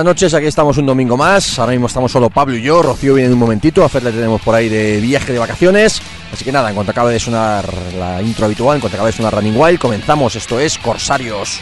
Buenas noches, aquí estamos un domingo más. Ahora mismo estamos solo Pablo y yo. Rocío viene en un momentito. A Fer le tenemos por ahí de viaje de vacaciones. Así que nada, en cuanto acabe de sonar la intro habitual, en cuanto acabe de sonar Running Wild, comenzamos. Esto es Corsarios.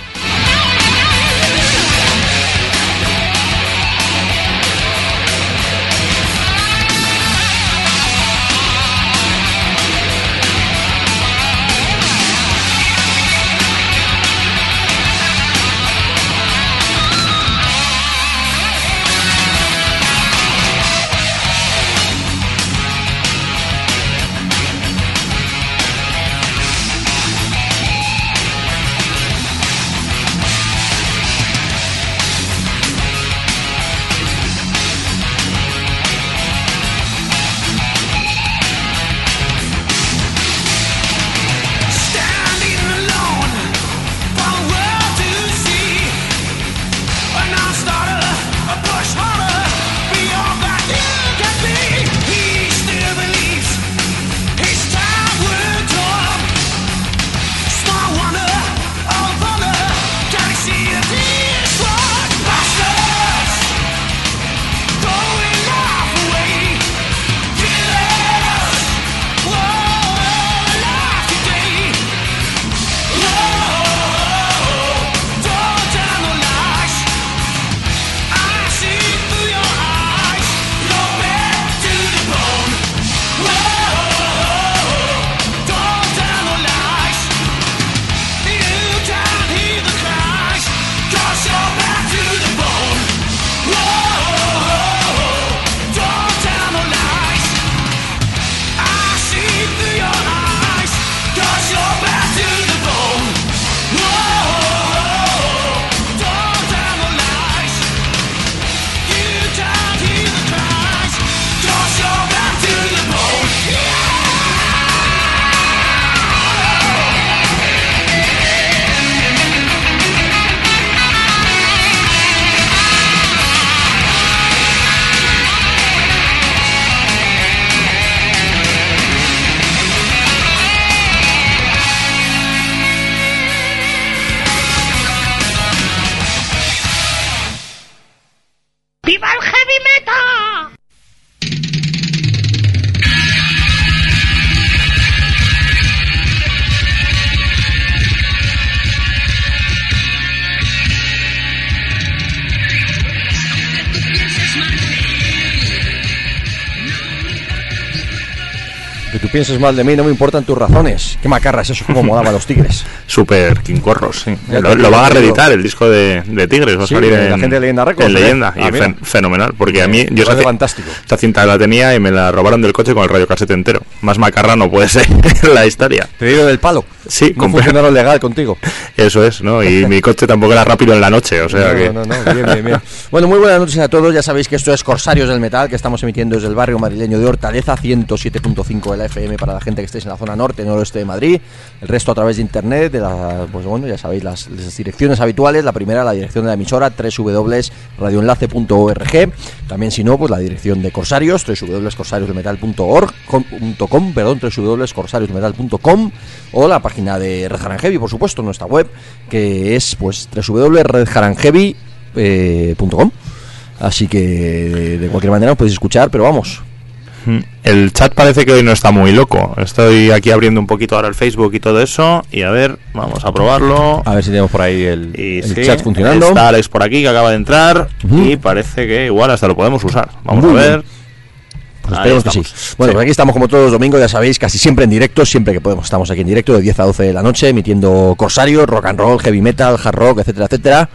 Pienses mal de mí, no me importan tus razones. Qué macarra es eso, como molaba a los tigres. Super quincorros, sí. Lo, van a reeditar el disco de, de Tigres, va a Sí, salir en la gente de Leyenda Records, En ¿eh? leyenda, Ah, y fen- fenomenal, porque a mí yo esa, fantástico. esta cinta la tenía y me la robaron del coche con el radio casete entero. Más macarra no puede ser la historia. Te digo del palo. Sí, no funcionaron legal contigo. Eso es, ¿no? Y mi coche tampoco era rápido en la noche, o sea no, que... no, no, bien, bien, bien. Bueno, muy buenas noches a todos. Ya sabéis que esto es Corsarios del Metal, que estamos emitiendo desde el barrio madrileño de Hortaleza, 107.5 de la FM para la gente que estéis en la zona norte, noroeste de Madrid. El resto a través de internet, de la, pues bueno, ya sabéis las, direcciones habituales. La primera, la dirección de la emisora, www.radioenlace.org. También, si no, pues la dirección de Corsarios, www.corsariosdelmetal.org, com- punto com, perdón, www.corsariosdelmetal.com o la página de Red por supuesto, nuestra web, que es pues www.redharanheavy.com. Así que de cualquier manera os podéis escuchar, pero vamos. El chat parece que hoy no está muy loco. Estoy aquí abriendo un poquito ahora el Facebook y todo eso. Y a ver, vamos a probarlo. A ver si tenemos por ahí el, Y el sí, chat funcionando. Está Alex por aquí que acaba de entrar. Y parece que igual hasta lo podemos usar. Vamos Muy a bien. ver. Pues Ahí esperemos que sí. Bueno, Sí. pues aquí estamos como todos los domingos, ya sabéis, casi siempre en directo, siempre que podemos. Estamos aquí en directo de 10 a 12 de la noche, emitiendo Corsario, rock and roll, heavy metal, hard rock, etcétera, etcétera.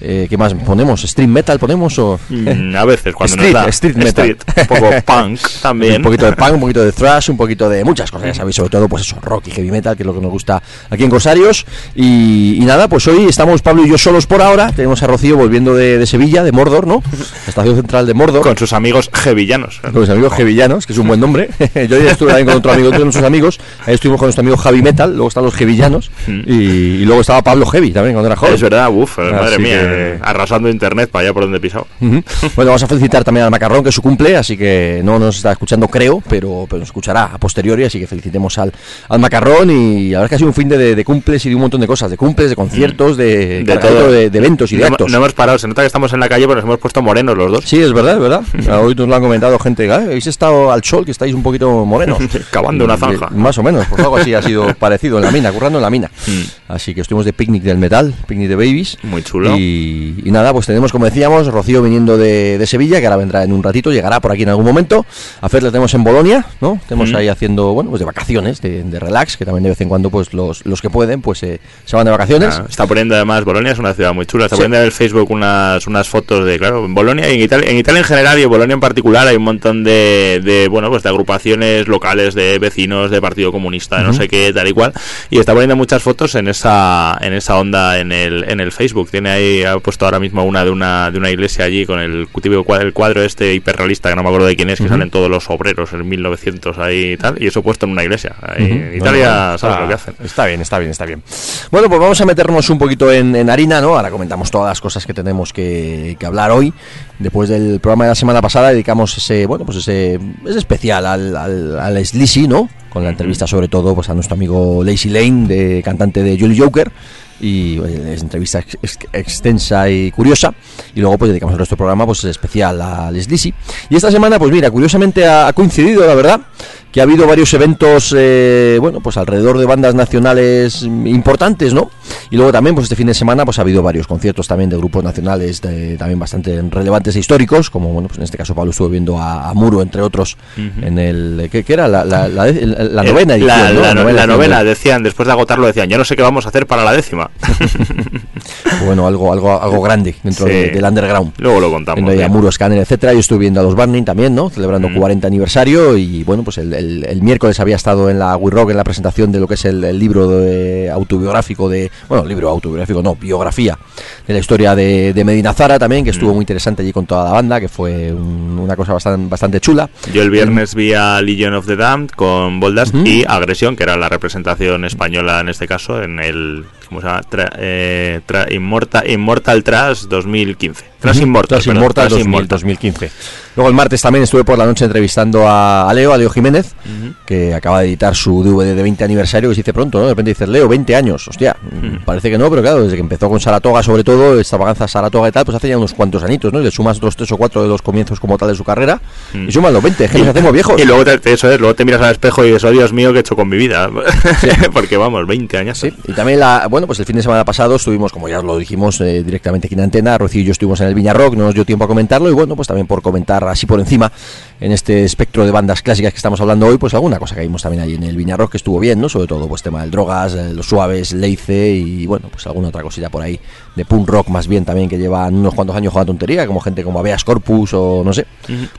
Eh, ¿Qué más ponemos? ¿Stream metal ponemos o...? Mm, a veces cuando Street, nos da street metal. un poco punk también. Un poquito de punk, un poquito de thrash, un poquito de muchas cosas, ya sabéis, sobre todo pues eso, rock y heavy metal, que es lo que nos gusta aquí en Corsarios. Y, y nada, pues hoy estamos Pablo y yo solos por ahora, tenemos a Rocío volviendo de, de Sevilla, de Mordor, ¿no? Estación central de Mordor. con sus amigos jevillanos. Con mis amigos jevillanos, que es un buen nombre. Yo ya estuve también con otro amigo, otro de nuestros amigos. Ahí estuvimos con nuestro amigo Javi Metal, luego están los jevillanos. Y, y luego estaba Pablo Heavy también cuando era joven. Es verdad, uff, madre mía, eh, arrasando internet para allá por donde he pisado. Bueno, vamos a felicitar también al Macarrón, que es su cumple, así que no nos está escuchando, creo, pero, pero nos escuchará a posteriori, así que felicitemos al, al Macarrón y la verdad es que ha sido un fin de, de cumples y de un montón de cosas, de cumples, de conciertos, de, De cargadito todo. de, de eventos y de no, actos. no hemos parado, se nota que estamos en la calle, pero nos hemos puesto morenos los dos. Sí, es verdad, es verdad. Hoy nos lo han comentado gente, "Ah, habéis estado al sol, que estáis un poquito morenos. Cavando una zanja. Más o menos, pues algo así ha sido parecido en la mina, currando en la mina. Así que estuvimos de picnic del metal, picnic de babies. Muy chulo. Y, y nada, pues tenemos, como decíamos, Rocío viniendo de, de Sevilla, que ahora vendrá en un ratito, llegará por aquí en algún momento. A Fer la tenemos en Bolonia, ¿no? Tenemos Mm. ahí haciendo, bueno, pues de vacaciones, de, de relax, que también de vez en cuando, pues los, los que pueden, pues eh, se van de vacaciones. Ah, está poniendo además, Bolonia es una ciudad muy chula. Está Sí. poniendo en el Facebook unas, unas fotos de, claro, en Bolonia y en Italia, en Italia en general y en Bolonia en particular hay un montón de, de, bueno, pues de agrupaciones locales de vecinos de Partido Comunista, de no sé qué, tal y cual. Y está poniendo muchas fotos en esa, en esa onda en el, en el Facebook. Tiene ahí, ha puesto ahora mismo una de una, de una iglesia allí con el típico cuadro, el cuadro este hiperrealista que no me acuerdo de quién es, que salen todos los obreros en 1900 ahí y tal, y eso puesto en una iglesia. Ahí, En Italia, Bueno, ¿sabes está- lo que hacen? Está bien, está bien, está bien. Bueno, pues vamos a meternos un poquito en, en harina, ¿no? Ahora comentamos todas las cosas que tenemos que, que hablar hoy. Después del programa de la semana pasada dedicamos ese, bueno, pues ese, ese especial al, al, al Sleazy, ¿no? Con la entrevista sobre todo pues a nuestro amigo Lazy Lane, de cantante de Julie Joker. Y es entrevista ex- ex- extensa y curiosa. Y luego pues dedicamos del programa pues especial al Sleazy. Y esta semana, pues mira, curiosamente ha coincidido, la verdad, que ha habido varios eventos, eh, bueno, pues alrededor de bandas nacionales importantes, ¿no? Y luego también, pues este fin de semana, pues ha habido varios conciertos también de grupos nacionales de- también bastante relevantes e históricos, como, bueno, pues en este caso Pablo estuvo viendo a, a Muro, entre otros, en el, ¿qué, qué era? La, la, la, Eh, novena edición, la, ¿no? novena, decían, después de agotarlo, decían, ya no sé qué vamos a hacer para la décima. bueno, algo, algo, algo grande dentro Sí. de- del underground. Luego lo contamos. Muro, Scanner, etcétera. Yo estuve viendo a los Burning también, ¿no? Celebrando Mm. 40 aniversario y bueno, pues el, el- el miércoles había estado en la We Rock en la presentación de lo que es el, el libro de- autobiográfico de, bueno, libro autobiográfico, no, biografía de la historia de, de Medina Zara también, que Mm. estuvo muy interesante allí con toda la banda, que fue un- una cosa bastante, bastante chula. Yo el viernes vi a Legion of the Damned con Boldast Ujú. y Agresión, que era la representación española en este caso, en el ¿cómo se llama? Tra- eh, tra- Immortal, Immortal Trash 2015. Trash Immortal, Trash perdón, Immortal Trash 2000, Immortal. 2015. Luego el martes también estuve por la noche entrevistando a, Leo, a Leo Jiménez, que acaba de editar su DVD de 20 aniversario, que se dice pronto, ¿no? De repente dices, Leo, 20 años, hostia, parece que no, pero claro, desde que empezó con Saratoga sobre todo, extravaganza Saratoga y tal, pues hace ya unos cuantos añitos, ¿no? Y le sumas otros tres o cuatro de los comienzos como tal de su carrera, y sumas los 20, es que nos hacemos viejos. Y luego te, te- eso es, luego te miras al espejo y dices, oh Dios mío, ¿qué he hecho con mi vida? Porque vamos, 20 años. Sí, y también la, bueno, pues el fin de semana pasado estuvimos, como ya lo dijimos eh, directamente aquí en Antena, Rocío y yo estuvimos en el Viña Rock, no nos dio tiempo a comentarlo y bueno, pues también por comentar así por encima en este espectro de bandas clásicas que estamos hablando hoy, pues alguna cosa que vimos también ahí en el Viña Rock que estuvo bien, ¿no? Sobre todo pues tema del drogas, eh, los suaves, Leice y bueno, pues alguna otra cosilla por ahí de punk rock más bien también que llevan unos cuantos años jugando tontería, como gente como Aveas Corpus o no sé,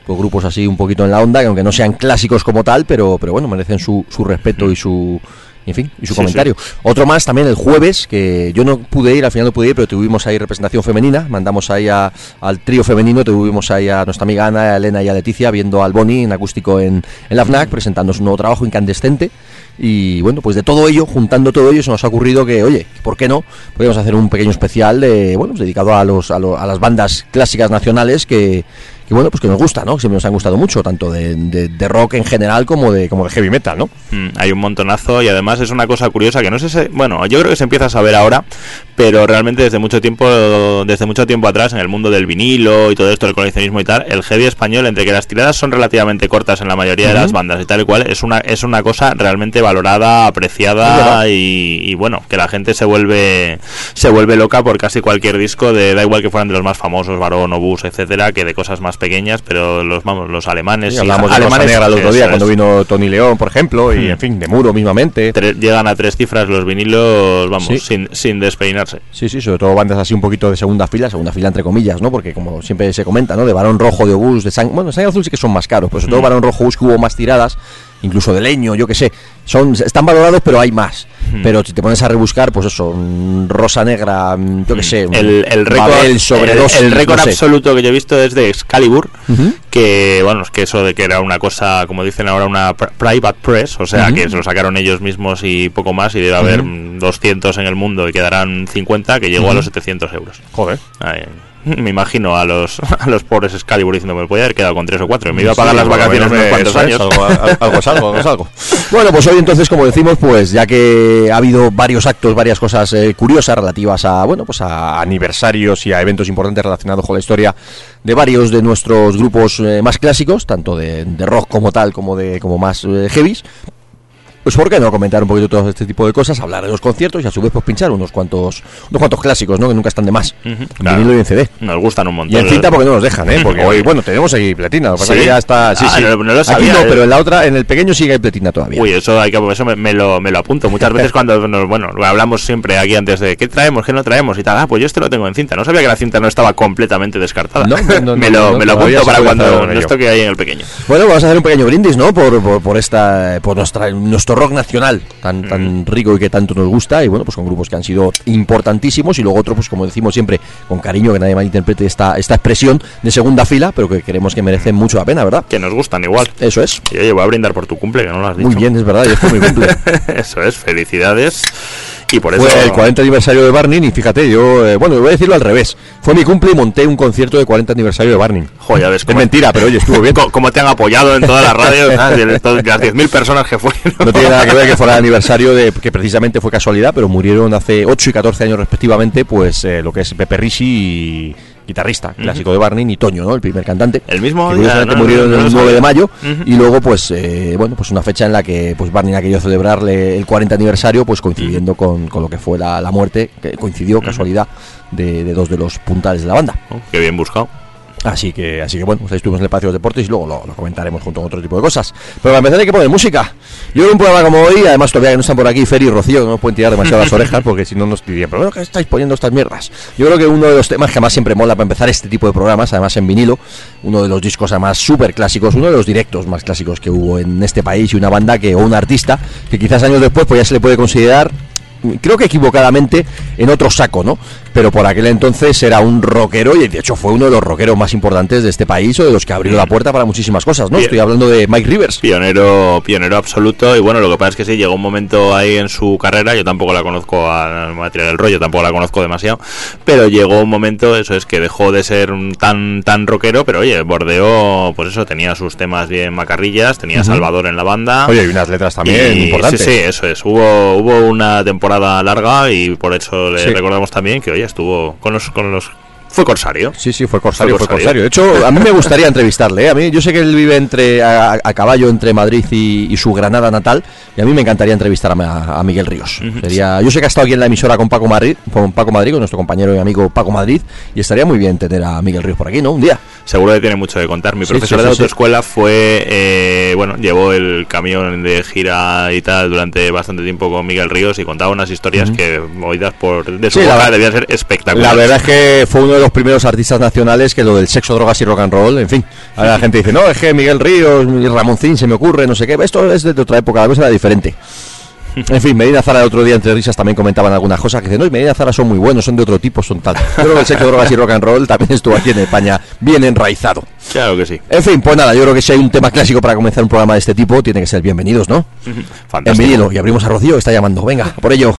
pues grupos así un poquito en la onda, que aunque no sean clásicos como tal, pero, pero bueno, merecen su, su respeto y su en fin, y su Sí, comentario. Otro más también el jueves, que yo no pude ir, al final no pude ir, pero tuvimos ahí representación femenina, mandamos ahí a- al trío femenino, tuvimos ahí a nuestra amiga Ana, a Elena y a Leticia viendo al Boni en acústico en, en la FNAC, presentando su nuevo trabajo incandescente. Y bueno, pues de todo ello, juntando todo ello, se nos ha ocurrido que, oye, ¿por qué no? Podríamos hacer un pequeño especial de, bueno, pues dedicado a, los, a, lo- a las bandas clásicas nacionales que, que, bueno, pues que nos gusta, ¿no? Que siempre nos han gustado mucho, tanto de, de- de rock en general como de, como de heavy metal, ¿no? Mm, hay un montonazo y además es una cosa curiosa que no sé si, bueno, yo creo que se empieza a saber ahora, pero realmente desde mucho tiempo desde mucho tiempo atrás en el mundo del vinilo y todo esto del coleccionismo y tal, el heavy español entre que las tiradas son relativamente cortas en la mayoría de las bandas y tal y cual, es una es una cosa realmente valorada, apreciada y, y bueno, que la gente se vuelve se vuelve loca por casi cualquier disco de da igual que fueran de los más famosos, Barón, Obús, etcétera, que de cosas más pequeñas, pero los vamos, los alemanes Sí, y hablamos de alemanes Negra el otro día cuando vino Tony León, por ejemplo, y Mm. en fin, de Muro mismamente. Tre- llegan a tres cifras los vinilos, vamos, Sí. sin, sin despeinarse. Sí, sí, sobre todo bandas así un poquito de segunda fila, segunda fila entre comillas, ¿no? Porque como siempre se comenta, ¿no? De Barón Rojo, de Obús, de Sang... Bueno, Sangre Azul sí que son más caros, pero sobre todo Mm. Barón Rojo, Obús que hubo más tiradas incluso de leño, yo qué sé. Son, están valorados, pero hay más. Pero si te pones a rebuscar, pues eso, rosa negra, yo qué sé, un el, el récord, Babel sobre el, dos, el récord no sé. absoluto que yo he visto es de Excalibur, que bueno, es que eso de que era una cosa, como dicen ahora, una pr- private press, o sea, que se lo sacaron ellos mismos y poco más, y debe haber Ujú. mm, 200 en el mundo y quedarán 50, que llegó a los 700 euros. Joder. me imagino a los a los pobres Excalibur diciendo, me podía haber quedado con tres o cuatro, me iba a pagar Sí, las vacaciones unos cuantos es, años. algo, al- algo es algo, algo es algo. Bueno, pues hoy entonces, como decimos, pues ya que ha habido varios actos, varias cosas eh, curiosas relativas a, bueno, pues a aniversarios y a eventos importantes relacionados con la historia de varios de nuestros grupos eh, más clásicos, tanto de, de rock como tal, como de como más eh, heavies. Pues por qué no comentar un poquito todo este tipo de cosas, hablar de los conciertos y a su vez pues pinchar unos cuantos unos cuantos clásicos, ¿no? Que nunca están de más. Claro. vinilo y en CD. Nos gustan un montón. Y en cinta porque no nos dejan, ¿eh? Porque hoy, bueno, tenemos ahí pletina. Lo que pasa ¿Sí? que ya está. Sí, Ah, sí. no- no lo Aquí sabía, no, eh. pero en la otra, en el pequeño sí que hay pletina todavía. Uy, eso hay que eso me, me lo, me lo apunto. Muchas veces cuando nos, bueno, hablamos siempre aquí antes de qué traemos, qué no traemos y tal. Ah, pues yo este lo tengo en cinta. No sabía que la cinta no estaba completamente descartada. No, no, no, me no, lo, no, me lo apunto para cuando ello. esto que hay en el pequeño. Bueno, vamos a hacer un pequeño brindis, ¿no? Por, por, por esta, por nuestra, nuestro rock nacional tan, Mm. tan rico y que tanto nos gusta. Y bueno, pues con grupos que han sido importantísimos y luego otros, pues como decimos siempre, con cariño, que nadie malinterprete esta, esta expresión de segunda fila, pero que creemos que merecen mucho la pena, ¿verdad? Que nos gustan igual. Eso es. Y oye, voy a brindar por tu cumple, que no lo has dicho. Muy bien, es verdad, y es por mi cumple. eso es, felicidades. Y por eso. Fue el 40 aniversario de Barney y fíjate, yo, eh, bueno, voy a decirlo al revés. Fue mi cumple y monté un concierto de 40 aniversario de Barney. Jo, ya ves Es mentira, pero oye, estuvo bien. Cómo te han apoyado en toda la radio, ¿sabes? De las 10.000 personas que fueron. No tiene nada que ver que fuera el aniversario de que precisamente fue casualidad, pero murieron hace 8 y 14 años respectivamente, pues eh, lo que es Pepe Ricci y guitarrista clásico de Barney y Toño, ¿no? El primer cantante. El mismo que curiosamente no, no, murieron no lo el 9 de mayo y luego pues eh, bueno, pues una fecha en la que pues Barney ha querido celebrarle el 40 aniversario pues coincidiendo con, con lo que fue la, la muerte, que coincidió casualidad de, de dos de los puntales de la banda. Oh, qué bien buscado. Así que, así que bueno, pues ahí estuvimos en el espacio de deportes y luego lo, lo comentaremos junto con otro tipo de cosas. Pero para empezar hay que poner música. Yo en un programa como hoy, además todavía que no están por aquí Fer y Rocío, que no nos pueden tirar demasiado las orejas porque si no nos dirían, pero bueno, ¿qué estáis poniendo estas mierdas? Yo creo que uno de los temas que más siempre mola para empezar este tipo de programas, además en vinilo, uno de los discos además súper clásicos, uno de los directos más clásicos que hubo en este país y una banda que, o un artista, que quizás años después pues ya se le puede considerar creo que equivocadamente en otro saco, ¿no? Pero por aquel entonces era un rockero y de hecho fue uno de los rockeros más importantes de este país o de los que abrió la puerta para muchísimas cosas, ¿no? Estoy hablando de Mike Rivers. Pionero, pionero absoluto. Y bueno, lo que pasa es que sí, llegó un momento ahí en su carrera. Yo tampoco la conozco a materia del rollo, tampoco la conozco demasiado. Pero llegó un momento, eso es que dejó de ser un tan, tan rockero. Pero oye, bordeó, pues eso, tenía sus temas bien macarrillas, tenía Salvador en la banda. Oye, y unas letras también Y- importantes. Sí, sí, eso es. Hubo, hubo una temporada larga y por eso le Sí. recordamos también que, oye, estuvo con los, con los fue corsario. Sí, sí, fue Corsario, Fue fue Corsario. De hecho, a mí me gustaría entrevistarle. ¿eh? A mí, yo sé que él vive entre a, a caballo entre Madrid y, y su Granada natal, y a mí me encantaría entrevistar a, a Miguel Ríos. Sería, yo sé que ha estado aquí en la emisora con Paco Madrid, con Paco Madrid, con nuestro compañero y amigo Paco Madrid, y estaría muy bien tener a Miguel Ríos por aquí, ¿no? Un día. Seguro que tiene mucho que contar. Mi Sí, profesora sí, de sí, sí. autoescuela fue, eh, bueno, llevó el camión de gira y tal durante bastante tiempo con Miguel Ríos y contaba unas historias que, oídas por de su boca, debían ser espectaculares. La verdad es que fue uno de los primeros artistas nacionales que lo del sexo, drogas y rock and roll, en fin. Ahora la gente dice, no, es que Miguel Ríos Ramoncín se me ocurre, no sé qué. Esto es de otra época, la cosa era diferente. En fin, Medina Zara el otro día entre risas también comentaban algunas cosas que dicen, no, y Medina Zara son muy buenos, son de otro tipo, son tal. Yo creo que el sexo, drogas y rock and roll también estuvo aquí en España bien enraizado. Claro que sí. En fin, pues nada, yo creo que si hay un tema clásico para comenzar un programa de este tipo, tiene que ser bienvenidos, ¿no? En Fantástico. vinilo, y abrimos a Rocío, que está llamando. Venga, por ello.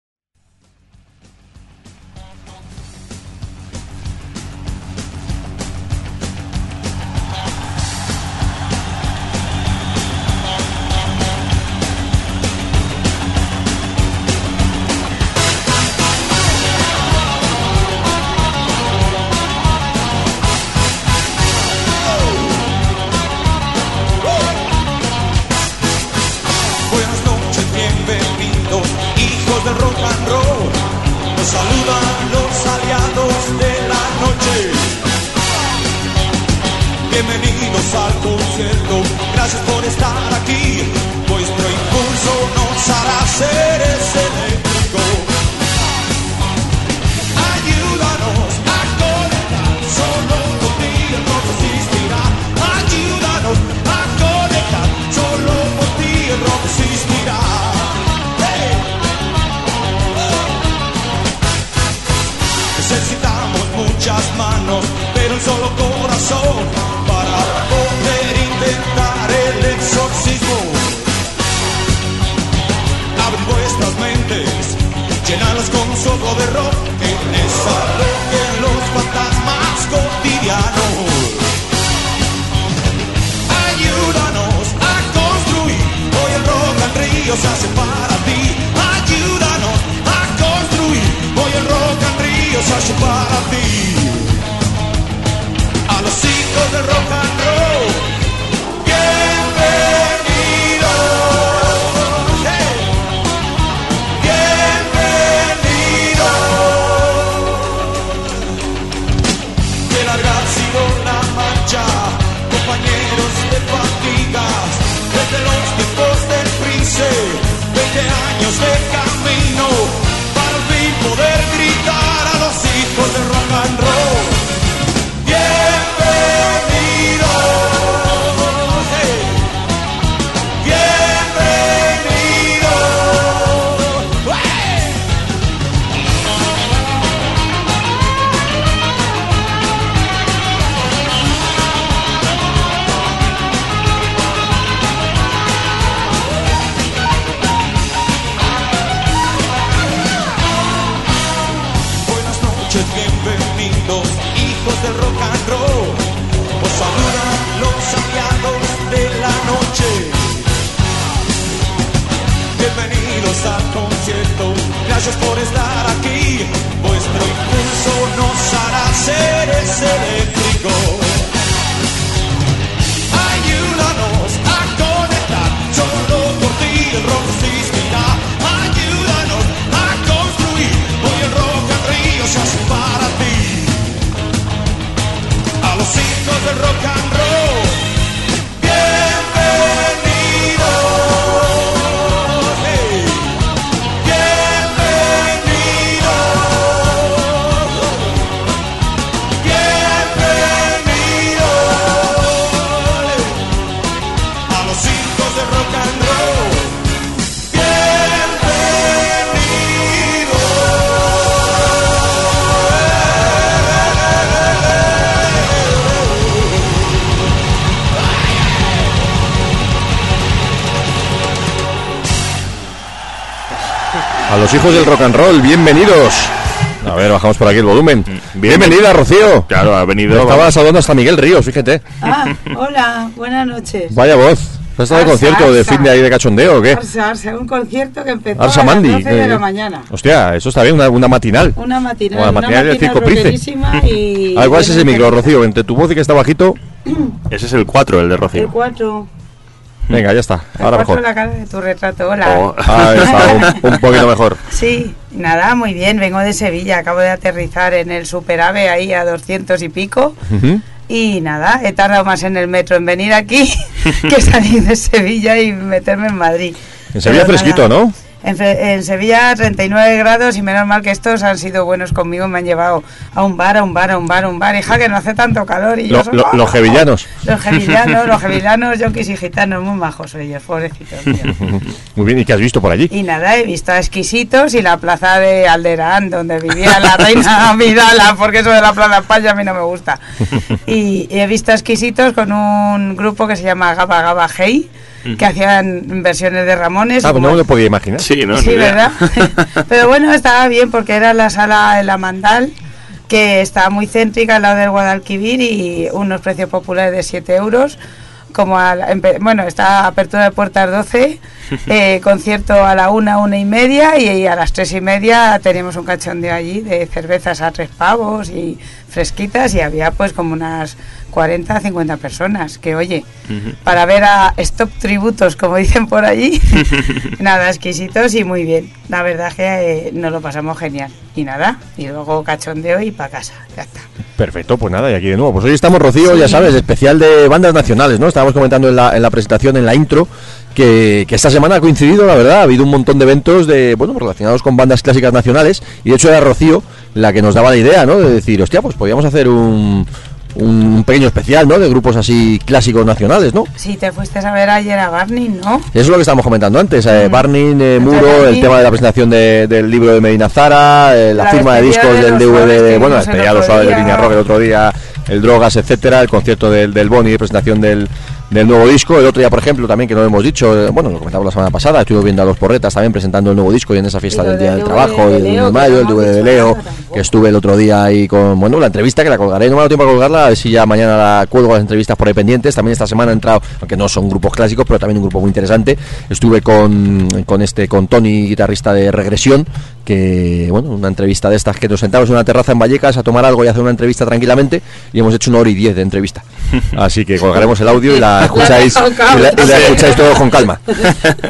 Hijos del rock and roll, bienvenidos. A ver, bajamos por aquí el volumen. Bienvenida, Rocío. Claro, ha venido. Estaba saludando hasta Miguel Ríos, fíjate. Ah, hola, buenas noches. Vaya voz. ¿Has estado de Arsa, concierto de Arsa. fin de ahí de cachondeo o qué? Arsa, Arsa, un concierto que empezó Arsa a las Mandi. 12 de eh, la mañana. Hostia, eso está bien, una, una matinal. Una matinal, Una una matinal del Circo Price. y... A ver, ¿cuál es ese micro. Rocío? Entre tu voz y que está bajito. Ese es el 4, el de El Rocío. 4. Venga, ya está. Ahora 4 mejor. la cara de tu retrato, hola. Oh. Ahí está, un, un poquito mejor. Sí, nada, muy bien, vengo de Sevilla, acabo de aterrizar en el Superave ahí a 200 y pico. Y nada, he tardado más en el metro en venir aquí que salir de Sevilla y meterme en Madrid. En Sevilla Pero fresquito, nada. ¿no? En, en Sevilla 39 grados y menos mal que estos han sido buenos conmigo, me han llevado a un bar, a un bar, a un bar, a un bar, hija que no hace tanto calor y yo Lo- lo- los jevillanos. Los jevillanos, los jevillanos, yonkis y gitanos, muy majos ellos, pobrecitos. tío. Muy bien, ¿y qué has visto por allí? Y nada, he visto a Exquisitos y la plaza de Alderán, donde vivía la reina Amidala, porque eso de la plaza España a mí no me gusta. Y, y he visto a Exquisitos con un grupo que se llama Gaba Gaba Hey, que hacían versiones de Ramones. Ah, pues no me lo podía imaginar. Sí, ¿no? Sí. ¿verdad? Pero bueno, estaba bien porque era la sala en la Mandal, que está muy céntrica al lado del Guadalquivir y unos precios populares de 7 euros. Como a la- bueno, está apertura de puertas 12, eh, concierto a la una, una y media y, a las tres y media teníamos un cachondeo allí de cervezas a tres pavos y fresquitas y había pues como unas 40, 50 personas que oye, para ver a Stop Tributos, como dicen por allí, nada, exquisitos y muy bien. La verdad que eh, nos lo pasamos genial. Y nada, y luego cachondeo y para casa, ya está. Perfecto, pues nada, y aquí de nuevo. Pues hoy estamos, Rocío, ya sabes, especial de bandas nacionales, ¿no? Estábamos comentando en la, en la presentación, en la intro, que, que esta semana ha coincidido, la verdad, ha habido un montón de eventos de, bueno, relacionados con bandas clásicas nacionales, y de hecho era Rocío la que nos daba la idea, ¿no? De decir, hostia, pues podríamos hacer un, un pequeño especial, ¿no? De grupos así clásicos nacionales, ¿no? Si te fuiste a ver ayer a Barney, ¿no? Eso es lo que estábamos comentando antes, eh, Mm. Barney, eh, Muro, el tema de la presentación de- del libro de Medina Zara, eh, la, La firma de discos de del DVD, que bueno, la despedida de los suaves de día. Línea Rock el otro día, el Drogas, etcétera, el concierto del, del Boni de presentación del, del nuevo disco. El otro día, por ejemplo, también que no lo hemos dicho, eh, bueno, lo comentamos la semana pasada, estuve viendo a los Porretas también presentando el nuevo disco y en esa fiesta del Día del del Trabajo y de el 1 Leo, de que mayo, el DVD de Leo, que estuve el otro día ahí con, bueno, la entrevista que la colgaré, no me ha dado tiempo a colgarla, a ver si ya mañana la cuelgo las entrevistas por ahí pendientes. También esta semana he entrado, aunque no son grupos clásicos, pero también un grupo muy interesante. Estuve con, con este, con Tony, guitarrista de Regresión, que, bueno, una entrevista de estas que nos sentamos en una terraza en Vallecas a tomar algo y hacer una entrevista tranquilamente y hemos hecho una hora y diez de entrevista. Así que colgaremos el audio y la escucháis, y la, y la escucháis todos con calma.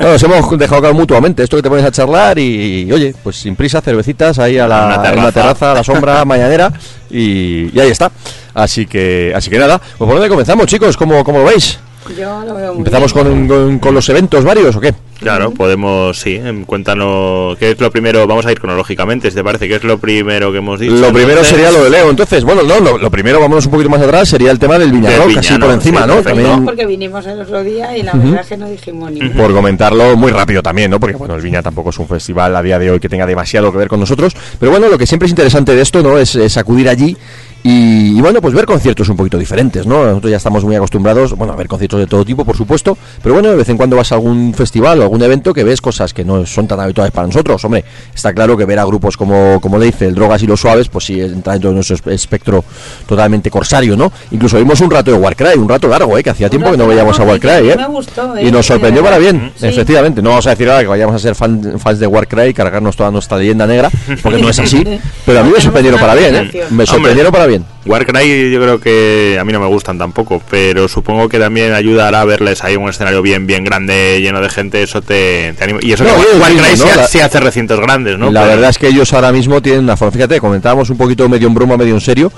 No, nos hemos dejado claro mutuamente, esto que te pones a charlar y, oye, pues sin prisa, cervecitas ahí a la, Una en terraza. la terraza, a la sombra mañanera y, y ahí está. Así que, así que nada, pues por dónde comenzamos, chicos, ¿cómo, cómo lo veis? Yo lo veo muy ¿Empezamos bien. con, con- con los eventos varios o qué? Claro, podemos, sí, em, cuéntanos, ¿qué es lo primero? Vamos a ir cronológicamente, si te parece, ¿qué es lo primero que hemos dicho? Lo primero Entonces, sería lo de Leo, entonces, bueno, no, lo, lo primero, vámonos un poquito más atrás, sería el tema del Viña Del Rock, Viña, así ¿no? por encima, Sí, ¿no? También porque vinimos el otro día y la verdad es que no dijimos ni por comentarlo muy rápido también, ¿no? Porque bueno, el Viña tampoco es un festival a día de hoy que tenga demasiado que ver con nosotros, pero bueno, lo que siempre es interesante de esto, ¿no? Es, es acudir allí y, y, bueno, pues ver conciertos un poquito diferentes, ¿no? Nosotros ya estamos muy acostumbrados, bueno, a ver conciertos de todo tipo, por supuesto, pero bueno, de vez en cuando vas a algún festival o algún evento que ves cosas que no son tan habituales para nosotros, hombre, está claro que ver a grupos como, como le dice, el Drogas y los Suaves, pues sí, entra dentro de nuestro espe- espectro totalmente corsario, ¿no? Incluso vimos un rato de Warcry, un rato largo, ¿eh? Que hacía tiempo que no veíamos a Warcry, ¿eh? me gustó, ¿eh? Y nos sorprendió para bien, Sí. efectivamente. No vamos a decir ahora que vayamos a ser fan- fans de Warcry y cargarnos toda nuestra leyenda negra, porque no es así. Pero a mí me Tenemos sorprendieron para bien, ¿eh? Me sorprendieron para bien. Warcry yo creo que a mí no me gustan tampoco, pero supongo que también ayudará a verles ahí un escenario bien bien grande, lleno de gente, eso te, te anima. Y eso No, que Warcry sí, ¿no? sí hace recintos grandes, ¿no? la Pero- verdad es que ellos ahora mismo tienen una forma. Fíjate, comentábamos un poquito medio en broma, medio en serio,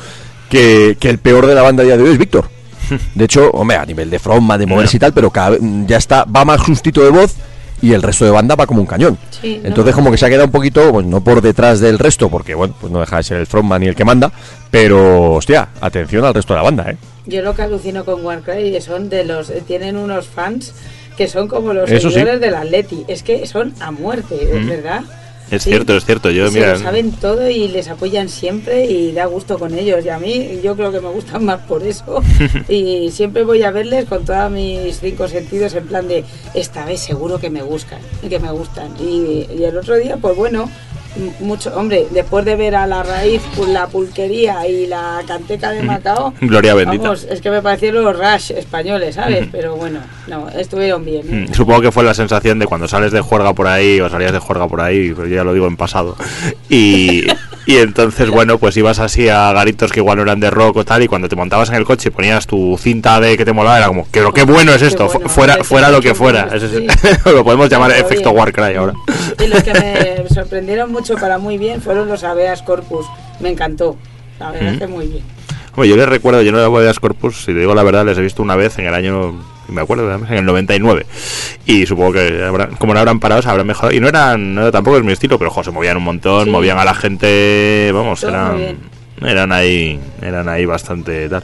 que, que el peor de la banda a día de hoy es Víctor. De hecho, hombre, a nivel de frontman, de moverse y tal, pero cada ya está, va más justito de voz y el resto de banda va como un cañón. Sí, no. Entonces, como que se ha quedado un poquito, pues no por detrás del resto, porque bueno, pues no deja de ser el frontman y el que manda, pero hostia, atención al resto de la banda, ¿eh? Yo lo que alucino con Warcry son de los eh, tienen unos fans que son como los Eso sí. seguidores del Atleti, es que son a muerte, es verdad. Es Sí. cierto, es cierto. Yo, Se mira, lo saben todo y les apoyan siempre y da gusto con ellos. Y a mí, yo creo que me gustan más por eso. y siempre voy a verles con todos mis cinco sentidos en plan de esta vez seguro que me gustan, que me gustan. Y, y el otro día, pues bueno, mucho, hombre, después de ver a la raíz, pues, la pulquería y la canteca de Macao, Gloria bendita. Vamos, es que me parecieron los Rush españoles, ¿sabes? Pero bueno, no, estuvieron bien. ¿eh? Supongo que fue la sensación de cuando sales de juerga por ahí o salías de juerga por ahí, pero yo ya lo digo en pasado. Y, y entonces, bueno, pues ibas así a garitos que igual no eran de rock o tal, y cuando te montabas en el coche y ponías tu cinta de que te molaba, era como, pero qué bueno es esto, bueno, fuera, fuera lo que fuera. sí. Lo podemos llamar Pero efecto bien. Warcry ahora. Y los que me sorprendieron mucho para muy bien fueron los Aveas Corpus. Me encantó. La verdad es que muy bien. Hombre, yo les recuerdo, yo no voy a Corpus, si te digo la verdad, les he visto una vez en el año, me acuerdo, en el 99. Y supongo que, habrán- como no habrán parado, se habrán mejorado. Y no eran, no, tampoco es mi estilo, pero jo, se movían un montón, Sí. movían a la gente, vamos, Todo eran, eran ahí, eran ahí bastante tal.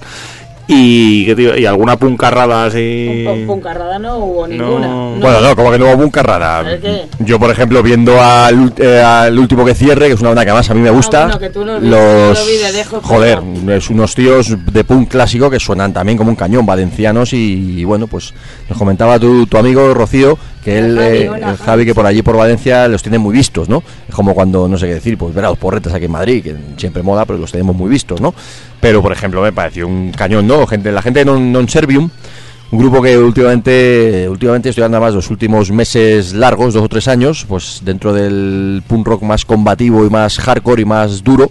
Y, ¿qué te iba- y alguna puncarrada así. Pun- Puncarrada no hubo No. ninguna. No. Bueno, no, como que no hubo bunca rara. ¿El qué? Yo, por ejemplo, viendo al, eh, al último que cierre, que es una banda que además a mí me gusta, bueno, que tú lo viste, los... de lejos, joder, es unos tíos de punk clásico que suenan también como un cañón, valencianos y, y bueno, pues nos comentaba tu, tu amigo Rocío que él, Javi, eh, hola, el Javi. Que por allí por Valencia los tiene muy vistos, ¿no? Es como cuando, no sé qué decir, pues ver a los porretas aquí en Madrid, que siempre mola, pero los tenemos muy vistos, ¿no? Pero, por ejemplo, me pareció un cañón, ¿no? Gente, la gente de non, non Servium, un grupo que últimamente, últimamente estoy andando más los últimos meses largos, dos o tres años, pues dentro del punk rock más combativo y más hardcore y más duro,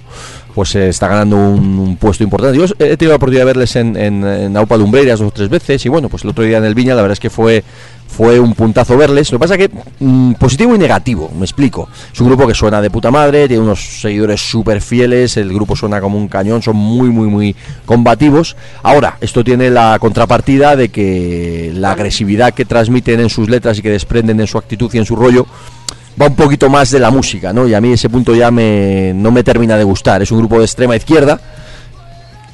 pues se está ganando un, puesto importante. Yo he tenido la oportunidad de verles en, en, en Aupa dos o tres veces y bueno, pues el otro día en el Viña la verdad es que fue fue un puntazo verles. Lo que pasa que mm, positivo y negativo, me explico. Es un grupo que suena de puta madre, tiene unos seguidores súper fieles, el grupo suena como un cañón, son muy, muy, muy combativos. Ahora, esto tiene la contrapartida de que la agresividad que transmiten en sus letras y que desprenden en su actitud y en su rollo va un poquito más de la música, ¿no? Y a mí ese punto ya me, no me termina de gustar. Es un grupo de extrema izquierda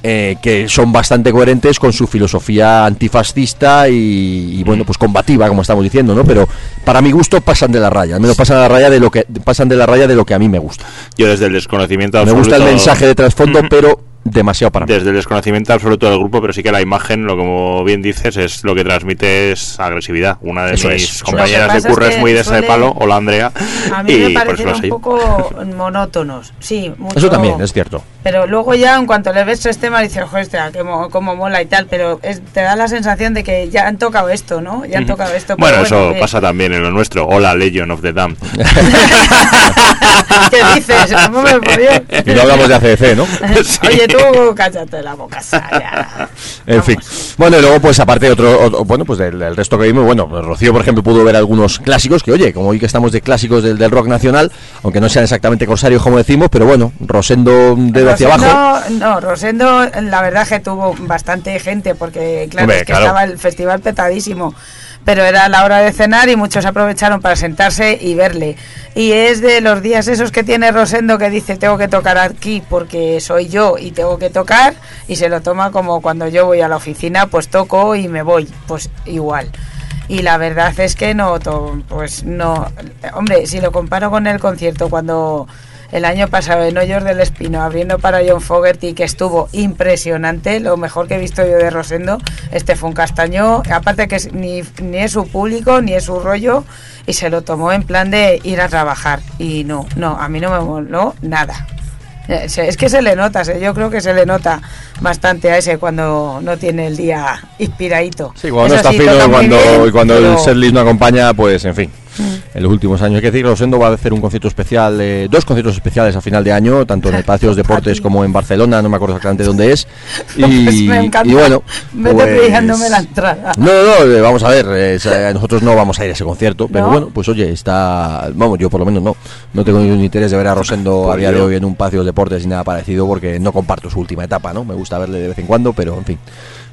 eh, que son bastante coherentes con su filosofía antifascista y, y, bueno pues combativa como estamos diciendo no pero para mi gusto pasan de la raya al menos pasan de la raya de lo que pasan de la raya de lo que a mí me gusta Yo desde el desconocimiento me absoluto. gusta el mensaje de trasfondo pero demasiado para mí. Desde el desconocimiento absoluto del grupo, pero sí que la imagen, lo como bien dices, es lo que transmite es agresividad. Una de Eso mis es, compañeras de curro es muy de ese suele- palo, hola Andrea, A mí y me por eso parecieron lo un poco monótonos, sí. Mucho, Eso también, es cierto. Pero luego ya en cuanto le ves tres temas dices, joder, este, cómo mola y tal, pero es- te da la sensación de que ya han tocado esto, ¿no? Ya han tocado esto. Bueno, eso pasa también en lo nuestro. Hola, Legion of the Damned. ¿Qué dices? ¿Cómo me Y no hablamos de ACDC, ¿no? Oye, tú cállate la boca, ya. En Vamos. fin. Bueno, y luego, pues aparte, otro, otro- bueno, pues del, del resto que vimos, bueno, pues, Rocío, por ejemplo, pudo ver algunos clásicos que, oye, como hoy que estamos de clásicos del, del rock nacional, aunque no sean exactamente corsarios como decimos, pero bueno, Rosendo dedo hacia abajo. No, Rosendo, la verdad que tuvo bastante gente, porque claro, Hombre, es que claro. estaba el festival petadísimo. Pero era la hora de cenar y muchos aprovecharon para sentarse y verle. Y es de los días esos que tiene Rosendo que dice tengo que tocar aquí porque soy yo y tengo que tocar y se lo toma como cuando yo voy a la oficina pues toco y me voy, pues igual. Y la verdad es que no, pues no, hombre, si lo comparo con el concierto cuando el año pasado en Hoyos del Espino abriendo para John Fogerty que estuvo impresionante, lo mejor que he visto yo de Rosendo, este fue un castaño, aparte que ni, ni es su público ni es su rollo y se lo tomó en plan de ir a trabajar y no, no, a mí no me moló nada. Eh, Es que se le nota, yo creo que se le nota bastante a ese cuando no tiene el día inspiradito. Sí, cuando no está sí, fino y cuando, bien, cuando el setlist no acompaña, pues en fin. Mm. En los últimos años hay que decir que Rosendo va a hacer un concierto especial, eh, dos conciertos especiales a final de año, tanto en el Patio de los Deportes como en Barcelona, no me acuerdo exactamente dónde es. Y, Pues me encanta. y bueno, pues- la entrada. No, no, no, eh, vamos a ver, eh, sa- nosotros no vamos a ir a ese concierto, pero ¿No? bueno, pues oye, está, vamos, yo por lo menos no, no tengo ningún interés de ver a Rosendo a Pues día de hoy en un patio de deportes ni nada parecido porque no comparto su última etapa, ¿no? Me gusta verle de vez en cuando, pero en fin,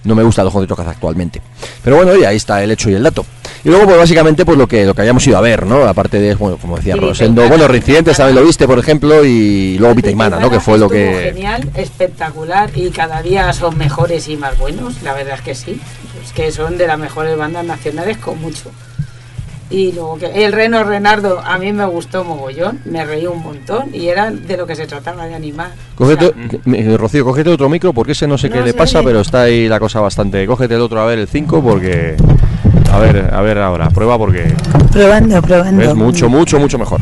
no me gustan los conciertos que hace actualmente. Pero bueno, oye, ahí está el hecho y el dato. Y luego, pues básicamente, pues lo que lo que habíamos ido a ver, ¿no? Aparte de, bueno, como decía Sí, Rosendo, bueno, Reincidentes también lo viste, por ejemplo, y luego Vitaimana, ¿no? Que fue lo que... Genial, espectacular y cada día son mejores y más buenos, la verdad es que sí. Es que son de las mejores bandas nacionales con mucho. Y luego que el Reno Renardo a mí me gustó mogollón, me reí un montón y era de lo que se trataba de animar. Cógete, O sea, Rocío, cógete otro micro porque ese no sé No qué le pasa, pero está ahí la cosa bastante. Cógete el otro a ver el 5 porque. A ver, a ver ahora, prueba porque probando, probando. es mucho, mucho, mucho mejor.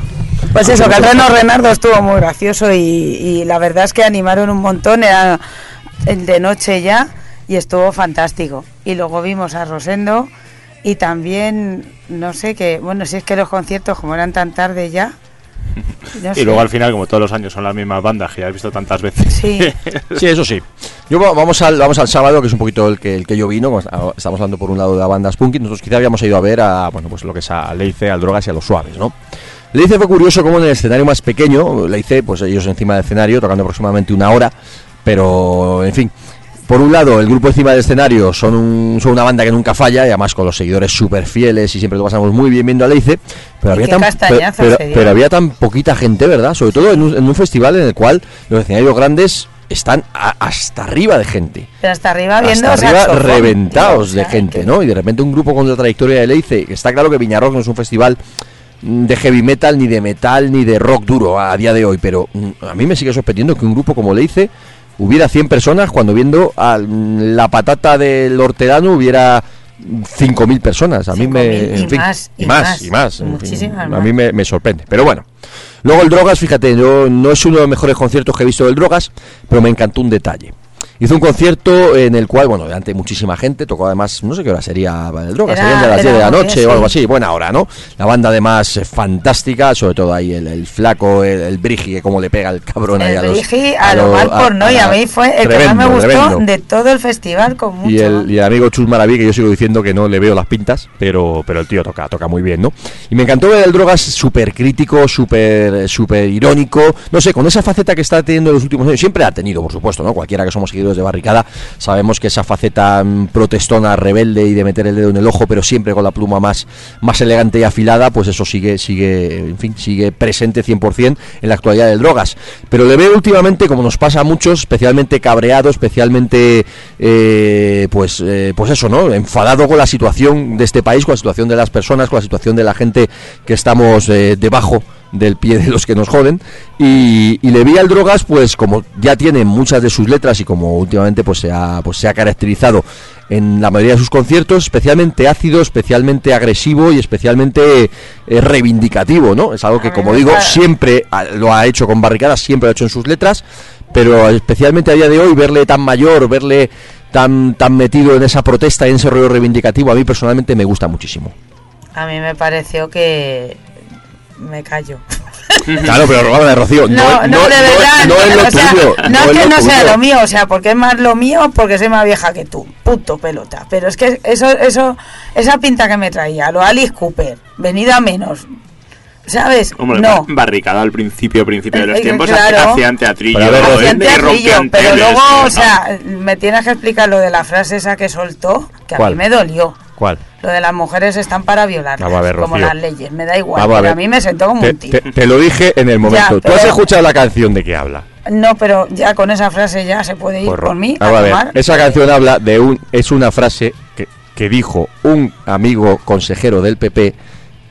Pues eso, que el Reno. Renardo estuvo muy gracioso y, y la verdad es que animaron un montón, era el de noche ya y estuvo fantástico. Y luego vimos a Rosendo y también, no sé qué, bueno, si es que los conciertos como eran tan tarde ya. no Y sé. luego al final, como todos los años son las mismas bandas que ya has visto tantas veces. Sí, Sí, eso sí. Yo va- vamos al, vamos al sábado, que es un poquito el que, el que yo vino. está- Estamos hablando por un lado de la banda Spunky. Nosotros quizá habíamos ido a ver a, bueno, pues lo que es a Leice, al Drogas y a los Suaves, ¿no? Leice fue curioso como en el escenario más pequeño, Leice, pues ellos encima del escenario, tocando aproximadamente una hora, pero en fin. Por un lado, el grupo encima del escenario son, un- son una banda que nunca falla y además con los seguidores súper fieles y siempre lo pasamos muy bien viendo a Leice. Pero había, tan, pero, había tan poquita gente, ¿verdad? Sobre todo en un, en un festival en el cual los escenarios grandes están a- hasta arriba de gente. pero hasta arriba viendo Hasta arriba reventados de gente, ¿no? Y de repente un grupo con la trayectoria de Leice, que está claro que Viñarrock no es un festival mm, de heavy metal, ni de metal, ni de rock duro a día de hoy, pero mm, a mí me sigue sorprendiendo que un grupo como Leice hubiera 100 personas cuando viendo a mm, la patata del hortelano hubiera 5.000 personas. A mí me... 5.000 y en fin, más, y y más, y más. en fin, muchísimas a mí me, me sorprende. Pero bueno. Luego el Drogas, fíjate, yo, no es uno de los mejores conciertos que he visto del Drogas, pero me encantó un detalle. Hizo un concierto en el cual, bueno, delante de muchísima gente, tocó además, no sé qué hora sería el Drogas, Era- serían de las era 10 de la noche o algo sí. así, buena hora, ¿no? La banda además eh, fantástica, sobre todo ahí el, el flaco, el, el Brigi, que como le pega el cabrón ahí a El los... Brigi a lo mal por no, y a mí fue el que más me gustó tremendo. de todo el festival con mucho. Y el, y el amigo Chus Maraví, que yo sigo diciendo que no le veo las pintas, pero, pero el tío toca, toca muy bien, ¿no? Y me encantó ver el Drogas súper crítico, súper súper irónico, no sé, con esa faceta que está teniendo en los últimos años, siempre ha tenido, por supuesto, ¿no? Cualquiera que somos seguidores de Barricada, sabemos que esa faceta mm, protestona, rebelde y de meter el dedo en el ojo, pero siempre con la pluma más, más elegante y afilada, pues eso sigue, sigue, en fin, sigue presente 100% en la actualidad del Drogas. Pero le veo últimamente, como nos pasa a muchos, especialmente cabreado, especialmente, eh, pues, eh, pues eso, ¿no? Enfadado con la situación de este país, con la situación de las personas, con la situación de la gente que estamos eh, debajo del pie de los que nos joden. Y, y le vi al Drogas, pues como ya tiene muchas de sus letras y como últimamente pues se ha, pues, se ha caracterizado en la mayoría de sus conciertos, especialmente ácido, especialmente agresivo y especialmente eh, reivindicativo, ¿no? Es algo que, como digo, siempre lo ha hecho con barricadas, siempre lo ha hecho en sus letras, pero especialmente a día de hoy verle tan mayor, verle tan tan metido en esa protesta y en ese rollo reivindicativo, a mí personalmente me gusta muchísimo. A mí me pareció que me callo. Claro, pero Robada de Rocío, No, no, de verdad. no es lo o sea, tuyo. no es es que no sea lo mío, o sea, porque es más lo mío, porque soy más vieja que tú. Puto pelota. Pero es que eso, eso, esa pinta que me traía, lo Alice Cooper, venida a menos. ¿Sabes? Hombre, no. bar- barricada al principio, principio de los Eh, tiempos, claro. hacían teatrillo. Pero ver, ¿no? Hacían teatrillo, pero teles, luego, o sea, me tienes que explicar lo de la frase esa que soltó, que a mí me dolió. ¿Cuál? Lo de las mujeres están para violarlas, a ver, como las leyes, me da igual, Vamos a pero a, ver. mí me sentó como Te, un tiro. te- te lo dije en el momento. ¿Tú pero- has escuchado la canción de qué habla? No, pero ya con esa frase ya se puede ir Pues, por mí a a ver, tomar. esa canción habla de un es una frase que, que dijo un amigo consejero del PP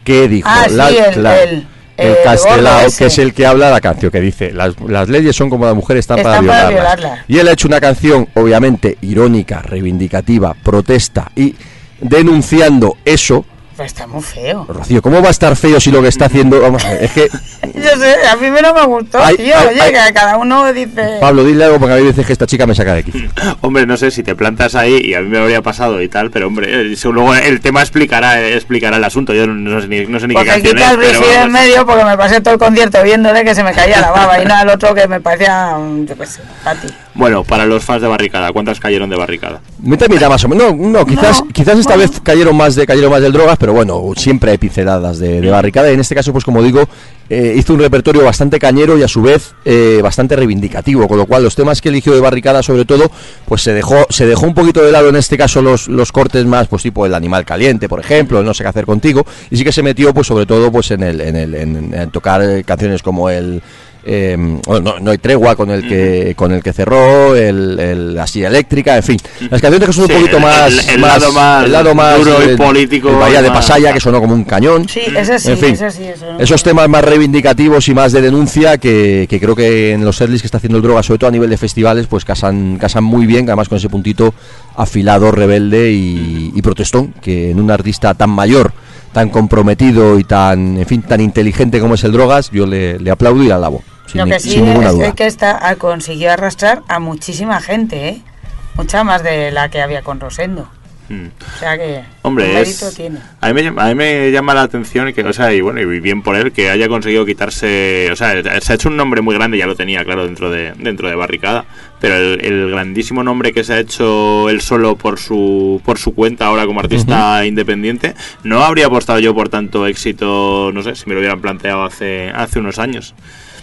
que dijo Ah, sí, el- claro, el- el el Castelao, que es el que habla la canción que dice las, las leyes son como las mujeres están, para, Están para violarlas. violarlas. y él ha hecho una canción obviamente irónica reivindicativa protesta y denunciando eso Pues está muy feo. Rocío cómo va a estar feo si lo que está haciendo vamos a ver, es que Yo sé, a mí no me gustó, Ay, tío. ay, Oye, ay. que cada uno dice... Pablo dile algo porque a mí me dice que esta chica me saca de aquí Hombre, no sé si te plantas ahí y a mí me habría pasado y tal, pero hombre, eso luego el tema explicará explicará el asunto. Yo no sé ni, no sé ni qué Porque canción quita es, el pero de en medio porque me pasé todo el concierto viéndole que se me caía la baba y nada, el otro que me parecía, yo qué sé, a ti. Bueno, para los fans de Barricada, ¿cuántas cayeron de Barricada? Mitad, mitad más o menos. No, no quizás, No, quizás esta bueno. vez cayeron más de cayeron más del drogas, pero bueno, siempre hay pinceladas de, de barricada. Y en este caso, pues como digo, eh, hizo un repertorio bastante cañero y a su vez eh, bastante reivindicativo, con lo cual los temas que eligió de barricada, sobre todo, pues se dejó, se dejó un poquito de lado en este caso los, los cortes más, pues tipo el animal caliente, por ejemplo, el no sé qué hacer contigo, y sí que se metió, pues sobre todo, pues en el, en el, en, en tocar eh, canciones como el eh, bueno, no, no hay tregua con el que con el que cerró el, el- la silla eléctrica en fin. Las canciones que son un poquito el- más, el- el lado más el lado más duro y político el Bahía de Pasaya que sonó como un cañón. Sí, ese sí, en fin ese sí. Eso no. esos temas más reivindicativos y más de denuncia que, que creo que en los setlists que está haciendo el droga sobre todo a nivel de festivales pues casan casan muy bien además con ese puntito afilado rebelde y, y protestón que en un artista tan mayor tan comprometido y tan en fin tan inteligente como es el drogas yo le, le aplaudo y le alabo sin, Lo que sí es que esta, consiguió arrastrar a muchísima gente, ¿eh? Mucha más de la que había con Rosendo. Mm. O sea que Hombre, es, tiene. a, mí me, llama- a mí me llama la atención que, o sea, y bueno, y bien por él, que haya conseguido quitarse, o sea, se ha hecho un nombre muy grande, ya lo tenía, claro, dentro de dentro de Barricada, pero el, el grandísimo nombre que se ha hecho él solo por su por su cuenta ahora como artista independiente, no habría apostado yo por tanto éxito, no sé, si me lo hubieran planteado hace hace unos años.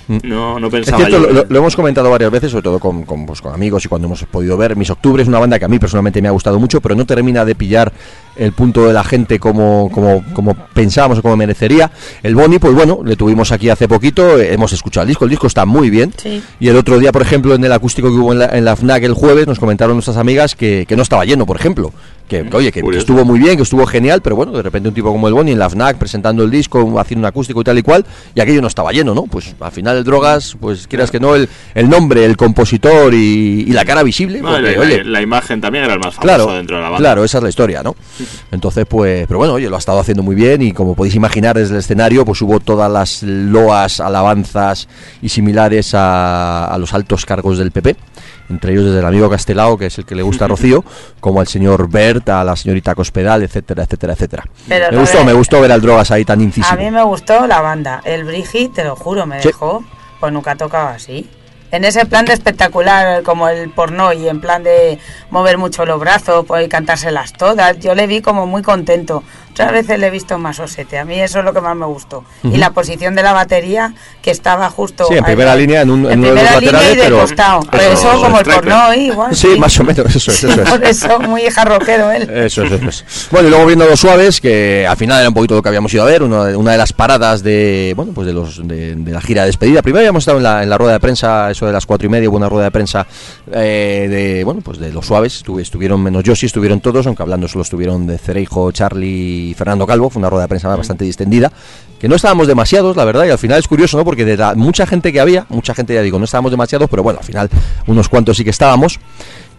No, no Es pensaba cierto, yo. lo, lo- lo hemos comentado varias veces, sobre todo con, con, pues, con amigos y cuando hemos podido ver. Mis Octubre es una banda que a mí personalmente me ha gustado mucho, pero no termina de pillar el punto de la gente como, como, como pensábamos o como merecería. El Boni, pues bueno, le tuvimos aquí hace poquito, eh, hemos escuchado el disco, el disco está muy bien. Sí. Y el otro día, por ejemplo, en el acústico que hubo en la, en la FNAC el jueves, nos comentaron nuestras amigas que, que no estaba lleno, por ejemplo. Que, que, oye, que, estuvo muy bien, que estuvo genial, pero bueno, de repente un tipo como el Boni en la FNAC presentando el disco, haciendo un acústico y tal y cual, y aquello no estaba lleno, ¿no? Pues al final el Drogas, pues quieras que no, el, el nombre, el compositor y, y la cara visible, No, porque, la, oye, la- la imagen también era el más famoso Claro, dentro de la banda. claro, esa es la historia, ¿no? Entonces, pues, pero bueno, oye, lo ha estado haciendo muy bien y como podéis imaginar desde el escenario, pues hubo todas las loas, alabanzas y similares a, a los altos cargos del PP, entre ellos desde el amigo Castelao, que es el que le gusta a Rocío, como al señor Bert, a la señorita Cospedal, etcétera, etcétera, etcétera. Pero me gustó, me gustó ver al Drogas ahí tan incisivo. A mí me gustó la banda. El Brigi, te lo juro, me Sí. dejó. Pues nunca tocaba así. En ese plan de espectacular, como el porno, y en plan de mover mucho los brazos, pues, y cantárselas todas, yo le vi como muy contento. Otras veces le he visto más osete. A mí eso es lo que más me gustó. Y la posición de la batería, que estaba justo. Sí, en ahí, primera línea, en un- en uno de los laterales, y de pero- costado. Pero Eso, eso, como el porno, igual. Sí, más o menos, eso es, eso es. Por eso, muy jarroquero él. Eso es, eso es. Bueno, y luego viendo los suaves, que al final era un poquito lo que habíamos ido a ver, una de, una de las paradas de, bueno, pues de los de, de la gira de despedida. Primero habíamos estado en la, en la rueda de prensa, eso de las cuatro y media, hubo una rueda de prensa eh, de, bueno, pues de los suaves. Estuvieron menos Yoshi, estuvieron todos, aunque hablando solo estuvieron de Cereijo, Charlie y Fernando Calvo, fue una rueda de prensa bastante distendida, que no estábamos demasiados, la verdad, y al final es curioso, ¿no? Porque de la mucha gente que había, mucha gente ya digo, no estábamos demasiados, pero bueno, al final unos cuantos sí que estábamos.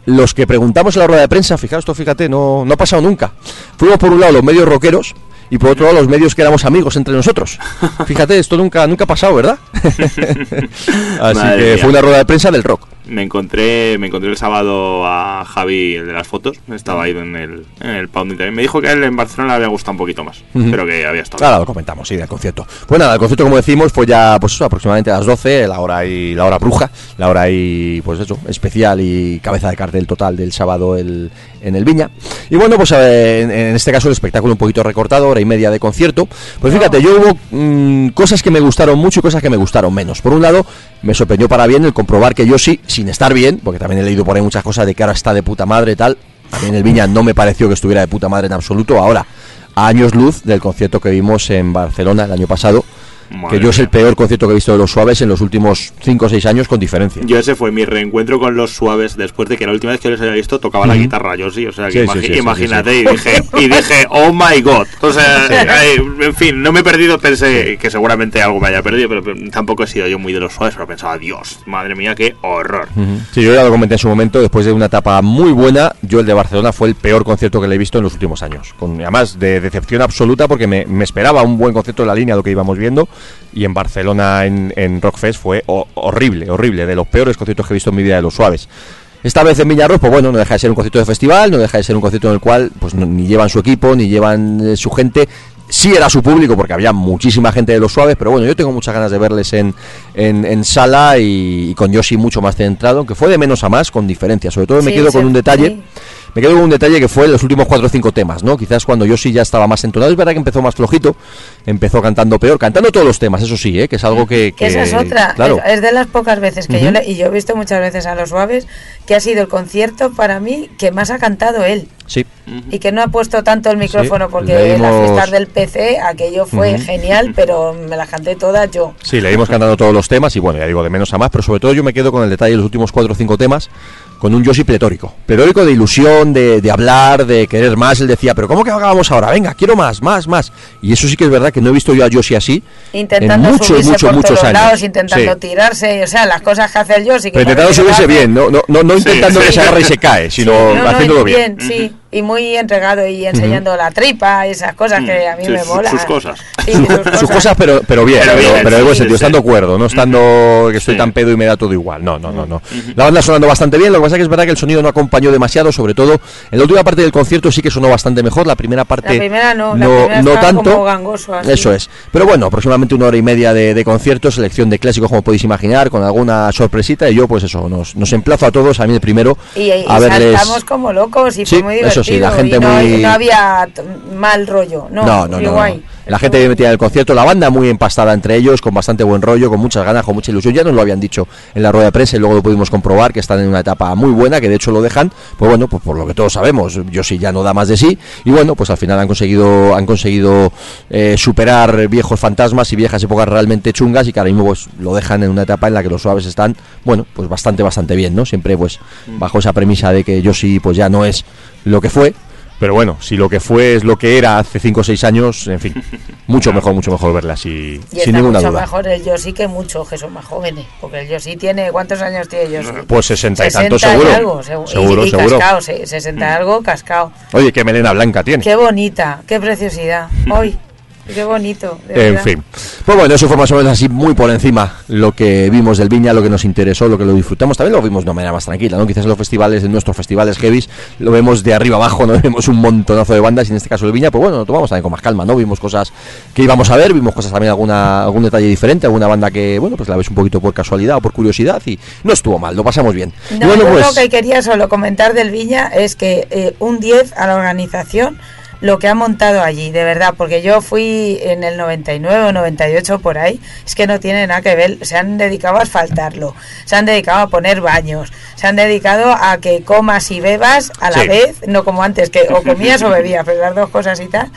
Los que preguntamos en la rueda de prensa, fijaos, esto fíjate, no, no ha pasado nunca. Fuimos por un lado los medios rockeros y por otro lado los medios que éramos amigos entre nosotros. Fíjate, esto nunca, nunca ha pasado, ¿verdad? Así Madre que mía. fue una rueda de prensa del rock. Me encontré, me encontré el sábado a Javi, el de las fotos. Estaba ahí en el, en el Pounding también. Me dijo que a él en Barcelona le había gustado un poquito más. Pero que había estado. Ahora lo comentamos, sí, del concierto. Pues nada, el concierto, como decimos, fue ya, pues eso, aproximadamente a las 12, la hora y la hora bruja, la hora y, pues eso, especial y cabeza de cartel total del sábado el- en el Viña. Y bueno, pues en, en este caso el espectáculo un poquito recortado, hora y media de concierto. Pues fíjate, yo hubo mm, cosas que me gustaron mucho y cosas que me gustaron menos. Por un lado, me sorprendió para bien el comprobar que yo sí, sin estar bien, porque también he leído por ahí muchas cosas de que ahora está de puta madre y tal. A en el Viña no me pareció que estuviera de puta madre en absoluto. Ahora, a años luz del concierto que vimos en Barcelona el año pasado, Madre que yo es el peor concierto que he visto de los suaves en los últimos 5 o 6 años con diferencia. Yo ese fue mi reencuentro con los suaves después de que la última vez que les había visto tocaba la guitarra yo sí, o sea que sí, imagi- sí, sí, imagínate y dije y dije oh my god, o sea, en fin, no me he perdido, pensé que seguramente algo me haya perdido, pero, tampoco he sido yo muy de los suaves, pero pensaba Dios, madre mía, qué horror. Ujú. Sí, yo ya lo comenté en su momento, después de una etapa muy buena, yo el de Barcelona fue el peor concierto que le he visto en los últimos años. Con, además, de decepción absoluta porque me, me esperaba un buen concierto en la línea de lo que íbamos viendo y en Barcelona, en, en Rockfest, fue ho- horrible, horrible, de los peores conciertos que he visto en mi vida de los suaves. Esta vez en Villarros, pues bueno, no deja de ser un concierto de festival, no deja de ser un concierto en el cual pues no- ni llevan su equipo, ni llevan eh, su gente. Sí era su público porque había muchísima gente de los suaves, pero bueno, yo tengo muchas ganas de verles en, en, en sala y, y con Yoshi mucho más centrado, aunque fue de menos a más, con diferencia. Sobre todo me Sí, quedo con un detalle. sí. Me quedo con un detalle que fue en los últimos cuatro o cinco temas, ¿no? Quizás cuando Yoshi ya estaba más entonado. Es verdad que empezó más flojito, empezó cantando peor, cantando todos los temas, eso sí, ¿eh? que es algo que... Que esa es otra. Claro. Es, es de las pocas veces que yo le, y yo he visto muchas veces a los suaves que ha sido el concierto para mí que más ha cantado él Sí. y que no ha puesto tanto el micrófono porque leímos- las fiestas del PC aquello fue genial, pero me las canté todas yo. Sí, le dimos cantando todos los temas y bueno, ya digo, de menos a más, pero sobre todo yo me quedo con el detalle de los últimos cuatro o cinco temas, con un Yoshi pletórico. Pletórico de ilusión, de, de hablar, de querer más. Él decía, pero ¿cómo que hagamos ahora? Venga, quiero más, más, más. Y eso sí que es verdad que no he visto yo a Yoshi así Intentando en muchos, subirse muchos, por muchos todos años. lados, intentando Sí. tirarse, o sea, las cosas que hace el Yoshi. que Pero intentando subirse bien, no, no, no, no Sí, intentando sí. que se agarre y se cae, sino No, no, haciéndolo bien. sí, y muy entregado y enseñando la tripa y esas cosas que a mí Sí, me su- mola. sus cosas. Sí, Sus cosas, pero, pero bien, Pero pero, bien, pero en buen sí, sentido, sí. estando cuerdo, no estando que estoy Sí. tan pedo y me da todo igual. No, no, no, no. La banda sonando bastante bien, lo que pasa es que es verdad que el sonido no acompañó demasiado, sobre todo en la última parte del concierto sí que sonó bastante mejor, la primera parte La primera no, la no, primera no tanto. como gangoso, así. Eso es. Pero bueno, aproximadamente una hora y media de, de concierto, selección de clásicos como podéis imaginar, con alguna sorpresita y yo pues eso, nos, nos emplazo a todos, a mí el primero, Y, y a verles... saltamos como locos y Sí, fue muy divertido. Sí, la gente y no, muy- y no había mal rollo, no, No, no, no. La gente bien metida en el concierto, la banda muy empastada entre ellos, con bastante buen rollo, con muchas ganas, con mucha ilusión. Ya nos lo habían dicho en la rueda de prensa y luego lo pudimos comprobar que están en una etapa muy buena, que de hecho lo dejan, pues bueno, pues por lo que todos sabemos, yo sí ya no da más de sí y bueno, pues al final han conseguido han conseguido eh, superar viejos fantasmas y viejas épocas realmente chungas y que ahora mismo pues lo dejan en una etapa en la que los suaves están, bueno, pues bastante bastante bien, ¿no? Siempre pues bajo esa premisa de que yo sí pues ya no es lo que fue, pero bueno, si lo que fue es lo que era hace 5 o 6 años, en fin, mucho mejor, mucho mejor verla así, Y sin ninguna mucho duda. mejor el Yoshi que muchos que son más jóvenes. Porque el Yoshi tiene. ¿Cuántos años tiene Yoshi? Pues 60 y 60 tantos seguro. algo, segu- Seguro, y, y seguro. cascao, se- 60 y algo, cascao. Oye, qué melena blanca tiene. Qué bonita, qué preciosidad. Hoy, qué bonito. de En verdad. fin. Pues bueno, eso fue más o menos así muy por encima lo que vimos del Viña, lo que nos interesó, lo que lo disfrutamos. También lo vimos de una manera más tranquila, ¿no? Quizás en los festivales, en nuestros festivales heavies, lo vemos de arriba abajo, no vemos un montonazo de bandas y en este caso el Viña, pues bueno, lo tomamos también con más calma, ¿no? Vimos cosas que íbamos a ver, vimos cosas también, alguna, algún detalle diferente, alguna banda que, bueno, pues la ves un poquito por casualidad o por curiosidad y no estuvo mal, lo pasamos bien. Y No, bueno, yo pues... lo que quería solo comentar del Viña es que eh, un 10 a la organización lo que ha montado allí, de verdad, porque yo fui en el 99 o 98 por ahí, es que no tiene nada que ver, se han dedicado a asfaltarlo, se han dedicado a poner baños, se han dedicado a que comas y bebas a la Sí. vez, no como antes, que o comías o bebías, pero las dos cosas y tal.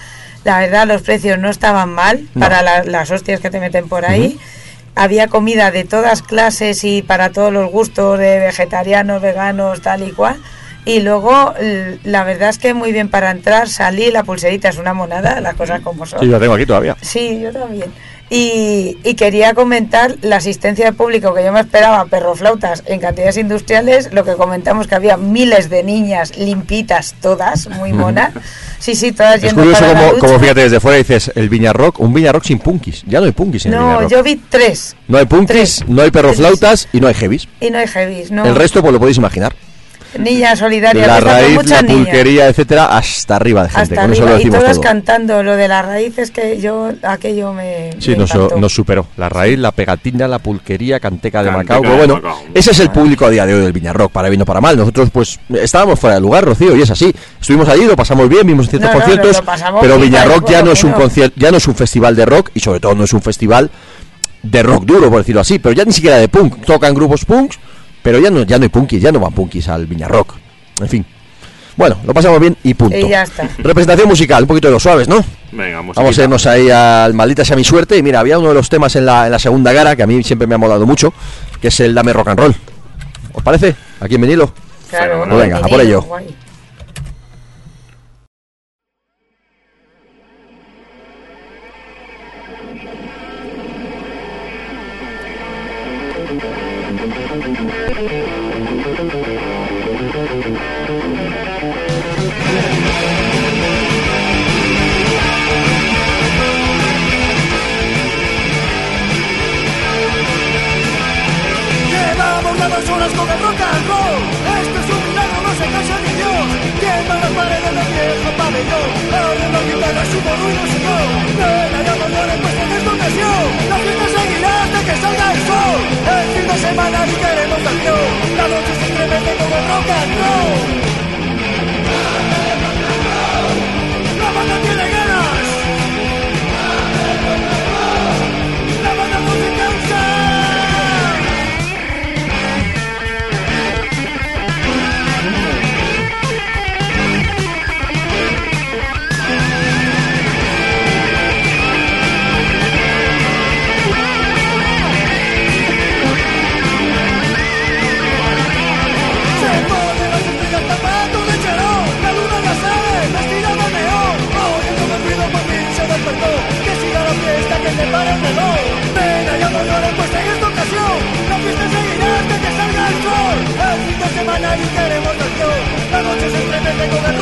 La verdad, los precios no estaban mal No. para la- las hostias que te meten por ahí. Había comida de todas clases y para todos los gustos, de vegetarianos, veganos, tal y cual. Y luego, la verdad es que muy bien para entrar, salí, la pulserita es una monada, las cosas como son. Sí, yo la tengo aquí todavía. Sí, yo también. Y, y quería comentar la asistencia de público que yo me esperaba, perroflautas en cantidades industriales, lo que comentamos que había miles de niñas limpitas, todas, muy monas. Sí, sí, todas Es yendo curioso para la como, ducha. como fíjate desde fuera dices el Viña Rock, un Viña Rock sin punkis. Ya no hay punkis en No, yo vi tres. No hay punkis, Tres. no hay perroflautas y no hay heavies. Y no hay heavies, no. El resto pues lo podéis imaginar. Niñas solidarias. La raíz, muchas la niñas. pulquería, etcétera, hasta arriba de gente. Hasta Con eso lo arriba, y decimos todas todo. cantando lo de la raíz es que yo aquello me, Sí, me nos, superó. La raíz, la pegatina, la pulquería, canteca de Canteca Macao. Pero bueno, Macao. ese es el público a día de hoy del Viñarrock, para bien o para mal. Nosotros, pues, estábamos fuera de lugar, Rocío, y es así. Estuvimos allí, lo pasamos bien, vimos ciertos No, no, conciertos, pero Viñarrock ya no es un concierto, ya no es un festival de rock y sobre todo no es un festival de rock duro, por decirlo así, pero ya ni siquiera de punk. Tocan grupos punks, pero ya no, ya no hay punkis, ya no van punkis al Viñarrock. En fin. Bueno, lo pasamos bien y punto. Y ya está. Representación musical, un poquito de los suaves, ¿no? Venga, Vamos a irnos ahí al maldita sea mi suerte. Y mira, había uno de los temas en la, en la segunda gara que a mí siempre me ha molado mucho, que es el Dame Rock and Roll. ¿Os parece? Aquí en vinilo. Claro, Bueno, venga, a por ello. guay. Sumo ruido no llores, en esta ocasión. La fiesta seguirá hasta que salga el sol. El fin de semana y queremos. La noche se roll. Reloj Nena, ya no llores, pues en esta ocasión La fiesta seguirá hasta que salga el sol. El fin de semana y queremos acción. La noche se estremece con el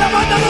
La banda no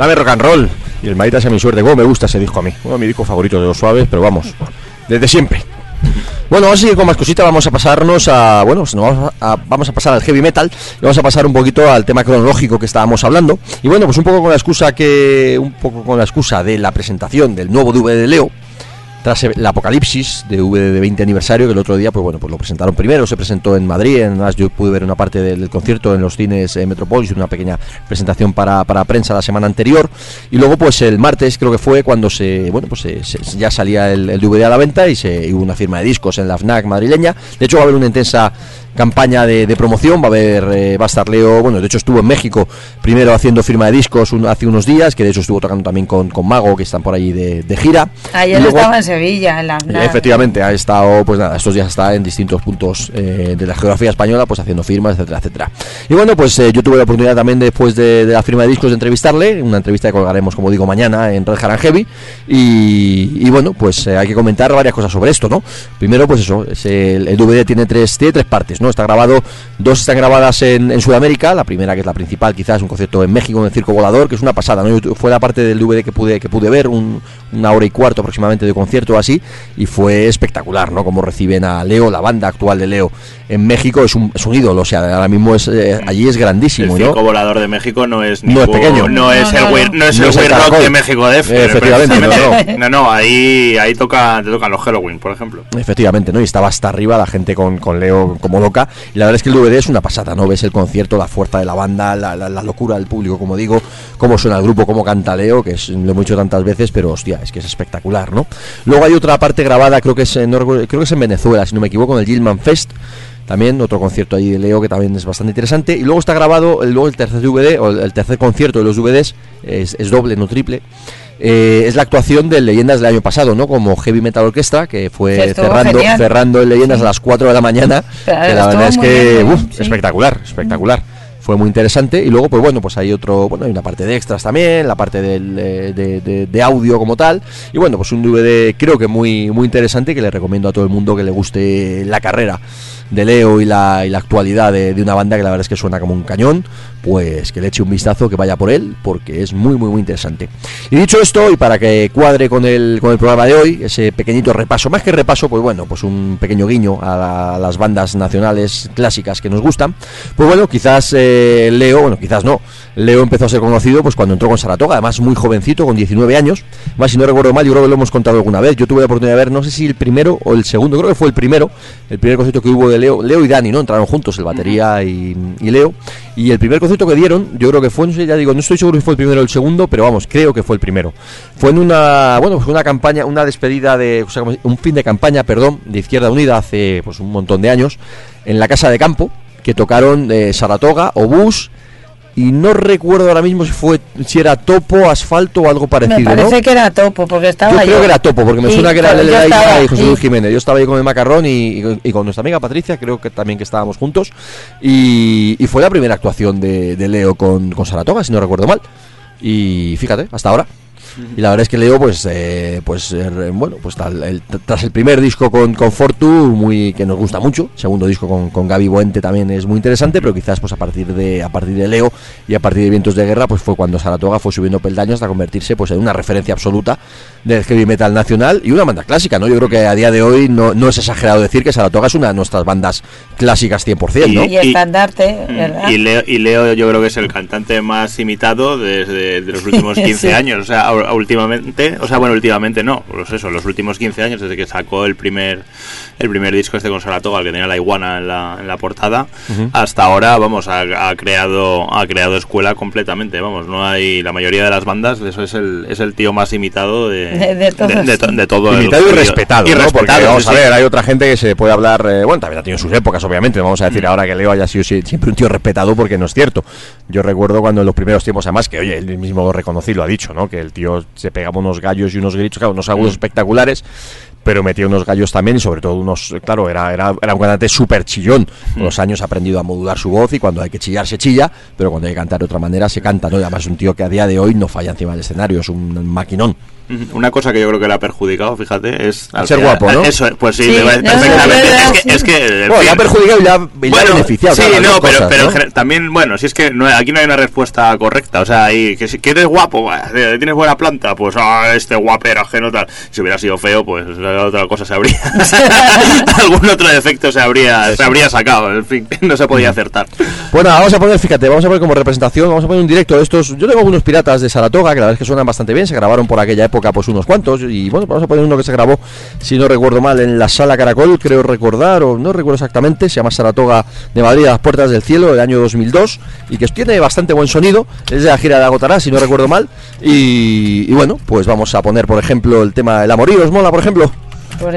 Dame rock and roll. Y el maldita sea mi suerte. ¿Cómo me gusta ese disco a mí? Uno de mis discos de los suaves, pero vamos, desde siempre. Bueno, vamos a seguir con más cositas. Vamos a pasarnos a. Bueno, vamos a, pasar al heavy metal. Vamos a pasar un poquito al tema cronológico que estábamos hablando. Y bueno, pues un poco con la excusa que. Un poco con la excusa de la presentación del nuevo DVD de Leo tras el apocalipsis de V de 20 aniversario que el otro día pues bueno pues lo presentaron primero. Se presentó en Madrid en yo pude ver una parte del, concierto en los cines eh, Metropolis una pequeña presentación para, para prensa la semana anterior. Y luego pues el martes creo que fue cuando se bueno pues se- ya salía el, el DVD a la venta y se y hubo una firma de discos en la FNAC madrileña. De hecho va a haber una intensa campaña de, de promoción va a haber eh, va a estar Leo bueno de hecho estuvo en México primero haciendo firma de discos un- hace unos días que de hecho estuvo tocando también con, con Mago que están por ahí de, de gira Ayer luego- estaba en Sevilla, en la FNAC. Efectivamente, ha estado, pues nada, estos días está en distintos puntos eh, de la geografía española, pues haciendo firmas, etcétera, etcétera. Y bueno, pues eh, yo tuve la oportunidad también después de, de la firma de discos de entrevistarle, una entrevista que colgaremos, como digo, mañana en Red Haran Heavy. Y, y bueno, pues eh, hay que comentar varias cosas sobre esto, ¿no? Primero, pues eso, es el, el DVD tiene tres, tiene tres partes, ¿no? Está grabado, dos están grabadas en, en Sudamérica, la primera que es la principal, quizás un concierto en México, en el Circo Volador, que es una pasada, ¿no? Yo- fue la parte del DVD que pude, que pude ver, un- una hora y cuarto aproximadamente de concierto o así, y fue espectacular, ¿no? Como reciben a Leo, la banda actual de Leo en México, es un, es un ídolo, o sea, ahora mismo es, eh, allí es El grandísimo, circo ¿no? volador de México no es No es ningún- pequeño. no es el no, Weird- no. no es el el Weird Rock de México DF, Eh, efectivamente, no, no, ahí ahí toca te tocan los Halloween, por ejemplo. Efectivamente, ¿no? Y estaba hasta arriba la gente con, con Leo como loca. Y la verdad es que el DVD es una pasada, ¿no? Ves el concierto, la fuerza de la banda, la, locura del público, como digo, cómo suena el grupo, cómo canta Leo, que es, lo hemos dicho tantas veces, pero hostia, es que es espectacular, ¿no? Luego hay otra parte grabada, creo que es, en- creo que es en Venezuela, si no me equivoco, en el Gilman Fest. También otro concierto ahí de Leo que también es bastante interesante. Y luego está grabado, el, luego el tercer DVD, o el, tercer concierto de los DVDs, es doble, no triple. Eh, es la actuación de Leyendas del año pasado, ¿no? Como Heavy Metal Orquestra, que fue cerrando, genial. cerrando en Leyendas Sí. a las 4 de la mañana. Claro, que la verdad es que bien, uf, sí. espectacular, espectacular. Fue muy interesante. Y luego, pues bueno, pues hay otro, bueno, hay una parte de extras también, la parte del, eh, de, de- de audio como tal. Y bueno, pues un DVD creo que muy, muy interesante que le recomiendo a todo el mundo que le guste la carrera de Leo y la, y la actualidad de, de una banda que la verdad es que suena como un cañón, pues que le eche un vistazo, que vaya por él, porque es muy, muy, muy interesante. Y dicho esto, y para que cuadre con el, con el programa de hoy, ese pequeñito repaso, más que repaso, pues bueno, pues un pequeño guiño a, la- las bandas nacionales clásicas que nos gustan, pues bueno, quizás eh, Leo, bueno, quizás no, Leo empezó a ser conocido pues cuando entró con Saratoga, además muy jovencito, con 19 años, más si no recuerdo mal, yo creo que lo hemos contado alguna vez, yo tuve la oportunidad de ver, no sé si el primero o el segundo, creo que fue el primero, el primer concierto que hubo de Leo, Leo y Dani, ¿no? Entraron juntos, el batería y, y Leo, y el primer concierto que dieron, yo creo que fue, no sé, ya digo, no estoy seguro si fue el primero o el segundo, pero vamos, creo que fue el primero. Fue en una, bueno, fue una campaña, una despedida de, o sea, como- un fin de campaña, perdón, de Izquierda Unida hace pues un montón de años, en la Casa de Campo, que tocaron eh, Saratoga, Obús, y no recuerdo ahora mismo si fue si era topo, asfalto o algo parecido, Me parece ¿no? que era topo, porque estaba Yo creo que era topo, porque me Sí, suena que era claro, Lele yo Daiza estaba, y José. Luis Jiménez. Yo estaba ahí con el macarrón y, y- y con nuestra amiga Patricia, creo que también que estábamos juntos. Y, y fue la primera actuación de, de Leo con, con Saratoga, si no recuerdo mal. Y fíjate, hasta ahora. Y la verdad es que Leo, pues, eh, pues eh, bueno, pues tal- el- tras el primer disco con, con Fortu, muy que nos gusta mucho, segundo disco con, con Gaby Boente también es muy interesante, pero quizás pues a partir de a partir de Leo y a partir de Vientos de Guerra, pues fue cuando Saratoga fue subiendo peldaños hasta convertirse pues en una referencia absoluta del heavy metal nacional y una banda clásica, ¿no? Yo creo que a día de hoy no, no es exagerado decir que Saratoga es una de nuestras bandas clásicas 100%, ¿no? Y estandarte, Mm, ¿verdad? Y Leo, y Leo yo creo que es el cantante más imitado desde de los últimos 15 Sí. años. O sea, últimamente, o sea, bueno, últimamente no, pues eso, los últimos 15 años, desde que sacó el primer el primer disco este con Saratoga, el que tenía la iguana en la, en la portada, hasta ahora, vamos, ha, ha creado ha creado escuela completamente, vamos, no hay la mayoría de las bandas, eso es el, es el tío más imitado de, De- de todos. de, de to- de todo el- Imitado y respetado, y ¿no? Porque respetado, vamos sí, a ver, hay otra gente que se puede hablar, eh, bueno, también ha tenido sus épocas, obviamente, no vamos a decir ahora que Leo haya sido si- siempre un tío respetado porque no es cierto. Yo recuerdo cuando en los primeros tiempos, además, que oye, él mismo lo reconocí, lo ha dicho, ¿no? Que el tío se pegaba unos gallos y unos gritos, claro, unos agudos espectaculares, pero metía unos gallos también y sobre todo unos, claro, era, era, era un cantante súper chillón. Con los años ha aprendido a modular su voz y cuando hay que chillar se chilla, pero cuando hay que cantar de otra manera se canta, ¿no? Y además es un tío que a día de hoy no falla encima del escenario, es un maquinón. Una cosa que yo creo que le ha perjudicado, fíjate, es... al ser final- guapo, ¿no? Eso, pues sí, Sí, no, perfectamente. es que, es que, en Bueno, le ha fin, perjudicado y le ha, y le ha beneficiado. Sí, claro, no, pero, cosas, pero ¿no? en general- también, bueno, si es que no, aquí no hay una respuesta correcta. O sea, ahí, que, si que eres guapo, tienes buena planta, pues ah, este guaperágeno tal. Si hubiera sido feo, pues la otra cosa se habría. Algún otro defecto se habría, se habría sacado. En fin, no se podía acertar. Bueno, vamos a poner, fíjate, vamos a poner como representación, vamos a poner un directo de estos. Yo tengo algunos piratas de Saratoga que la verdad es que suenan bastante bien, se grabaron por aquella época, pues unos cuantos. Y bueno, vamos a poner uno que se grabó, si no recuerdo mal, en la sala Caracol, creo recordar, o no recuerdo exactamente, se llama Saratoga de Madrid a las puertas del cielo, del año 2002, y que tiene bastante buen sonido. Es de la gira de Agotará, si no recuerdo mal. Y, y bueno, pues vamos a poner, por ejemplo, el tema El Amorío, ¿os mola, por ejemplo?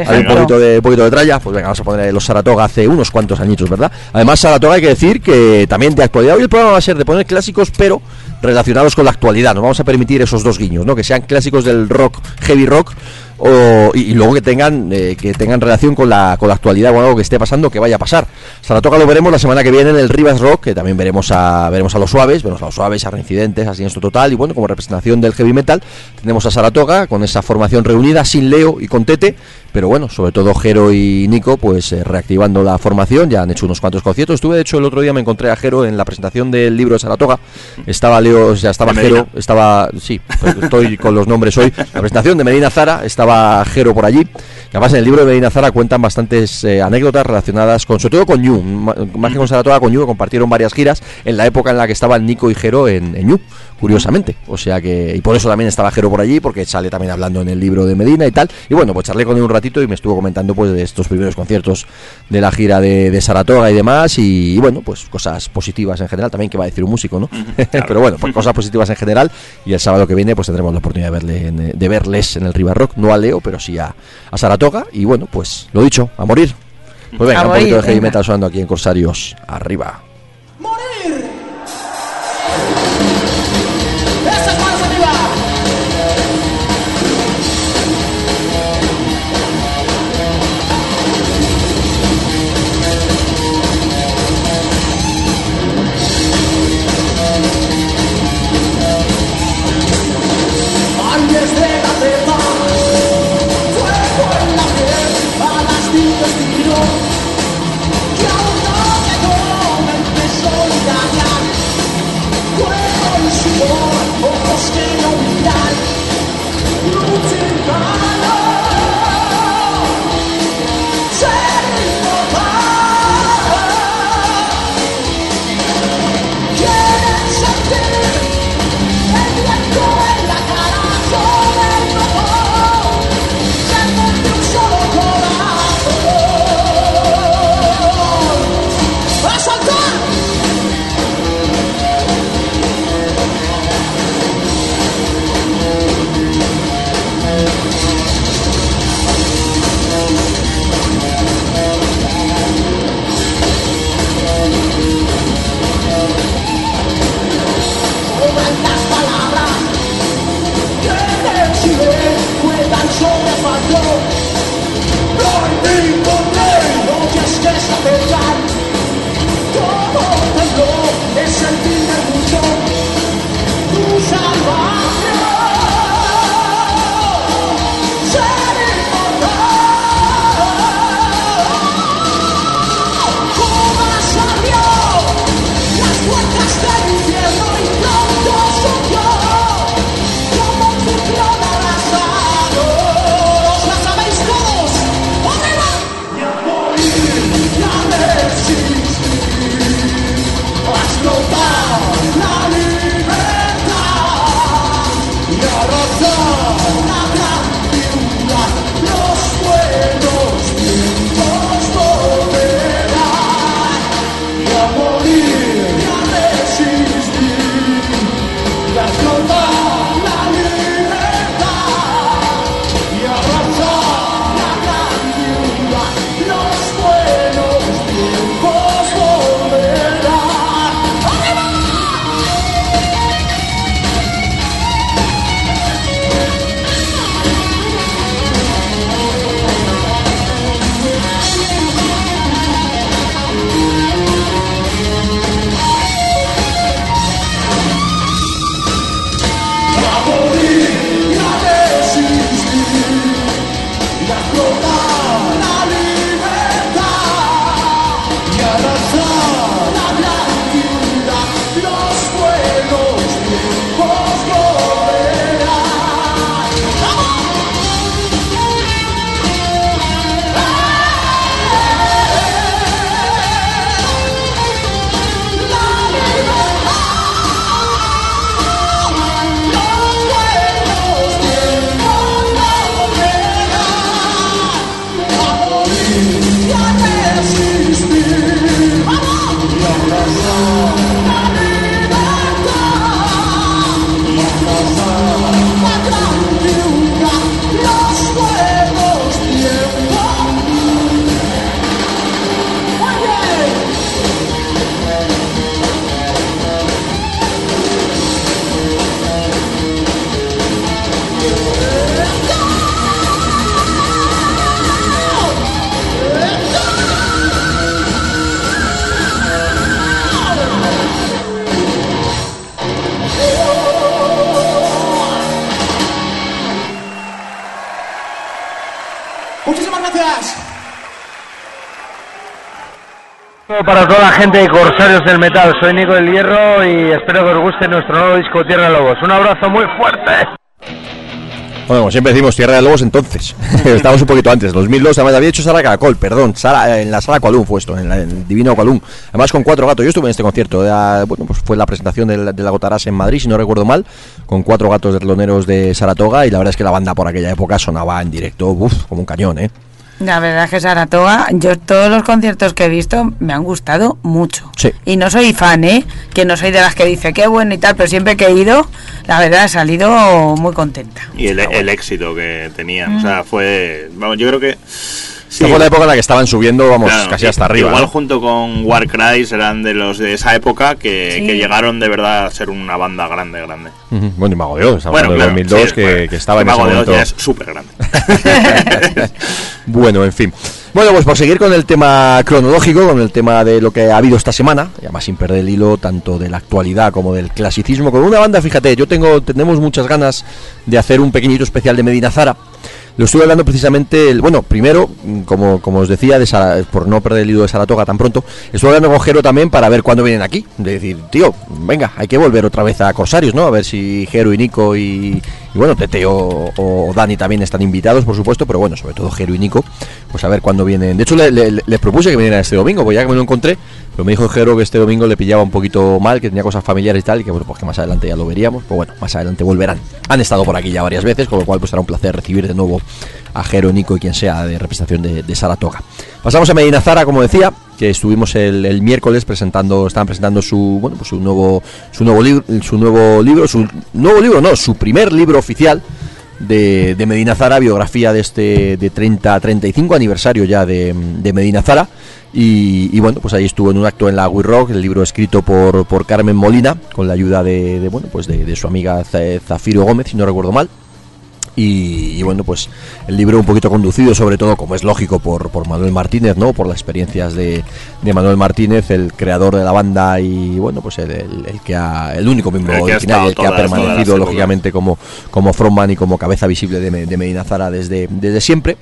Hay un poquito de, un poquito de tralla, pues venga, vamos a poner los Saratoga hace unos cuantos añitos, ¿verdad? Además, Saratoga hay que decir que también de actualidad, hoy el programa va a ser de poner clásicos, pero relacionados con la actualidad. Nos vamos a permitir esos dos guiños, ¿no? Que sean clásicos del rock, heavy rock, o, y, y luego que tengan eh, que tengan relación con la, con la actualidad o algo que esté pasando, que vaya a pasar. Saratoga lo veremos la semana que viene en el Rivas Rock, que también veremos a veremos a los suaves, veremos a los suaves, a reincidentes, a Siniestro Total, y bueno, como representación del heavy metal, tenemos a Saratoga con esa formación reunida, sin Leo y con Tete, pero bueno, sobre todo Jero y Nico, pues eh, reactivando la formación, ya han hecho unos cuantos conciertos. Estuve, de hecho, el otro día me encontré a Jero en la presentación del libro de Saratoga. Estaba Leo, o sea, estaba. Jero, estaba, sí, pues estoy con los nombres hoy. La presentación de Medina Zara, estaba Jero por allí. Además en el libro de Medina Zara cuentan bastantes eh, anécdotas relacionadas con, sobre todo con Ñu, más que con Saratoga, con Ñu, que compartieron varias giras en la época en la que estaban Nico y Jero en, en curiosamente. O sea que, y por eso también estaba Jero por allí, porque sale también hablando en el libro de Medina y tal. Y bueno, pues charlé con él un ratito y me estuvo comentando pues de estos primeros conciertos de la gira de, de Saratoga y demás. Y, y bueno, pues cosas positivas en general, también que va a decir un músico, ¿no? Pero bueno, pues cosas positivas en general. Y el sábado que viene, pues tendremos la oportunidad de, verle en, de verles en el River Rock, no a Leo, pero sí a, a Saratoga. Y bueno, pues lo dicho, a morir. Pues venga, A un poquito de heavy venga. metal sonando aquí en Corsarios. Arriba. ¡Morir! Gente de Corsarios del Metal, soy Nico del Hierro y espero que os guste nuestro nuevo disco Tierra de Lobos. Un abrazo muy fuerte. Bueno, como siempre decimos Tierra de Lobos entonces. Estamos un poquito antes, 2002, además había hecho Sara Caracol, perdón, Sara, en la sala Cualún fue esto, en, la- en el Divino Cualún. Además con cuatro gatos, yo estuve en este concierto, era- bueno, pues fue la presentación de la, de la Gotarás en Madrid, si no recuerdo mal, con cuatro gatos de teloneros de Saratoga y la verdad es que la banda por aquella época sonaba en directo, uf, como un cañón, ¿eh? La verdad es que Saratoga, yo todos los conciertos que he visto me han gustado mucho. Sí. Y no soy fan, ¿eh? Que no soy de las que dice qué bueno y tal, pero siempre que he ido, la verdad he salido muy contenta. Y el, el éxito que tenían. O sea, fue. Vamos, yo creo que. Esta fue la época en la que estaban subiendo, vamos, Claro, casi hasta arriba. Igual ¿no? junto con Warcry serán de los de esa época que, Sí. que llegaron de verdad a ser una banda grande, grande. Bueno, y Mago de Oz, estamos Bueno, hablando de claro, 2002, sí, que, bueno, que estaba en Mago ese de Oz momento. ya es súper grande. Bueno, en fin. Bueno, pues por seguir con el tema cronológico, con el tema de lo que ha habido esta semana, y además sin perder el hilo tanto de la actualidad como del clasicismo, con una banda, fíjate, yo tengo, tenemos muchas ganas de hacer un pequeñito especial de Medina Zara. Lo estuve hablando precisamente, el, bueno, primero, como, como os decía, de Sara- por no perder el hilo de Saratoga tan pronto, estuve hablando con Jero también para ver cuándo vienen aquí. De decir, tío, venga, hay que volver otra vez a Corsarios, ¿no? A ver si Jero y Nico y, y bueno, Tete o, o Dani también están invitados, por supuesto, pero bueno, sobre todo Jero y Nico, pues a ver cuándo vienen. De hecho, le, le- les propuse que vinieran este domingo, pues ya que me lo encontré, pero me dijo Jero que este domingo le pillaba un poquito mal, que tenía cosas familiares y tal, y que bueno, pues que más adelante ya lo veríamos, pues bueno, más adelante volverán. Han estado por aquí ya varias veces, con lo cual pues será un placer recibir de nuevo a Jero, Nico y quien sea de representación de, de Saratoga. Pasamos a Medina Zara, como decía, estuvimos el, el miércoles presentando, estaban presentando su bueno pues su nuevo su nuevo libro, su nuevo libro, su nuevo libro, no, su primer libro oficial de, de Medina Zara, biografía de este de 30 35 aniversario ya de, de Medina Zara. Y, y bueno, pues ahí estuvo en un acto en la We Rock, el libro escrito por, por Carmen Molina, con la ayuda de, de, bueno pues de, de su amiga Zafiro Gómez, si no recuerdo mal. Y, y bueno, pues el libro un poquito conducido, sobre todo, como es lógico, por, por Manuel Martínez, ¿no? Por las experiencias de, de Manuel Martínez, el creador de la banda y, bueno, pues el, el- el que ha, el único miembro El ha original, estado el que ha todas- las permanecido, lógicamente, como, como frontman y como cabeza visible de, de Medina Zara desde, desde siempre.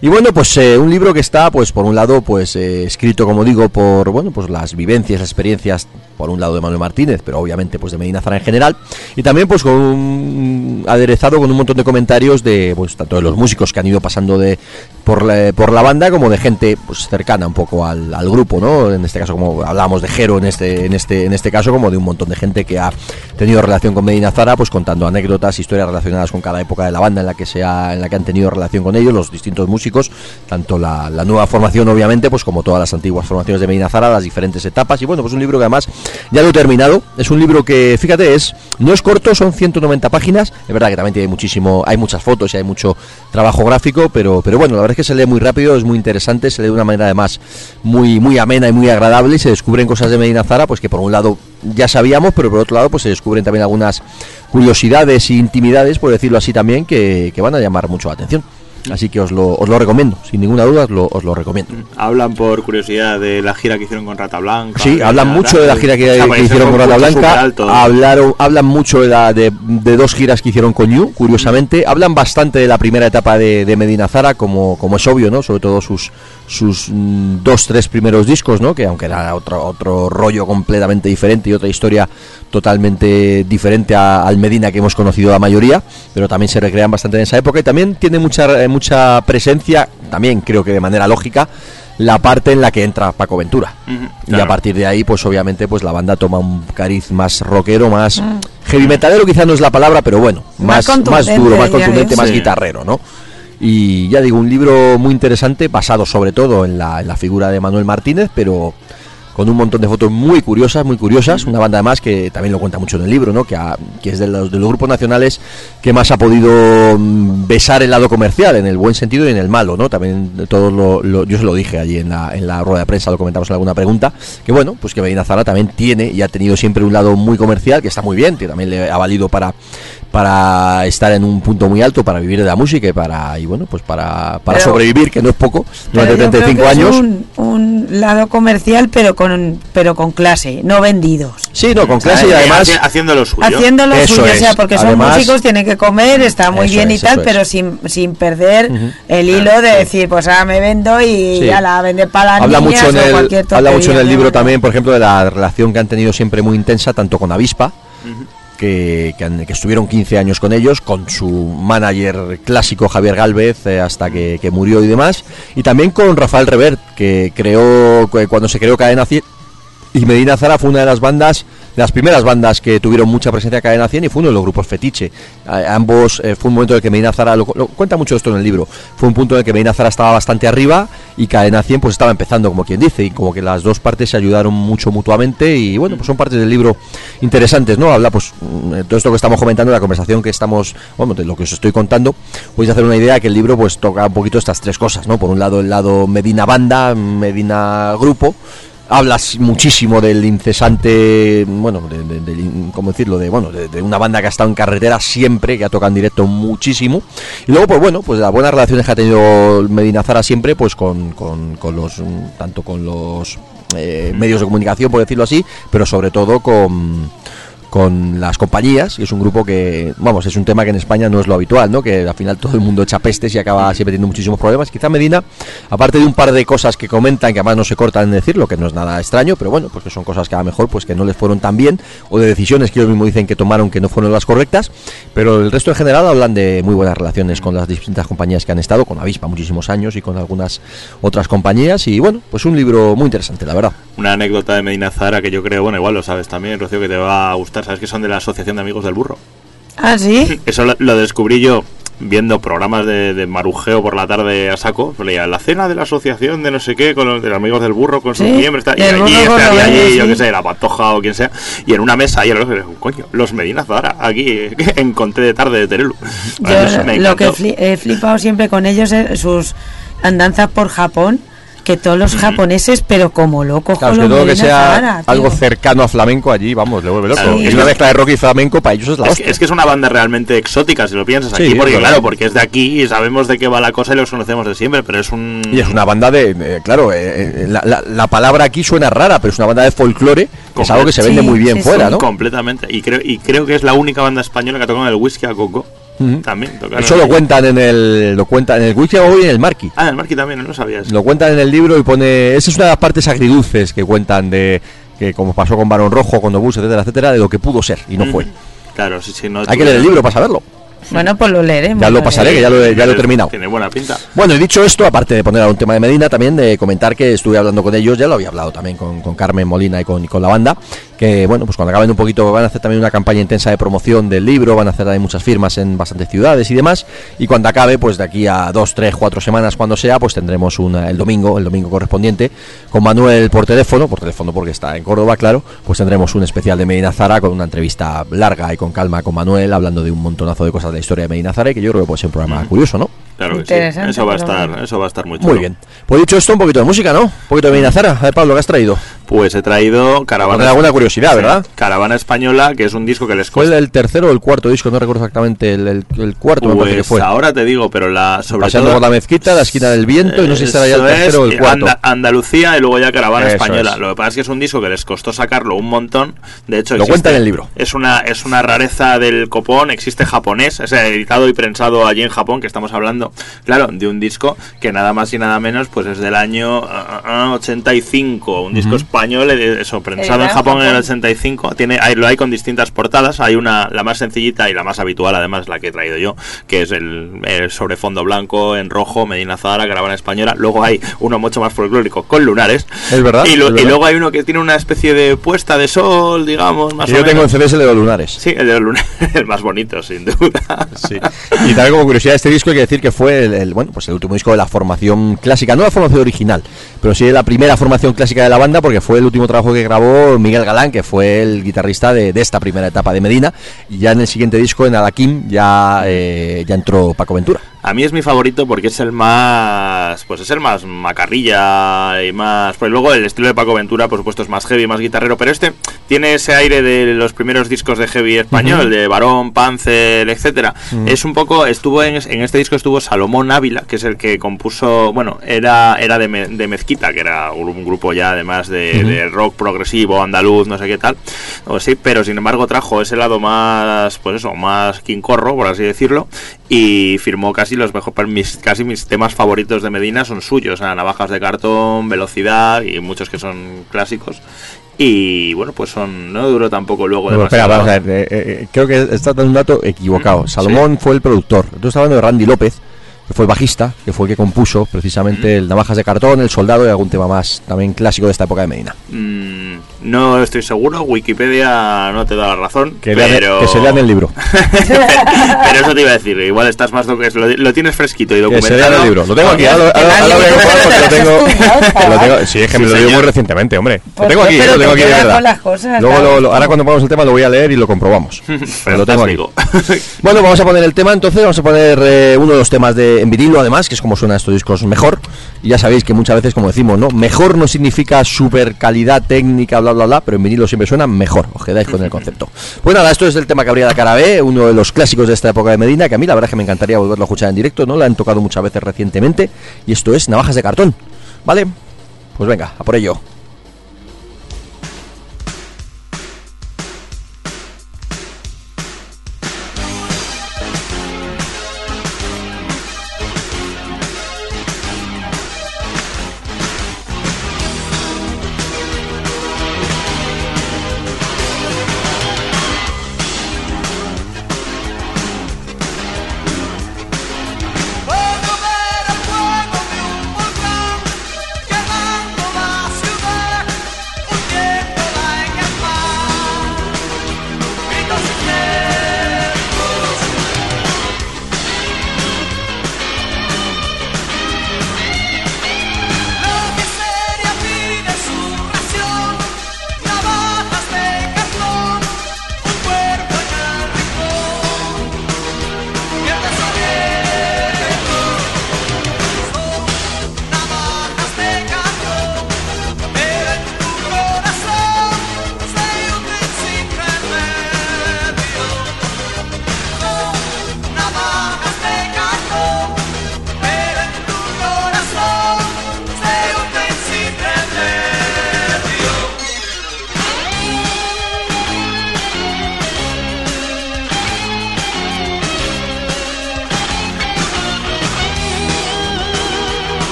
Y bueno, pues eh, un libro que está, pues por un lado, pues eh, escrito, como digo, por, bueno, pues las vivencias, las experiencias, por un lado de Manuel Martínez, pero obviamente pues de Medina Zara en general, y también pues con un aderezado con un montón de comentarios de, pues tanto de los músicos que han ido pasando de por la, por la banda como de gente pues cercana un poco al, al grupo, ¿no? En este caso, como hablábamos de Jero en este, en este, en este caso, como de un montón de gente que ha tenido relación con Medina Zara, pues contando anécdotas, historias relacionadas con cada época de la banda en la que se ha, en la que han tenido relación con ellos, los distintos músicos, tanto la, nueva formación, obviamente, pues como todas las antiguas formaciones de Medina Zara, las diferentes etapas. Y bueno, pues un libro que además ya lo he terminado. Es un libro que, fíjate, es no es corto, son 190 páginas. Es verdad que también tiene muchísimo, hay muchas fotos y hay mucho trabajo gráfico, pero, pero bueno, la verdad es que se lee muy rápido, es muy interesante, se lee de una manera además muy, muy amena y muy agradable y se descubren cosas de Medina Zara, pues que por un lado ya sabíamos, pero por otro lado pues se descubren también algunas curiosidades e intimidades, por decirlo así también, que, que van a llamar mucho la atención. Así que os lo, os lo recomiendo, sin ninguna duda os lo, os lo recomiendo. Hablan por curiosidad de la gira que hicieron con Rata Blanca. Sí, hablan mucho de la gira que, que hicieron con Rata Blanca. superalto. Hablaron, hablan mucho de, la, de, de dos giras que hicieron con You, curiosamente. Hablan bastante de la primera etapa de, de Medina Zara, como, como es obvio, ¿no? Sobre todo sus, sus mm, dos, tres primeros discos, ¿no? Que aunque era otro, otro rollo completamente diferente y otra historia totalmente diferente a- al Medina que hemos conocido la mayoría, pero también se recrean bastante en esa época y también tiene mucha, eh, mucha presencia, también creo que de manera lógica, la parte en la que entra Paco Ventura. Y claro. a partir de ahí, pues obviamente, pues la banda toma un cariz más rockero, más heavy metalero, quizás no es la palabra, pero bueno, Más más, más, duro, más contundente, más Sí. guitarrero, ¿no? Y ya digo, un libro muy interesante, basado sobre todo en la, en la figura de Manuel Martínez, pero con un montón de fotos muy curiosas, muy curiosas. Una banda además que también lo cuenta mucho en el libro, ¿no? Que, ha- que es de los, de los grupos nacionales que más ha podido mm, besar el lado comercial, en el buen sentido y en el malo, ¿no? También lo, lo- yo se lo dije allí en la, en la rueda de prensa, lo comentamos en alguna pregunta, que bueno, pues que Medina Zara también tiene y ha tenido siempre un lado muy comercial, que está muy bien, que también le ha valido para, para estar en un punto muy alto, para vivir de la música y para, y bueno, pues para, para Pero- sobrevivir, que no es poco, durante yo creo 35 que es años. Un, un lado comercial, pero con, pero con clase, no vendidos. Sí, no, con clase y además... haci- haciendo lo suyo. Haciendo lo Eso suyo, o sea, porque son Además- músicos, tienen que comer, está muy bien y tal, pero sin, sin perder el hilo de decir, pues ahora me vendo y Sí. ya la vender para las habla niñas mucho en o el, cualquier habla mucho en el libro también por ejemplo de la relación que han tenido siempre muy intensa tanto con Avispa que, que, estuvieron 15 años con ellos con su manager clásico Javier Galvez eh, hasta que, murió y demás y también con Rafael Revert que creó cuando se creó Cadena 100 y Medina Zara fue una de las bandas, las primeras bandas que tuvieron mucha presencia en Cadena 100 y fue uno de los grupos fetiche. Ambos, eh, fue un momento en el que Medina Zara, lo, cuenta mucho esto en el libro, fue un punto en el que Medina Zara estaba bastante arriba y Cadena 100 pues estaba empezando, como quien dice, y como que las dos partes se ayudaron mucho mutuamente y bueno, pues son partes del libro interesantes, ¿no? Habla pues mm, todo esto que estamos comentando, la conversación que estamos, bueno, de lo que os estoy contando, podéis hacer una idea que el libro pues toca un poquito estas tres cosas, ¿no? Por un lado el lado Medina Banda, Medina Grupo, hablas muchísimo del incesante bueno de, de- del- cómo decirlo de bueno de, de una banda que ha estado en carretera siempre que ha tocado en directo muchísimo. Y luego pues bueno pues las buenas relaciones que ha tenido Medina Zara siempre pues con, con- con los tanto con los eh, medios de comunicación por decirlo así pero sobre todo con con las compañías, y es un grupo que, vamos, es un tema que en España no es lo habitual, ¿no? Que al final todo el mundo echa pestes y acaba siempre teniendo muchísimos problemas. Quizá Medina, aparte de un par de cosas que comentan, que además no se cortan en decirlo, que no es nada extraño, pero bueno, pues que son cosas que a lo mejor pues que no les fueron tan bien, o de decisiones que ellos mismos dicen que tomaron que no fueron las correctas, pero el resto en general hablan de muy buenas relaciones con las distintas compañías que han estado, con Avispa muchísimos años y con algunas otras compañías, y bueno, pues un libro muy interesante, la verdad. Una anécdota de Medina Zara que yo creo, bueno, igual lo sabes también, Rocío, que te va a gustar. Sabes que son de la Asociación de Amigos del Burro. Ah, sí. Eso lo, lo descubrí yo viendo programas de, de marujeo por la tarde a saco. Leía la cena de la asociación de no sé qué, con los, de los amigos del burro, con sus Sí, miembros. Y allí, los allí, bellos, yo qué sé, la patoja o quien sea. Y en una mesa, y otro, coño, los Medina Zara, aquí, encontré de tarde de Terelu. Yo Bueno, eso me lo que he flipado siempre con ellos es sus andanzas por Japón, que todos los japoneses, pero como locos Claro, los todo lo que sea algo cercano a flamenco allí, vamos, le vuelve loco. Es una mezcla de rock y flamenco para ellos es la Es que, es que es una banda realmente exótica, si lo piensas Sí, aquí, porque claro, porque es de aquí y sabemos de qué va la cosa y los conocemos de siempre, pero es un... Y es una banda de, eh, claro, eh, eh, la, la- la palabra aquí suena rara, pero es una banda de folclore, que es algo que se Sí, vende muy bien sí, fuera, sí. ¿no? Completamente. Y creo, y creo que es la única banda española que ha tocado en el whisky a coco. También tocaron Eso lo cuentan en el, lo cuentan en el Wiki hoy en el Marquis. Ah, en el Marquis también, no lo sabías. Lo cuentan en el libro y pone, esa es una de las partes agridulces que cuentan de que como pasó con Barón Rojo, con Obús, etcétera, etcétera, de lo que pudo ser y no fue. Claro, sí, sí, no. Hay que leer el libro para saberlo. Bueno, pues lo leeremos. Ya lo pasaré, que ya lo, he- ya lo he terminado. Tiene buena pinta. Bueno, y dicho esto, aparte de poner a un tema de Medina, también de comentar que estuve hablando con ellos, ya lo había hablado también con, con Carmen Molina y con, y con la banda, que bueno, pues cuando acaben un poquito van a hacer también una campaña intensa de promoción del libro, van a hacer también muchas firmas en bastantes ciudades y demás, y cuando acabe, pues de aquí a dos, tres, cuatro semanas, cuando sea, pues tendremos una, el domingo, el domingo correspondiente, con Manuel por teléfono, por teléfono porque está en Córdoba, claro, pues tendremos un especial de Medina Zara con una entrevista larga y con calma con Manuel, hablando de un montonazo de cosas de la historia de Medina Zara, y que yo creo que puede ser un programa curioso, ¿no? Claro que sí. Eso va a estar, eso va a estar muy chulo. Muy bien. Pues dicho esto, un poquito de música, ¿no? Un poquito de Medina Zara. A ver, Pablo, ¿qué has traído? Pues he traído Caravana. alguna curiosidad, Sí, ¿verdad? Caravana Española, que es un disco que les ¿Fue el, costó. el tercero o el cuarto disco? No recuerdo exactamente. El, el- el cuarto me parece que Pues fue. ahora te digo, pero la sobre Paseando todo por la mezquita, la esquina del viento, y no sé si será ya el tercero o el cuarto. Anda- Andalucía y luego ya Caravana Eso Española. es. Lo que pasa es que es un disco que les costó sacarlo un montón. De hecho, Lo existe- cuenta en el libro. Es una, es una rareza del copón, existe japonés, es editado y prensado allí en Japón, que estamos hablando, claro, de un disco que nada más y nada menos pues es del año ah, ah, 85, un disco español, eh, eso, prensado en Japón en el Japón. 85. Tiene, hay, lo hay con distintas portadas, hay una, la más sencillita y la más habitual, además la que he traído yo, que es el, el sobre fondo blanco, en rojo, Medina Zara, Caravana Española. Luego hay uno mucho más folclórico con lunares. Es verdad, Y, lo- es y luego hay uno que tiene una especie de puesta de sol, digamos, más o yo tengo en. CDs el de los lunares. Sí, el de los lunares, el más bonito, sin duda. Sí. Y también como curiosidad de este disco hay que decir que fue el, bueno pues el último disco de la formación clásica, no la formación original, pero sí la primera formación clásica de la banda porque fue el último trabajo que grabó Miguel Galán, que fue el guitarrista de, de esta primera etapa de Medina, y ya en el siguiente disco, en Adakim, ya, eh, ya entró Paco Ventura. A mí es mi favorito porque es el más, pues es el más macarrilla y más, pues luego el estilo de Paco Ventura, por supuesto, es más heavy, más guitarrero, pero este tiene ese aire de los primeros discos de heavy español, de Barón, Panzer, etcétera. Es un poco, estuvo en, en este disco estuvo Salomón Ávila, que es el que compuso, bueno, era, era de, Me- de Mezquita, que era un, grupo ya además de, de rock progresivo, andaluz, no sé qué tal, o sí, pero sin embargo trajo ese lado más, pues eso, más quincorro, por así decirlo, y firmó casi los mejores, mis, casi mis temas favoritos de Medina son suyos, navajas de cartón, velocidad y muchos que son clásicos. Y bueno, pues son, no duró tampoco luego No, espera, vamos a ver. eh, eh, creo que estás dando un dato equivocado. Mm, Salomón fue el productor. Tú estás hablando de Randy López, que fue el bajista, que fue el que compuso precisamente Mm. el Navajas de Cartón, el Soldado y algún tema más también clásico de esta época de Medina. Mm, no estoy seguro, Wikipedia no te da la razón. Que, pero... que se lean el libro. pero eso te iba a decir, igual estás más lo, lo tienes fresquito y Que se documentado. lean el libro. Lo tengo aquí. Ahora, Que voy a lo porque tengo. lo Sí, es que Sí, me lo digo señor. muy recientemente, hombre. Lo Pues tengo aquí, lo tengo te aquí de quedas verdad. con las cosas, Luego, lo- lo- ahora cuando pongamos el tema lo voy a leer y lo comprobamos. Pero lo tengo aquí. Bueno, vamos a poner el tema entonces, vamos a poner eh, uno de los temas de en vinilo además, que es como suenan estos discos mejor. Y ya sabéis que muchas veces, como decimos, ¿no? Mejor no significa super calidad técnica, bla, bla, pero en vinilo siempre suena mejor. Os quedáis con el concepto. Pues nada, esto es el tema que habría la cara B, uno de los clásicos de esta época de Medina, que a mí la verdad es que me encantaría volverlo a escuchar en directo, ¿no? La han tocado muchas veces recientemente. Y esto es Navajas de Cartón, ¿vale? Pues venga, a por ello.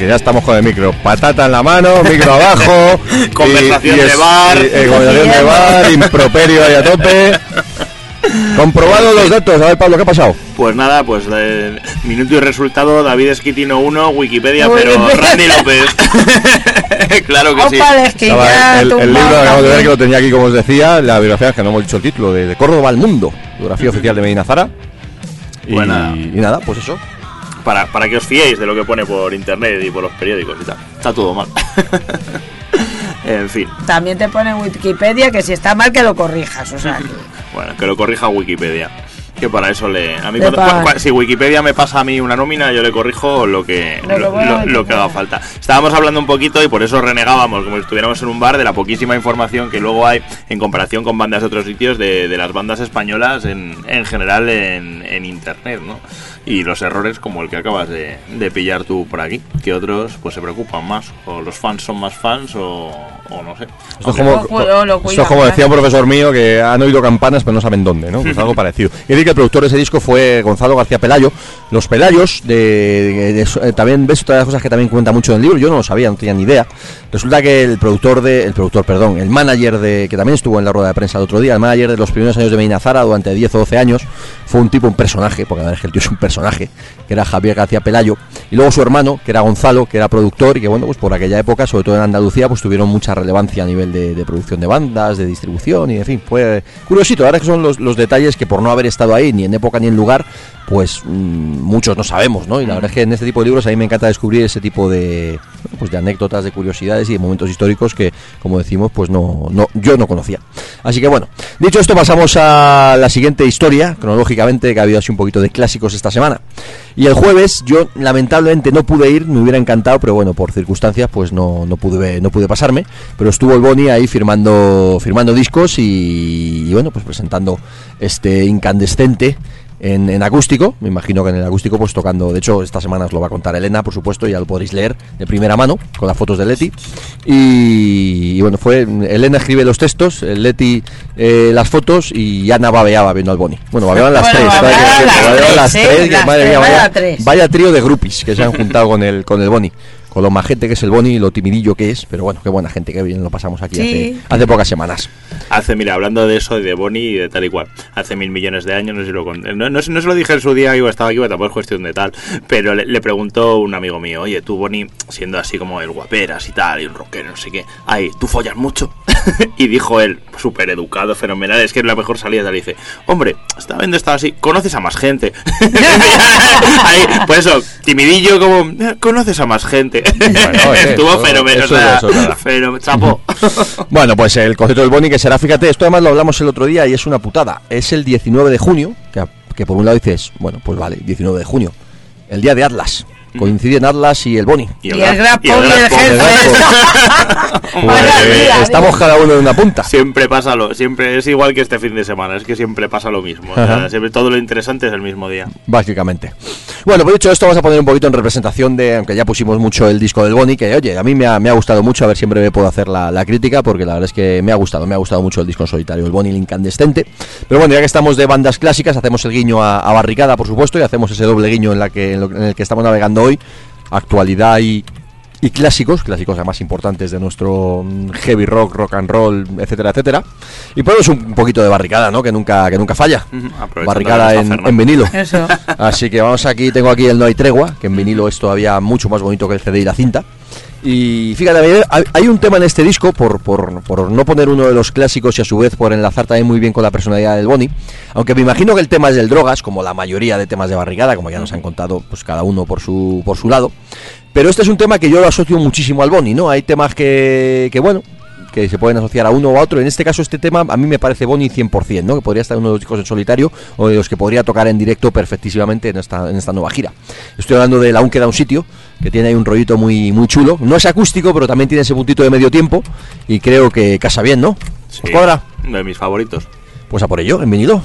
Que ya estamos con el micro. Patata en la mano, micro abajo. Conversación de es- bar. y, eh, conversación de bar, improperio ahí a tope. Comprobado los datos. A ver, Pablo, ¿qué ha pasado? Pues nada, pues eh, minuto y resultado, David Esquitino 1, Wikipedia, Muy pero bien. Randy López. claro que sí. Opa, de que Estaba ya el, libro, acabamos de ver que lo tenía aquí, como os decía, la biografía, que no hemos dicho el título, de, de Córdoba al Mundo, biografía oficial de Medina Zara. Y, Buena. y nada, pues eso. Para, para que os fiéis de lo que pone por internet y por los periódicos y tal. Está todo mal. en fin. También te pone Wikipedia que si está mal que lo corrijas, o sea, que- Bueno, que lo corrija Wikipedia. Que para eso le. A mí, Le cuando- si Wikipedia me pasa a mí una nómina, yo le corrijo lo que, Lo que lo, bueno, lo- lo que lo que haga falta. Estábamos hablando un poquito y por eso renegábamos, como si estuviéramos en un bar, de la poquísima información que luego hay en comparación con bandas de otros sitios, de, de las bandas españolas en, en general en, en internet, ¿no? Y los errores como el que acabas de, de pillar tú por aquí, que otros pues se preocupan más, o los fans son más fans, o, o no sé. Esto es como, Lo cuido, lo esto cuido, es como decía un profesor mío que han oído campanas pero no saben dónde, ¿no? Pues algo parecido. Y decir que el productor de ese disco fue Gonzalo García Pelayo. Los Pelayos, de, de- de- eh, también ves todas las cosas que también cuenta mucho en el libro, yo no lo sabía, no tenía ni idea. Resulta que el productor de, el productor, perdón, el manager de, que también estuvo en la rueda de prensa el otro día, el manager de los primeros años de Medina Zara durante 10 o 12 años, fue un tipo, un personaje, porque la verdad es que el tío es un personaje, que era Javier García Pelayo, y luego su hermano, que era Gonzalo, que era productor, y que bueno, pues por aquella época, sobre todo en Andalucía, pues tuvieron mucha relevancia a nivel de, de producción de bandas, de distribución, y en fin, fue curiosito, ahora que son los, los detalles que por no haber estado ahí, ni en época ni en lugar, pues mm, muchos no sabemos, ¿no? Y la verdad es que en este tipo de libros a mí me encanta descubrir ese tipo de, pues de anécdotas, de curiosidades y de momentos históricos que, como decimos, pues no, no, yo no conocía. Así que bueno, dicho esto, pasamos a la siguiente historia, cronológicamente, que ha habido así un poquito de clásicos esta semana. Y el jueves yo lamentablemente no pude ir, me hubiera encantado, pero bueno, por circunstancias pues no, no pude no pude pasarme, pero estuvo el Boni ahí firmando firmando discos y, y bueno, pues presentando este incandescente en, en acústico, me imagino que en el acústico pues tocando, de hecho esta semana os lo va a contar Elena, por supuesto, ya lo podréis leer de primera mano con las fotos de Leti y, y bueno, fue Elena escribe los textos, el Leti eh, las fotos y Ana babeaba viendo al Boni. Bueno, babeaban las Bueno, tres, babeaban las tres, ¿eh? madre mía, vaya vaya trío de groupies que se han juntado con el con el Boni. Con lo majete que es el Boni y lo timidillo que es, pero bueno, qué buena gente, que bien lo pasamos aquí Sí. hace, hace pocas semanas. Hace, mira, hablando de eso, y de Bonnie y de tal y cual, hace mil millones de años, no sé si lo con- no, no, sé- no se lo dije en su día, yo estaba aquí, pero tampoco es cuestión de tal, pero le, le preguntó un amigo mío, oye, tú Bonnie, siendo así como el guaperas y tal, y un rockero, no sé qué, ay, ¿tú follas mucho? y dijo él, súper educado, fenomenal, es que es la mejor salida, le dice, hombre, esta vez estaba así, conoces a más gente. Ahí, pues eso, timidillo como, "Eh, conoces a más gente. Bueno, Estuvo eso- fenomenal, eso- o sea, chapo. Bueno, pues el concepto del Boni que será, fíjate, esto además lo hablamos el otro día y es una putada. Es el 19 de junio, que, que por un lado dices, bueno, pues vale, 19 de junio, el día de Atlas. Coinciden Atlas y el Boni. Y el Grapo y el. Pues, Vaya eh, estamos cada uno de una punta. Siempre pasa lo, siempre es igual que este fin de semana, es que siempre pasa lo mismo. o sea, Ajá. siempre todo lo interesante es el mismo día. Básicamente. Bueno, pues dicho esto, vamos a poner un poquito en representación de, aunque ya pusimos mucho el disco del Boni, que oye, a mí me ha, me ha gustado mucho, a ver siempre me puedo hacer la, la crítica, porque la verdad es que me ha gustado, me ha gustado mucho el disco en solitario, el Boni el incandescente. Pero bueno, ya que estamos de bandas clásicas, hacemos el guiño a, a Barricada, por supuesto, y hacemos ese doble guiño en, la que, en, lo- en el que estamos navegando hoy, actualidad y, y clásicos, clásicos además importantes de nuestro mm, heavy rock, rock and roll, etcétera, etcétera. Y ponemos un poquito de barricada, ¿no? Que nunca, que nunca falla. Barricada en, vinilo. Eso. Así que vamos aquí, tengo aquí el No hay tregua, que en vinilo es todavía mucho más bonito que el CD y la cinta. Y fíjate, hay- hay un tema en este disco, por, por, por no poner uno de los clásicos y a su vez por enlazar también muy bien con la personalidad del Boni, aunque me imagino que el tema es del drogas, como la mayoría de temas de barricada, como ya nos han contado pues cada uno por su, por su lado. Pero este es un tema que yo lo asocio muchísimo al Boni, ¿no? Hay temas que, que bueno, que se pueden asociar a uno o a otro. En este caso, este tema a mí me parece Bonnie 100%, ¿no? Que podría estar uno de los discos en solitario o de los que podría tocar en directo perfectísimamente en esta, en esta nueva gira. Estoy hablando del Aún queda un sitio, que tiene ahí un rollito muy, muy chulo. No es acústico, pero también tiene ese puntito de medio tiempo y creo que casa bien, ¿no? Sí, ¿Os cuadra? De mis favoritos. Pues a por ello, en vinilo.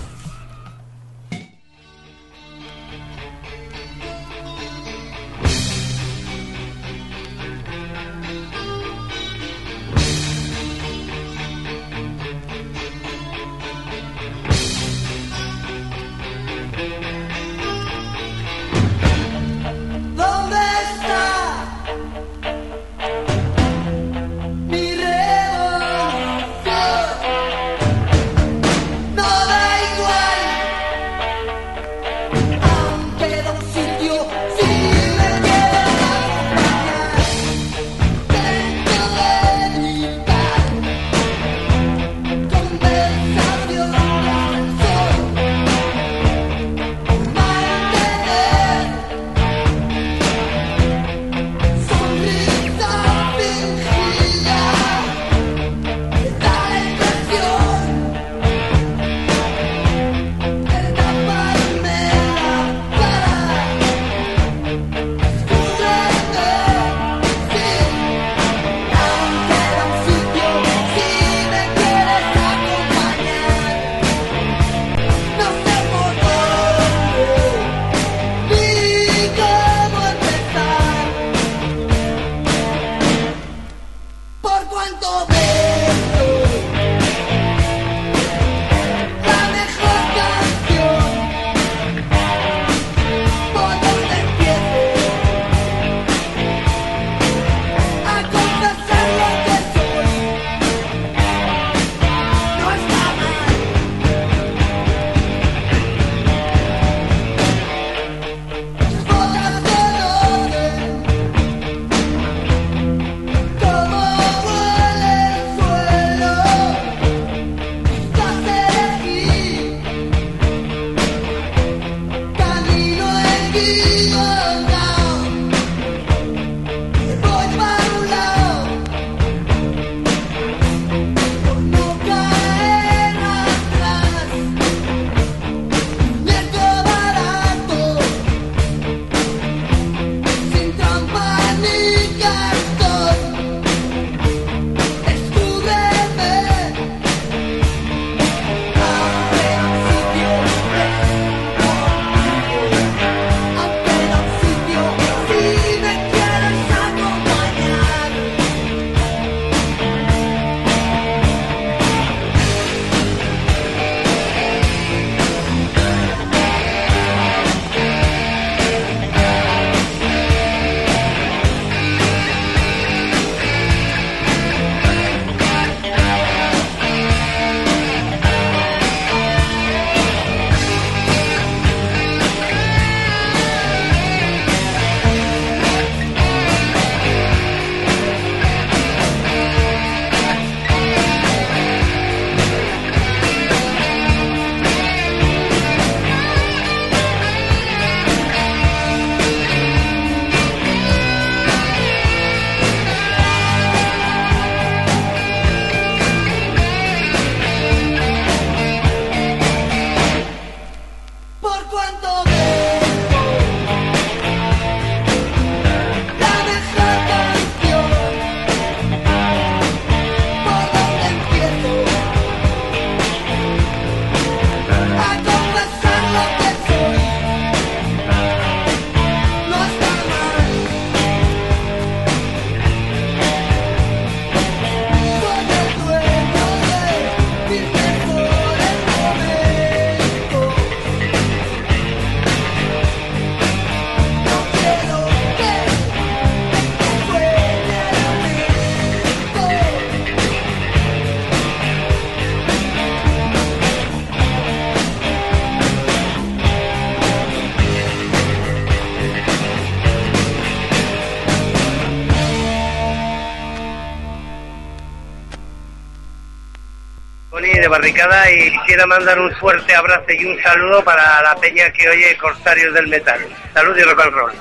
Barricada y quisiera mandar un fuerte abrazo y un saludo para la peña que oye Corsarios del Metal. Salud y rock and roll.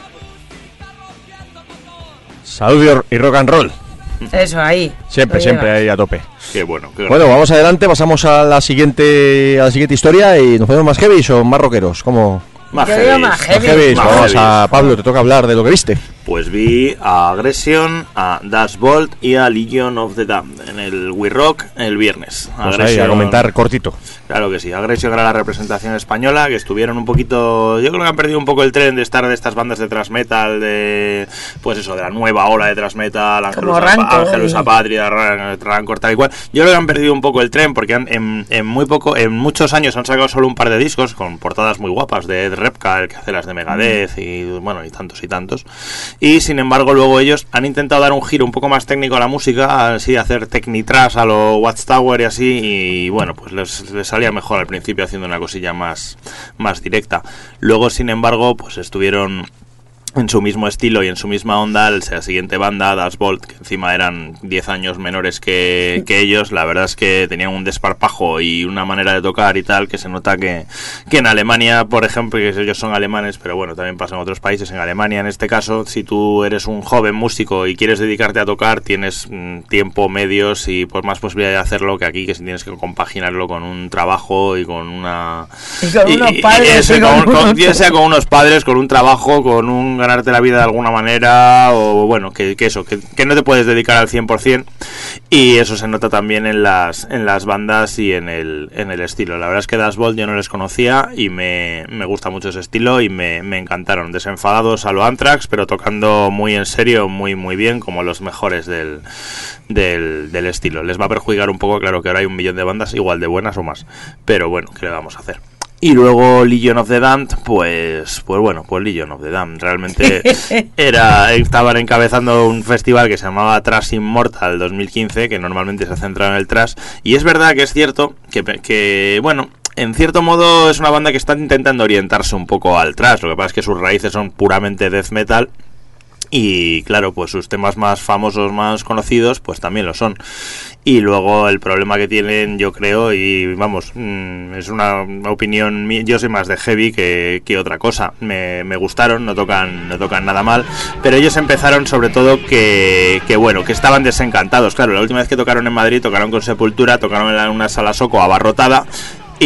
Salud y rock and roll. Eso, ahí. Siempre, siempre ahí a tope. Qué bueno, qué Bueno, vamos adelante, pasamos a la siguiente a la siguiente historia y nos ponemos más heavy o más rockeros. ¿Cómo? Más heavy. más heavy. Vamos a Pablo, te toca hablar de lo que viste. Pues vi a Aggression, a Dash Bolt y a Legion of the Damned en el We Rock el viernes. Ahí a comentar cortito. Claro que sí, Aggression era la representación española, que estuvieron un poquito. Yo creo que han perdido un poco el tren de estar de estas bandas de thrash metal, de. Pues eso, de la nueva ola de thrash metal, y- Apatria, Ran- Rancor, tal y cual. Yo creo que han perdido un poco el tren porque han- en, en muy poco, en muchos años han sacado solo un par de discos con portadas muy guapas de Ed Repka, el que hace las de Megadeth y bueno, y tantos y tantos. Y sin embargo, luego ellos han intentado dar un giro un poco más técnico a la música, así hacer technitrash a lo Watchtower y así, y bueno, pues les, les salía mejor al principio haciendo una cosilla más, más directa. Luego, sin embargo, pues estuvieron en su mismo estilo y en su misma onda, el- la siguiente banda, Das Bolt, que encima eran 10 años menores que, que ellos, la verdad es que tenían un desparpajo y una manera de tocar y tal, que se nota que, que en Alemania, por ejemplo, que ellos son alemanes, pero bueno, también pasa en otros países, en Alemania en este caso, si tú eres un joven músico y quieres dedicarte a tocar, tienes mm, tiempo, medios y pues más posibilidad de hacerlo que aquí, que si tienes que compaginarlo con un trabajo y con una... Y con unos y- y padres, eso, y con- con con- unos- bien sea con unos padres, con un trabajo, con un ganarte la vida de alguna manera, o bueno, que, eso, que, no te puedes dedicar al 100%, y eso se nota también en las, en las bandas y en el, en el estilo. La verdad es que Das Bolt yo no les conocía y me, me gusta mucho ese estilo y me, me encantaron. Desenfadados a lo Anthrax, pero tocando muy en serio, muy, muy bien, como los mejores del, del, del estilo. Les va a perjudicar un poco, claro que ahora hay un millón de bandas igual de buenas o más, pero bueno, ¿qué le vamos a hacer? Y luego Legion of the Damned, pues, pues bueno, pues Legion of the Damned. Realmente era, estaban encabezando un festival que se llamaba Trash Immortal 2015, que normalmente se centra en el trash. Y es verdad que es cierto que, que bueno, en cierto modo es una banda que está intentando orientarse un poco al trash. Lo que pasa es que sus raíces son puramente death metal. Y claro, pues sus temas más famosos, más conocidos, pues también lo son. Y luego el problema que tienen, yo creo, y vamos, mm, es una opinión yo soy más de heavy que, que otra cosa. Me, me gustaron, no tocan, no tocan nada mal, pero ellos empezaron sobre todo que, que, bueno, que estaban desencantados. Claro, la última vez que tocaron en Madrid, tocaron con Sepultura, tocaron en una sala soco abarrotada.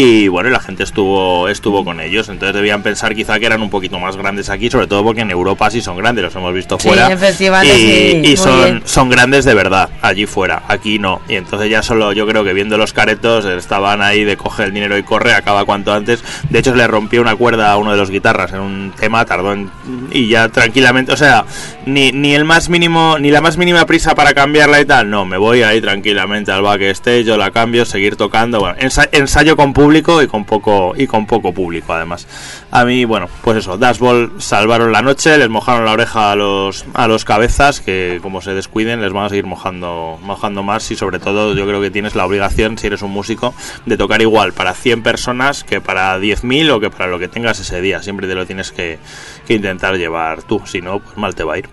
Y bueno, la gente estuvo estuvo con ellos, entonces debían pensar quizá que eran un poquito más grandes aquí, sobre todo porque en Europa sí son grandes, los hemos visto Sí, fuera. en festivales y, sí, son, bien. son grandes de verdad, allí fuera, aquí no. Y entonces ya solo yo creo que viendo los caretos estaban ahí de coge el dinero y corre, acaba cuanto antes. De hecho, le rompió una cuerda a uno de los guitarras en un tema, tardó en, y ya tranquilamente, o sea, ni, ni el más mínimo, ni la más mínima prisa para cambiarla y tal, no, me voy ahí tranquilamente al backstage, yo la cambio, seguir tocando, bueno, ensa- ensayo con público y con poco y con poco público además. A mí, bueno, pues eso, Dashball salvaron la noche, les mojaron la oreja a los a los cabezas que como se descuiden les van a seguir mojando mojando más y sobre todo yo creo que tienes la obligación si eres un músico de tocar igual para 100 personas que para 10.000 o que para lo que tengas ese día, siempre te lo tienes que, que intentar llevar tú, si no pues mal te va a ir.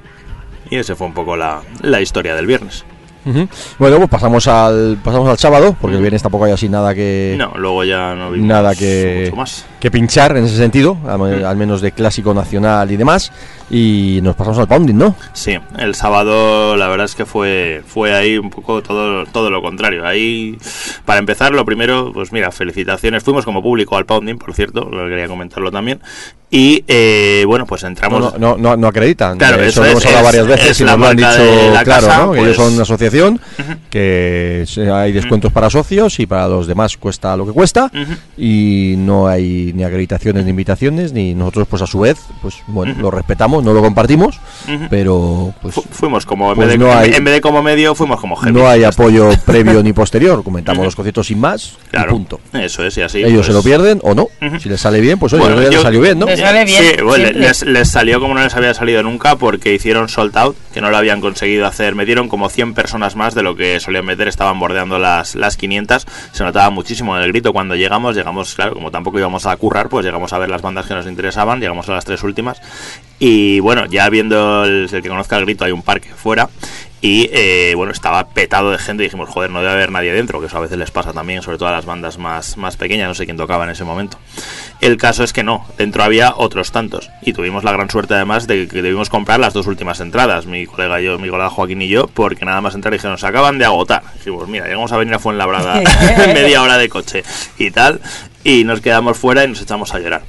Y ese fue un poco la, la historia del viernes. Bueno, pues pasamos al pasamos al sábado, porque el viernes tampoco hay así nada que No, luego ya no vimos nada que, mucho más. Que pinchar en ese sentido, al, al menos de clásico nacional y demás. Y nos pasamos al pounding, ¿no? Sí, el sábado la verdad es que fue fue ahí un poco todo todo lo contrario. Ahí para empezar lo primero, pues mira, felicitaciones. Fuimos como público al Pounding, por cierto, lo quería comentarlo también. Y eh, bueno, pues entramos no, no, no, no acreditan. Claro, eso lo es, hemos hablado es- varias veces es y nos lo han dicho claro, casa, ¿no? Que pues- ellos son una asociación, que hay descuentos para socios y para los demás cuesta lo que cuesta y no hay ni acreditaciones ni invitaciones ni nosotros pues a su vez pues bueno lo respetamos no lo compartimos pero pues Fu- fuimos como en, Pues vez de, no hay- en vez de como medio fuimos como heavy. no hay apoyo previo ni posterior comentamos los conciertos sin más Claro, y punto Eso es y así. ellos pues- se lo pierden o no si les sale bien pues oye Bueno, ya les yo- salió bien no Les sale bien, Sí, bueno, les salió como no les había salido nunca porque hicieron sold out, que no lo habían conseguido hacer. Metieron como 100 personas más de lo que solían meter, estaban bordeando las, las 500. Se notaba muchísimo en el grito cuando llegamos. Llegamos, claro, como tampoco íbamos a currar, pues llegamos a ver las bandas que nos interesaban. Llegamos a las tres últimas. Y bueno, ya viendo el, el que conozca el grito, hay un parque fuera. Y eh, bueno, estaba petado de gente y dijimos, joder, no debe haber nadie dentro, que eso a veces les pasa también, sobre todo a las bandas más, más pequeñas, no sé quién tocaba en ese momento. El caso es que no, dentro había otros tantos y tuvimos la gran suerte además de que debimos comprar las dos últimas entradas, mi colega y yo, mi colega Joaquín y yo, porque nada más entrar dijeron, se acaban de agotar. Dijimos, mira, llegamos a venir a Fuenlabrada en media hora de coche y tal, y nos quedamos fuera y nos echamos a llorar.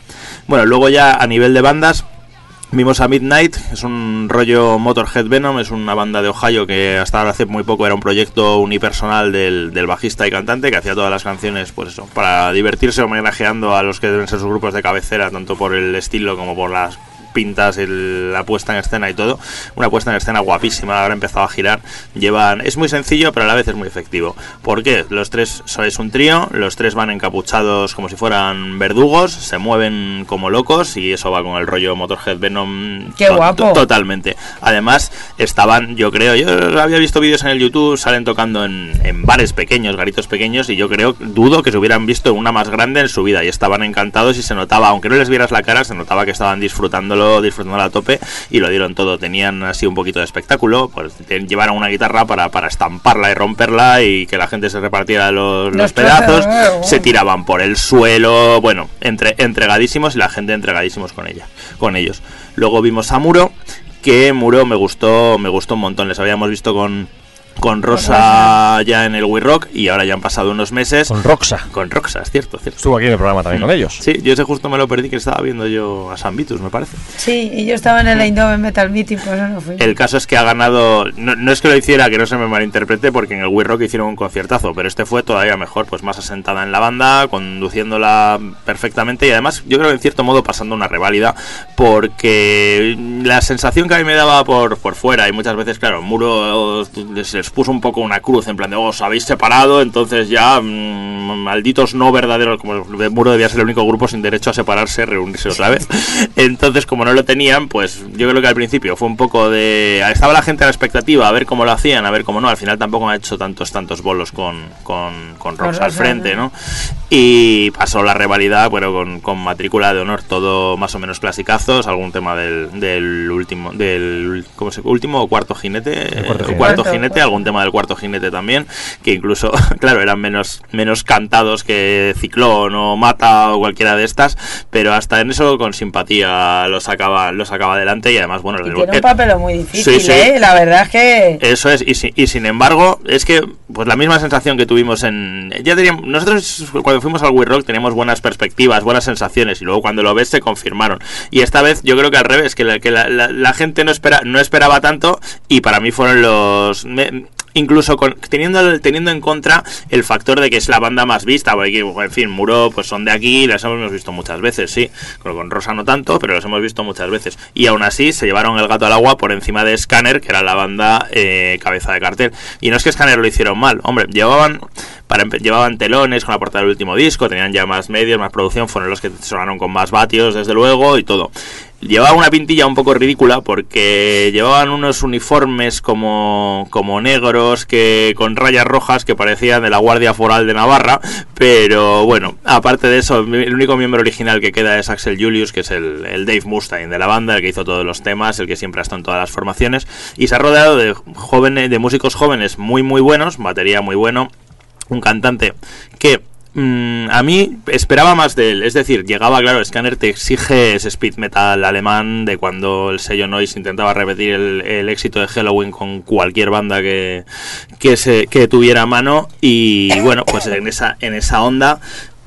Bueno, luego ya a nivel de bandas, Vimos a Midnight, es un rollo Motorhead Venom, es una banda de Ohio que hasta hace muy poco era un proyecto unipersonal del, del bajista y cantante que hacía todas las canciones, pues eso, para divertirse homenajeando a los que deben ser sus grupos de cabecera, tanto por el estilo como por las pintas, el- la puesta en escena y todo. Una puesta en escena guapísima, ahora ha empezado a girar. Llevan, es muy sencillo, pero a la vez es muy efectivo. ¿Por qué? Los tres sois un trío, los tres van encapuchados como si fueran verdugos, se mueven como locos y eso va con el rollo Motorhead Venom. ¡Qué guapo! to- Totalmente. Además, estaban, yo creo, yo había visto vídeos en el YouTube, salen tocando en, en bares pequeños, garitos pequeños, y yo creo, dudo que se hubieran visto una más grande en su vida. Y estaban encantados y se notaba, aunque no les vieras la cara, se notaba que estaban disfrutándolo, disfrutándolo a tope y lo dieron todo. Tenían así un poquito de espectáculo, pues llevaron una guitarra para, para estamparla y romperla y que la gente se repartiera los, los pedazos, se tiraban por el suelo, bueno, entre, entregadísimos y la gente entregadísimos con ella, con ellos. Luego vimos a Muro, que Muro me gustó, me gustó un montón. Les habíamos visto con con Rosa ya en el We Rock y ahora ya han pasado unos meses Con Roxa. con Roxa, es cierto, cierto. Estuvo aquí en el programa también con ellos. Sí, yo ese justo me lo perdí que estaba viendo yo a San Vitus, me parece. Sí, y yo estaba en el Eindhoven Metal Meeting, por eso no fui. El caso es que ha ganado, no, no es que lo hiciera, que no se me malinterprete, porque en el We Rock hicieron un conciertazo, pero este fue todavía mejor, pues más asentada en la banda, conduciéndola perfectamente y además yo creo que en cierto modo pasando una reválida, porque la sensación que a mí me daba por, por fuera, y muchas veces, claro, Muro eh, les, puso un poco una cruz, en plan de, "Oh, os habéis separado, entonces ya, mm, malditos no verdaderos, como el Muro debía ser el único grupo sin derecho a separarse, reunirse otra vez. Entonces, como no lo tenían, pues yo creo que al principio fue un poco de... Estaba la gente a la expectativa, a ver cómo lo hacían, a ver cómo no. Al final tampoco me ha hecho tantos, tantos bolos con, con, con Rox al frente, ¿no? Y pasó la rivalidad, bueno, con, con matrícula de honor, todo más o menos clasicazos, algún tema del, del último, del ¿cómo se, último o cuarto jinete, cuarto jinete. cuarto Cuarto, jinete, cuarto. Algún tema del cuarto jinete también, que incluso, claro, eran menos, menos cantados que Ciclón o Mata o cualquiera de estas, pero hasta en eso con simpatía lo sacaba, lo sacaba adelante y además, bueno, Y tiene un papel muy difícil, Sí, sí. ¿eh? La verdad es que... eso es, y, si- y sin embargo, es que pues la misma sensación que tuvimos en. Ya teníamos, nosotros cuando fuimos al We Rock teníamos buenas perspectivas, buenas sensaciones, y luego cuando lo ves se confirmaron. Y esta vez yo creo que al revés, que la, que la, la- la gente no, espera, no esperaba tanto, y para mí fueron los. me- incluso con, teniendo, teniendo en contra el factor de que es la banda más vista, porque en fin, Muro pues son de aquí, las hemos visto muchas veces, sí, con, con Rosa no tanto, pero los hemos visto muchas veces. Y aún así se llevaron el gato al agua por encima de Scanner, que era la banda eh, cabeza de cartel. Y no es que Scanner lo hicieron mal, hombre, llevaban para llevaban telones con la portada del último disco, tenían ya más medios, más producción, fueron los que sonaron con más vatios, desde luego, y todo. Llevaba una pintilla un poco ridícula porque llevaban unos uniformes como, como negros que con rayas rojas que parecían de la Guardia Foral de Navarra, pero bueno, aparte de eso, el único miembro original que queda es Axel Julius, que es el, el Dave Mustaine de la banda, el que hizo todos los temas, el que siempre ha estado en todas las formaciones, y se ha rodeado de jóvenes, de músicos jóvenes muy muy buenos, batería muy bueno, un cantante que mm, a mí esperaba más de él. Es decir, llegaba, claro, Scanner te exige ese speed metal alemán de cuando el sello Noise intentaba repetir el, el éxito de Halloween con cualquier banda que, que, se, que tuviera a mano. Y bueno, pues en esa, en esa onda.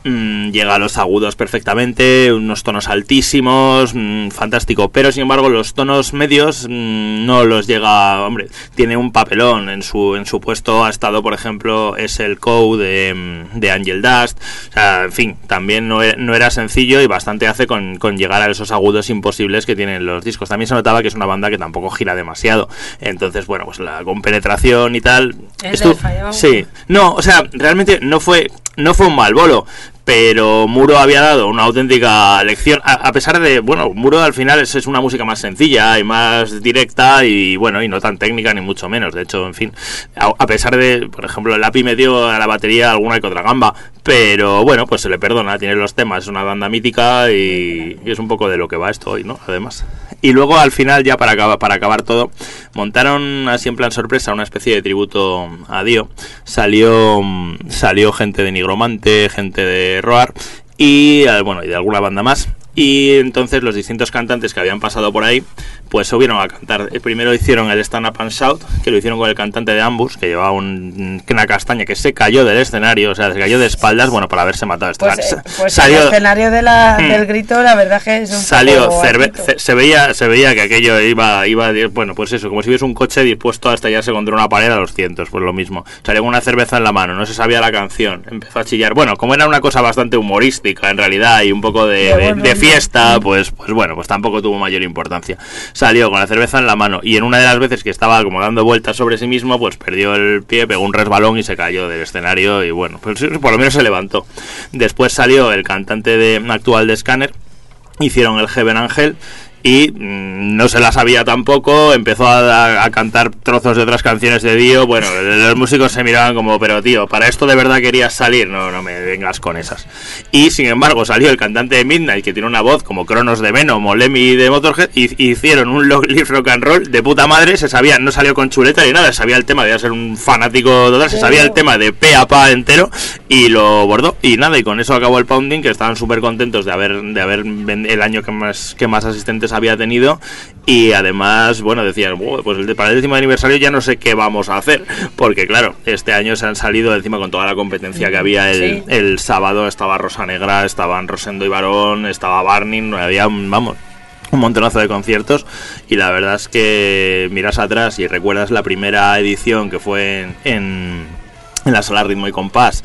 Mm, llega a los agudos perfectamente, unos tonos altísimos, mm, fantástico. Pero sin embargo, los tonos medios mm, no los llega. Hombre, tiene un papelón en su en su puesto. Ha estado, por ejemplo, es el Code de, de Angel Dust. O sea, en fin, también no era, no era sencillo y bastante hace con, con llegar a esos agudos imposibles que tienen los discos. También se notaba que es una banda que tampoco gira demasiado. Entonces, bueno, pues la con penetración y tal. Del fallaba. sí, no, o sea, realmente no fue, no fue un mal bolo, pero Muro había dado una auténtica lección, a, a pesar de, bueno, Muro al final es, es una música más sencilla y más directa y bueno, y no tan técnica ni mucho menos, de hecho, en fin, a, pesar de, por ejemplo, el API me dio a la batería alguna que otra gamba, pero bueno, pues se le perdona, tiene los temas, es una banda mítica y es un poco de lo que va esto hoy, ¿no? Además. Y luego al final, ya para acabar, para acabar todo, montaron así en plan sorpresa una especie de tributo a Dio. Salió, salió gente de Nigromante, gente de Roar y eh, bueno, y de alguna banda más. Y entonces los distintos cantantes que habían pasado por ahí, pues subieron a cantar. Primero hicieron el Stand Up and Shout, que lo hicieron con el cantante de Ambus, que llevaba un, una castaña que se cayó del escenario, o sea, se cayó de espaldas, bueno, para haberse matado. Pues, eh, pues salió, el escenario de la, del grito, la verdad que es un salió poco cerve- ce- se veía se veía que aquello iba iba bueno pues eso como si hubiese un coche dispuesto a estallarse contra una pared a los cientos pues lo mismo salió con una cerveza en la mano no se sabía la canción empezó a chillar bueno como era una cosa bastante humorística en realidad y un poco de, De de-. Fiesta pues pues bueno pues tampoco tuvo mayor importancia. Salió con la cerveza en la mano y en una de las veces que estaba como dando vueltas sobre sí mismo pues perdió el pie pegó un resbalón y se cayó del escenario y bueno pues por lo menos se levantó. Después salió el cantante de actual de Scanner hicieron el Heaven Angel y mm, no se la sabía tampoco, empezó a, cantar trozos de otras canciones de Dio, bueno, los músicos se miraban como, pero tío, ¿para esto de verdad querías salir? No, no me vengas con esas. Y sin embargo salió el cantante de Midnight, que tiene una voz como Cronos de Venom o Lemmy de Motorhead, y y hicieron un Long Live Rock and Roll de puta madre, se sabía, no salió con chuleta ni nada, sabía el tema, debía ser un fanático total, se sabía el tema de pe a pa entero, y lo bordó, y nada, y con eso acabó el Pounding, que estaban súper contentos de haber, de haber el año que más, que más asistentes había tenido, y además, bueno, decían, "Buah, pues para el décimo aniversario ya no sé qué vamos a hacer, porque claro, este año se han salido encima con toda la competencia que había el, Sí. el sábado, estaba Rosa Negra, estaban Rosendo y Barón, estaba Barney, había, vamos, un montonazo de conciertos y la verdad es que miras atrás y recuerdas la primera edición que fue en, en, en la sala Ritmo y Compás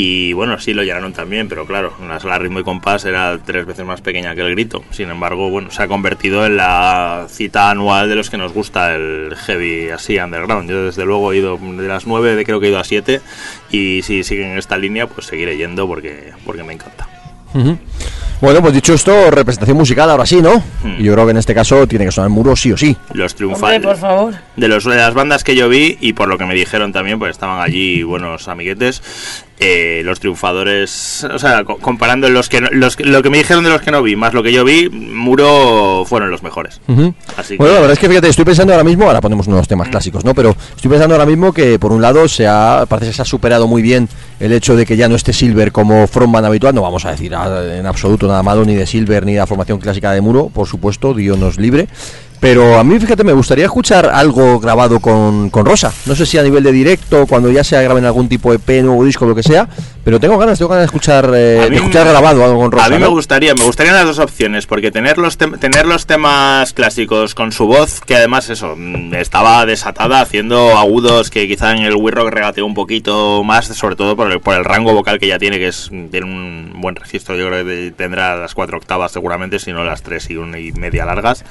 y bueno, sí lo llenaron también, pero claro, la sala Ritmo y Compás era tres veces más pequeña que el grito. Sin embargo, bueno, se ha convertido en la cita anual de los que nos gusta el heavy así underground. Yo desde luego he ido de las nueve, de- creo que he ido a siete y si siguen esta línea, pues seguiré yendo porque, porque me encanta. Bueno, pues dicho esto, representación musical ahora sí, ¿no? Hmm. Yo creo que en este caso tiene que sonar muro sí o sí. Los Hombre, triunfales. por favor. de, los, de las bandas que yo vi y por lo que me dijeron también, pues estaban allí buenos amiguetes. Eh, los triunfadores, o sea, co- comparando los que, los, lo que me dijeron de los que no vi más lo que yo vi, Muro fueron los mejores. Así Bueno, la verdad es que fíjate, estoy pensando ahora mismo, ahora ponemos unos temas clásicos, ¿no? Pero estoy pensando ahora mismo que por un lado se ha, parece que se ha superado muy bien el hecho de que ya no esté Silver como frontman habitual, no vamos a decir en absoluto nada malo ni de Silver ni de la formación clásica de Muro, por supuesto, Dios nos libre. Pero a mí, fíjate, me gustaría escuchar algo grabado con, con Rosa. No sé si a nivel de directo, cuando ya se graben algún tipo de EP, nuevo disco, lo que sea. Pero tengo ganas, tengo ganas de escuchar, eh, de escuchar me- grabado algo con Rosa. a mí me ¿no? gustaría, me gustarían las dos opciones, porque tener los, tener los temas clásicos con su voz, que además eso, mm, estaba desatada haciendo agudos que quizá en el We Rock regateó un poquito más, sobre todo por el, por el rango vocal que ya tiene, que es tiene un buen registro, yo creo que tendrá las cuatro octavas seguramente, si no las tres y una y media largas.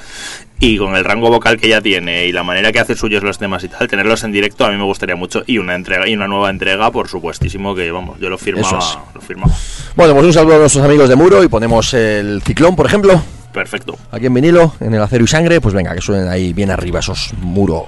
Y con el rango vocal que ya tiene y la manera que hace suyos los temas y tal, tenerlos en directo a mí me gustaría mucho. Y una entrega y una nueva entrega, por supuestísimo, que vamos, yo lo firmaba. Eso Lo firmaba. Bueno, pues un saludo a nuestros amigos de Muro y ponemos el ciclón, por ejemplo. Perfecto. Aquí en vinilo, en el acero y sangre, pues venga, que suenen ahí bien arriba esos muro.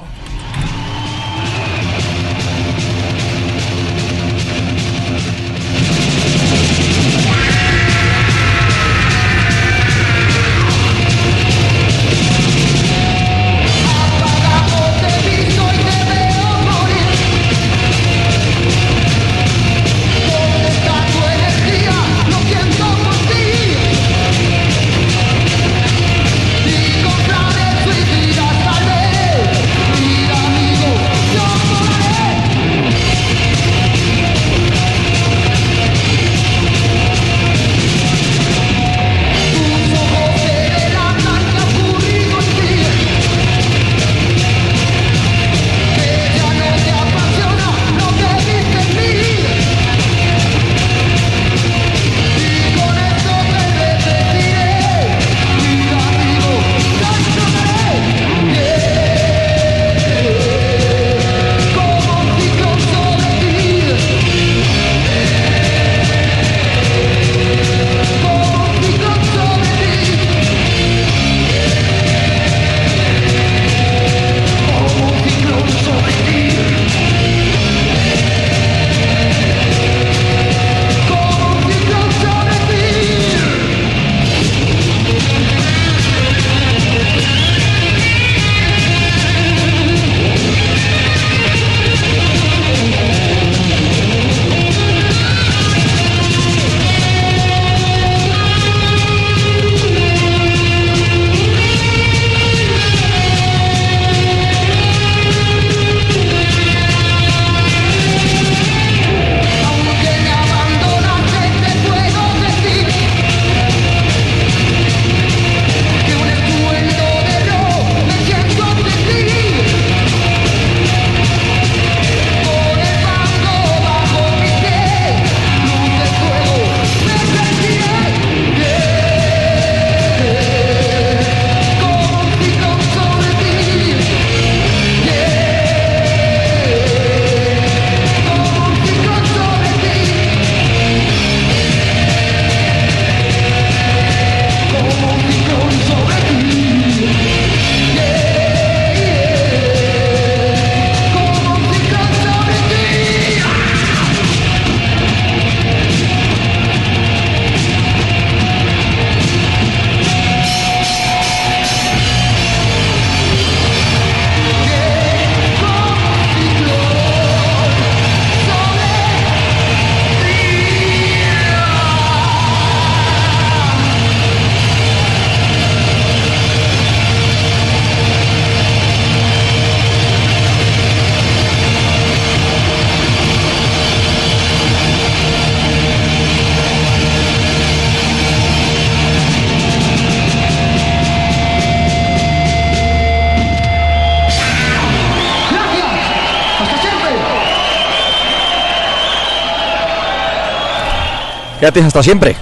Hasta siempre.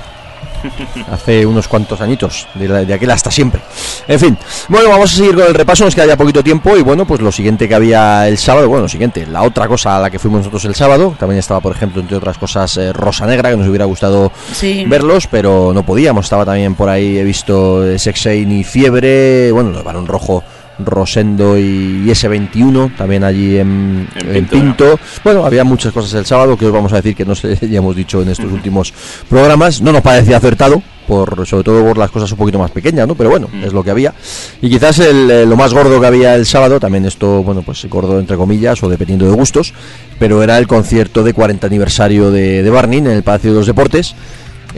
Hace unos cuantos añitos, de, la- de aquel hasta siempre. En fin, bueno, vamos a seguir con el repaso, nos queda ya poquito tiempo y bueno, pues lo siguiente que había el sábado, bueno, lo siguiente, la otra cosa a la que fuimos nosotros el sábado, también estaba, por ejemplo, entre otras cosas, eh, Rosa Negra, que nos hubiera gustado Sí. verlos, pero no podíamos, estaba también por ahí, he visto eh, Sexain y Fiebre, bueno, los Barón Rojo, Rosendo y S21, también allí en, En en Pinto, Pinto. Bueno, había muchas cosas el sábado que os vamos a decir que no sé, ya hemos dicho en estos últimos programas. No nos parecía acertado, por sobre todo por las cosas un poquito más pequeñas, ¿no? Pero bueno, es lo que había. Y quizás el, lo más gordo que había el sábado, también esto, bueno, pues gordo entre comillas o dependiendo de gustos, pero era el concierto de 40 aniversario de, de Barnin en el Palacio de los Deportes.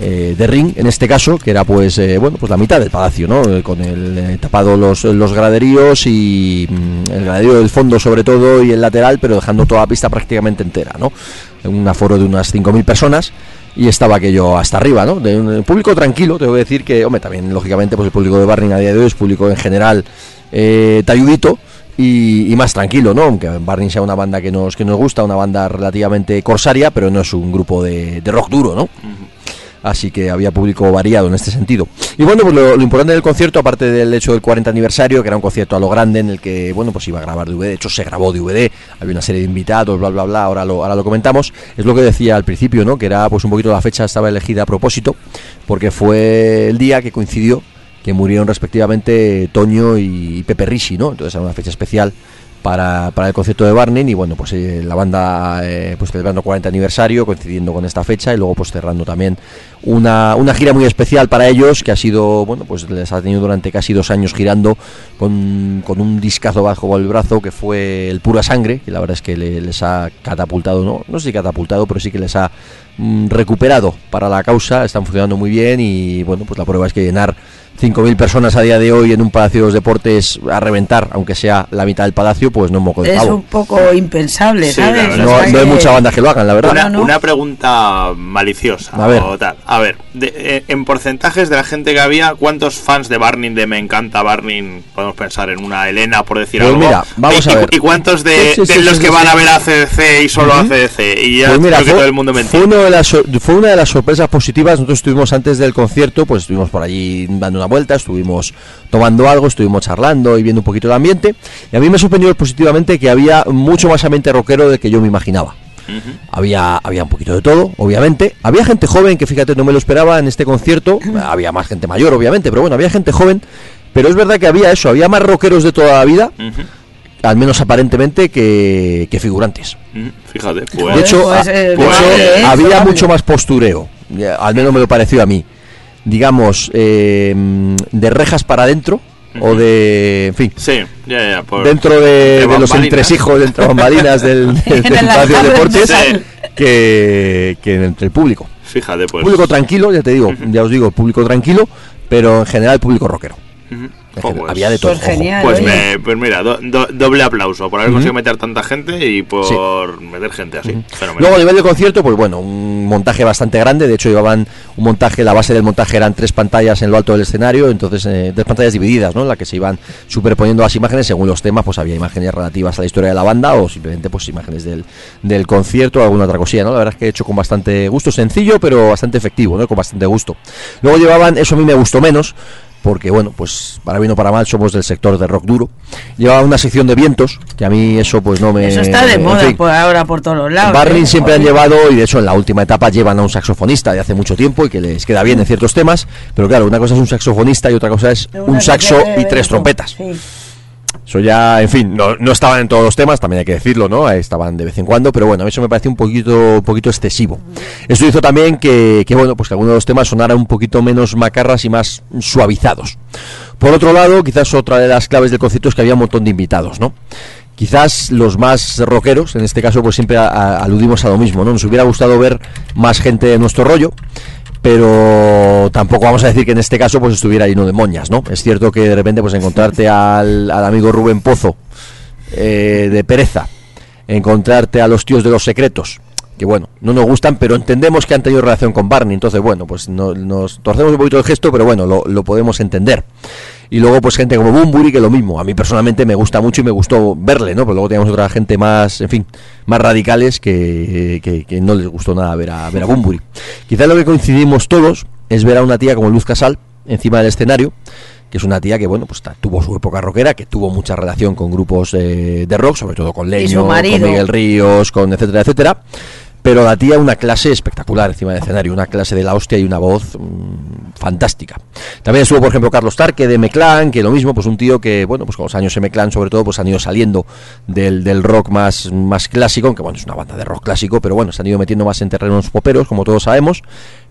Eh, de ring en este caso que era pues eh, bueno pues la mitad del palacio no Eh, con el tapado los, los graderíos y mm, el graderío del fondo sobre todo y el lateral pero dejando toda la pista prácticamente entera no un aforo de unas 5.000 personas y estaba aquello hasta arriba, ¿no? De un público tranquilo, tengo que decir que, hombre, también lógicamente pues el público de Barning a día de hoy es público en general eh, talludito y, más tranquilo, ¿no? Aunque Barning sea una banda que nos, que nos gusta, una banda relativamente corsaria, pero no es un grupo de rock duro, ¿no? Así que había público variado en este sentido. Y bueno, pues lo, importante del concierto, aparte del hecho del 40 aniversario, que era un concierto a lo grande en el que, bueno, pues iba a grabar DVD, de hecho se grabó DVD, había una serie de invitados, bla, bla, bla, ahora lo, ahora lo comentamos, es lo que decía al principio, ¿no? Que era pues un poquito la fecha estaba elegida a propósito, porque fue el día que coincidió que murieron respectivamente Toño y Pepe Risi, ¿no? Entonces era una fecha especial para, para el concierto de Barney y bueno pues eh, la banda eh, pues celebrando 40 aniversario coincidiendo con esta fecha y luego pues cerrando también una, una gira muy especial para ellos que ha sido bueno pues les ha tenido durante casi dos años girando con, con un discazo bajo el brazo que fue el pura sangre que la verdad es que le- les ha catapultado no no sé si catapultado pero sí que les ha mm, recuperado para la causa están funcionando muy bien y bueno pues la prueba es que llenar 5.000 personas a día de hoy en un palacio de los deportes a reventar, aunque sea la mitad del palacio, pues no es moco de Es un poco impensable, Sí, ¿sabes? No, hay que- muchas bandas que lo hagan, la verdad. Una, no. una pregunta maliciosa A ver. o tal. A ver, de- eh, en porcentajes de la gente que había, ¿cuántos fans de Barning de Me encanta Barning podemos pensar en una Elena por decir Pues algo? mira, vamos y, a ver. ¿Y cuántos de, Sí, sí, de sí, los sí, que sí, van sí. a ver a CDC y solo a CDC? Y ya Pues mira, creo que fue, todo el mundo me fue una de las, fue una de las sorpresas positivas. Nosotros estuvimos antes del concierto, pues estuvimos por allí dando una vuelta, estuvimos tomando algo, estuvimos charlando y viendo un poquito el ambiente. Y a mí me sorprendió positivamente que había mucho más ambiente rockero del que yo me imaginaba. Había, había un poquito de todo, obviamente. Había gente joven, que fíjate, no me lo esperaba en este concierto. Había más gente mayor, obviamente, pero bueno, había gente joven. Pero es verdad que había eso, había más rockeros de toda la vida, al menos aparentemente, que, que figurantes. Fíjate, pues. De hecho, pues, a- de hecho, vale, había mucho más postureo. Al menos me lo pareció a mí. Digamos, eh, de rejas para adentro o de, en fin, sí, ya, ya. por- dentro de, entre de los entresijos, dentro de bambalinas del, del, la Palacio de Deportes, de- que, que entre el público. Fíjate, pues. Público tranquilo, ya te digo, ya os digo, público tranquilo, pero en general público rockero. Pues- había de todo. Pues genial. Pues, me- pues mira, do- do- doble aplauso por haber conseguido meter tanta gente y por meter gente así. Luego a nivel de concierto, pues bueno, un montaje bastante grande. De hecho, llevaban un montaje, la base del montaje eran tres pantallas en lo alto del escenario, entonces eh, tres pantallas divididas, ¿no? En la que se iban superponiendo las imágenes según los temas, pues había imágenes relativas a la historia de la banda o simplemente pues imágenes del, del concierto o alguna otra cosilla, ¿no? La verdad es que he hecho con bastante gusto, sencillo, pero bastante efectivo, ¿no? Con bastante gusto. Luego llevaban, eso a mí me gustó menos. Porque bueno, pues para bien o para mal somos del sector de rock duro. Llevaba una sección de vientos, que a mí eso pues no me... Eso está de en moda fin. por ahora por todos lados. Barney ¿eh? siempre han llevado, y de hecho en la última etapa llevan a un saxofonista de hace mucho tiempo y que les queda bien en ciertos temas, pero claro, una cosa es un saxofonista y otra cosa es Una un saxo de y tres trompetas. sí. Eso ya, en fin, no, no estaban en todos los temas, también hay que decirlo, ¿no? Estaban de vez en cuando, pero bueno, eso me parece un poquito, un poquito excesivo. Esto hizo también que, que, bueno, pues que algunos de los temas sonaran un poquito menos macarras y más suavizados. Por otro lado, quizás otra de las claves del concierto es que había un montón de invitados, ¿no? Quizás los más rockeros, en este caso, pues siempre a- a- aludimos a lo mismo, ¿no? Nos hubiera gustado ver más gente de nuestro rollo, pero tampoco vamos a decir que en este caso pues estuviera lleno de moñas, ¿no? Es cierto que de repente pues encontrarte al, al amigo Rubén Pozo eh, de Pereza, encontrarte a los tíos de los secretos, que bueno, no nos gustan, pero entendemos que han tenido relación con Barney, entonces bueno, pues no- nos torcemos un poquito el gesto, pero bueno, lo, lo podemos entender. Y luego, pues gente como Bumburi, que lo mismo. A mí personalmente me gusta mucho y me gustó verle, ¿no? Pero luego teníamos otra gente más, en fin, más radicales que, que- que no les gustó nada ver a, ver a Bumburi. Quizás lo que coincidimos todos es ver a una tía como Luz Casal encima del escenario que es una tía que bueno pues tuvo su época rockera que tuvo mucha relación con grupos eh, de rock sobre todo con Leño con. Miguel Ríos con etcétera etcétera pero la tía una clase espectacular encima del escenario, una clase de la hostia y una voz mm, fantástica. También estuvo, por ejemplo, Carlos Tarque de Meclán, que lo mismo, pues un tío que, bueno, pues con los años en Meclán, sobre todo, pues han ido saliendo del, del rock más, más clásico, aunque bueno, es una banda de rock clásico, pero bueno, se han ido metiendo más en terrenos poperos, como todos sabemos.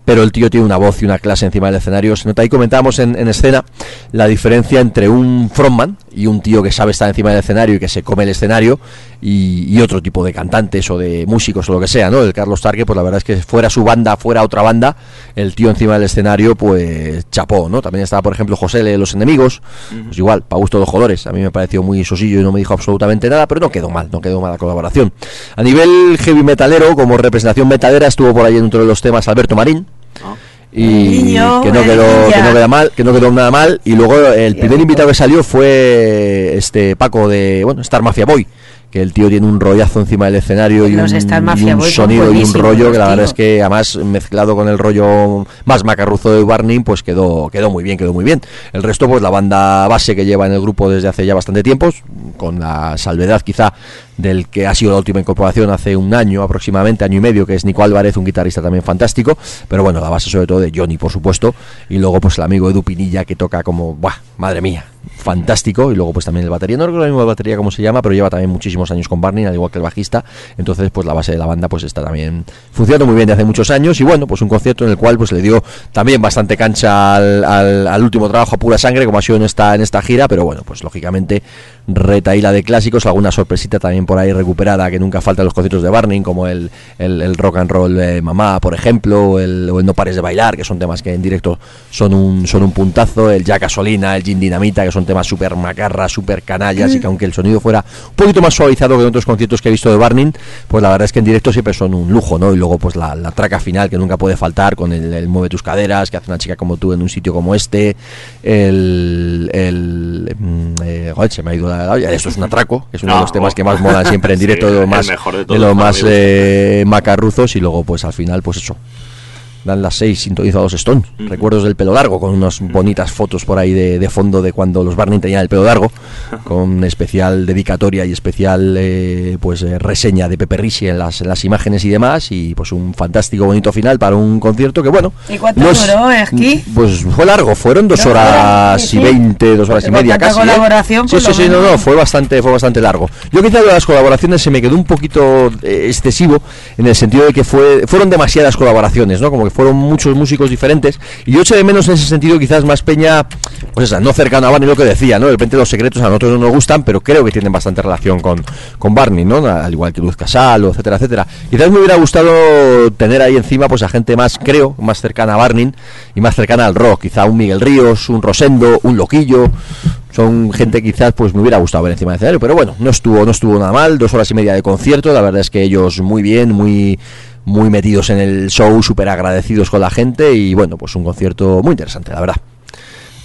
Pero el tío tiene una voz y una clase encima del escenario. Se nota ahí comentábamos en, en escena la diferencia entre un frontman y un tío que sabe estar encima del escenario y que se come el escenario y, y otro tipo de cantantes o de músicos o lo que sea, ¿no? El Carlos Tarque, pues la verdad es que fuera su banda, fuera otra banda, el tío encima del escenario, pues chapó, ¿no? También estaba, por ejemplo, José de los enemigos, pues igual, para gusto de los colores. A mí me pareció muy sosillo y no me dijo absolutamente nada, pero no quedó mal, no quedó mal la colaboración. A nivel heavy metalero, como representación metalera, estuvo por ahí dentro de los temas Alberto Marín. Y Niño, que no quedó que no queda mal que no quedó nada mal. Y luego el primer invitado que salió fue este Paco de bueno Star Mafia Boy que el tío tiene un rollazo encima del escenario y un, y sonido y un rollo que la verdad es que además mezclado con el rollo más macarruzo de Barney pues quedó quedó muy bien quedó muy bien. El resto pues la banda base que lleva en el grupo desde hace ya bastante tiempo con la salvedad quizá del que ha sido la última incorporación hace un año aproximadamente, año y medio, que es Nico Álvarez, un guitarrista también fantástico, pero bueno, la base sobre todo de Johnny, por supuesto, y luego pues el amigo Edu Pinilla que toca como, ¡buah! Madre mía, fantástico, y luego pues también el batería, no recuerdo la misma batería cómo se llama, pero lleva también muchísimos años con Barney, al igual que el bajista, entonces pues la base de la banda pues está también funcionando muy bien de hace muchos años, y bueno, pues un concierto en el cual pues le dio también bastante cancha al, al- último trabajo a pura sangre, como ha sido en esta, en esta gira, pero bueno, pues lógicamente retaíla de clásicos, alguna sorpresita también por ahí recuperada que nunca falta en los conciertos de Barney, como el, el, rock and roll de Mamá, por ejemplo, o el, o el No Pares de Bailar, que son temas que en directo son un, son un puntazo, el Ya Gasolina, el Gin Dinamita, que son temas súper macarras, súper canallas, y que aunque el sonido fuera un poquito más suavizado que en otros conciertos que he visto de Barney, pues la verdad es que en directo siempre son un lujo, ¿no? Y luego pues la, la traca final que nunca puede faltar con el, el Mueve tus caderas, que hace una chica como tú en un sitio como este, el... el mm, eh, joder, se me ha ido la, la olla. esto es un atraco, que es uno de los temas que más molan siempre en Sí, directo, de lo más, mejor de lo más eh, macarruzos y luego pues al final pues eso dan las seis sintonizados Stone recuerdos del pelo largo con unas bonitas fotos por ahí de, de fondo de cuando los Barney tenían el pelo largo con especial dedicatoria y especial eh, pues eh, reseña de Pepe Ricci en las, en las imágenes y demás y pues un fantástico bonito final para un concierto que bueno ¿Y cuánto no es- duró, Esqui? pues fue largo fueron dos horas sí, y sí. veinte dos horas y media casi ¿eh? colaboración, sí por sí lo sí no no fue bastante fue bastante largo yo quizá lo de las colaboraciones se me quedó un poquito eh, excesivo en el sentido de que fue fueron demasiadas colaboraciones no como que fueron muchos músicos diferentes y yo eché de menos en ese sentido quizás más peña pues esa no cercana a Barney lo que decía no de repente los secretos a nosotros no nos gustan pero creo que tienen bastante relación con con Barney no al igual que Luz Casal etcétera etcétera. Quizás me hubiera gustado tener ahí encima pues a gente más creo más cercana a Barney y más cercana al rock. Quizá un Miguel Ríos un Rosendo un Loquillo son gente quizás pues me hubiera gustado ver encima del escenario pero bueno no estuvo no estuvo nada mal. Dos horas y media de concierto la verdad es que ellos muy bien muy muy metidos en el show súper agradecidos con la gente y bueno pues un concierto muy interesante la verdad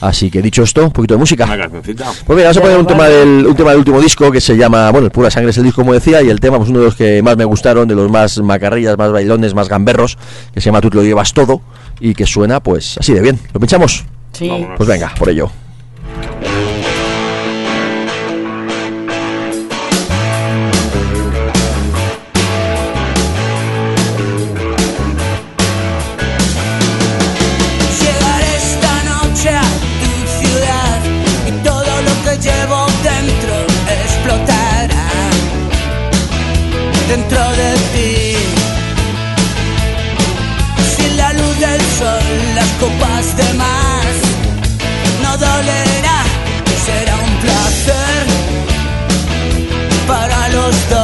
así que dicho esto un poquito de música Una pues mira, vamos a poner un tema del un tema del último disco que se llama, bueno, el Pura Sangre es el disco como decía, y el tema pues uno de los que más me gustaron, de los más macarrillas, más bailones, más gamberros, que se llama Tú te lo llevas todo, y que suena pues así de bien. ¿Lo pinchamos? Sí. Vámonos. Pues venga, por ello. Copas de más no dolerá, será un placer para los dos.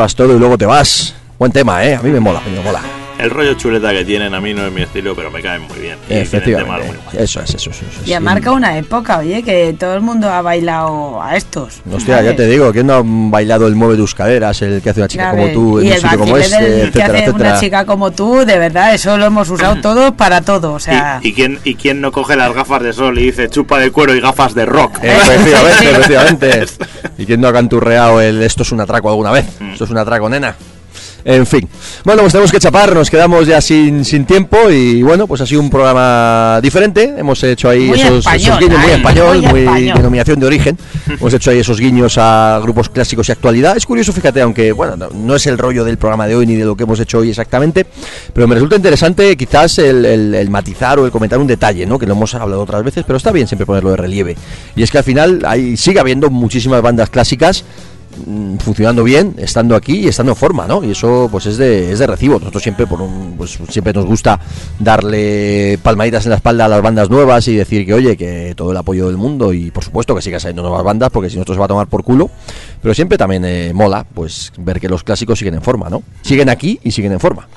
Llevas todo y luego te vas. Buen tema, ¿eh? A mí me mola, a mí me mola. El rollo chuleta que tienen a mí no es mi estilo, pero me caen muy bien. Efectivamente. muy. Eso es, eso es. Eso es. Y ha marcado una época, oye, que todo el mundo ha bailado a estos. Hostia, ya ¿sabes? te digo, ¿quién no ha bailado el Mueve tus caderas, el que hace una chica Ya como tú, en y un el sitio como este, del que etcétera, hace etcétera? una chica como tú, de verdad, eso lo hemos usado todos para todo. O sea, ¿Y, y quién, ¿Y quién no coge las gafas de sol y dice chupa de cuero y gafas de rock? Efectivamente, efectivamente. ¿Y quién no ha canturreado el esto es un atraco alguna vez? Mm. Esto es un atraco, nena. En fin. Bueno, pues tenemos que chapar, nos quedamos ya sin, sin tiempo y bueno, pues ha sido un programa diferente. Hemos hecho ahí Muy esos, esos español, guiños muy español, muy muy español. denominación de origen. Hemos hecho ahí esos guiños a grupos clásicos y actualidad. Es curioso, fíjate, aunque bueno, no, no es el rollo del programa de hoy ni de lo que hemos hecho hoy exactamente, pero me resulta interesante quizás el, el- el matizar o el comentar un detalle, ¿no? Que lo hemos hablado otras veces, pero está bien siempre ponerlo de relieve. Y es que al final hay, sigue habiendo muchísimas bandas clásicas funcionando bien, estando aquí y estando en forma, ¿no? Y eso pues es de, es de recibo. Nosotros siempre por un, pues siempre nos gusta darle palmaditas en la espalda a las bandas nuevas y decir que oye, que todo el apoyo del mundo y por supuesto que sigan saliendo nuevas bandas porque si no esto se va a tomar por culo. Pero siempre también eh, mola pues ver que los clásicos siguen en forma, ¿no? Siguen aquí y siguen en forma.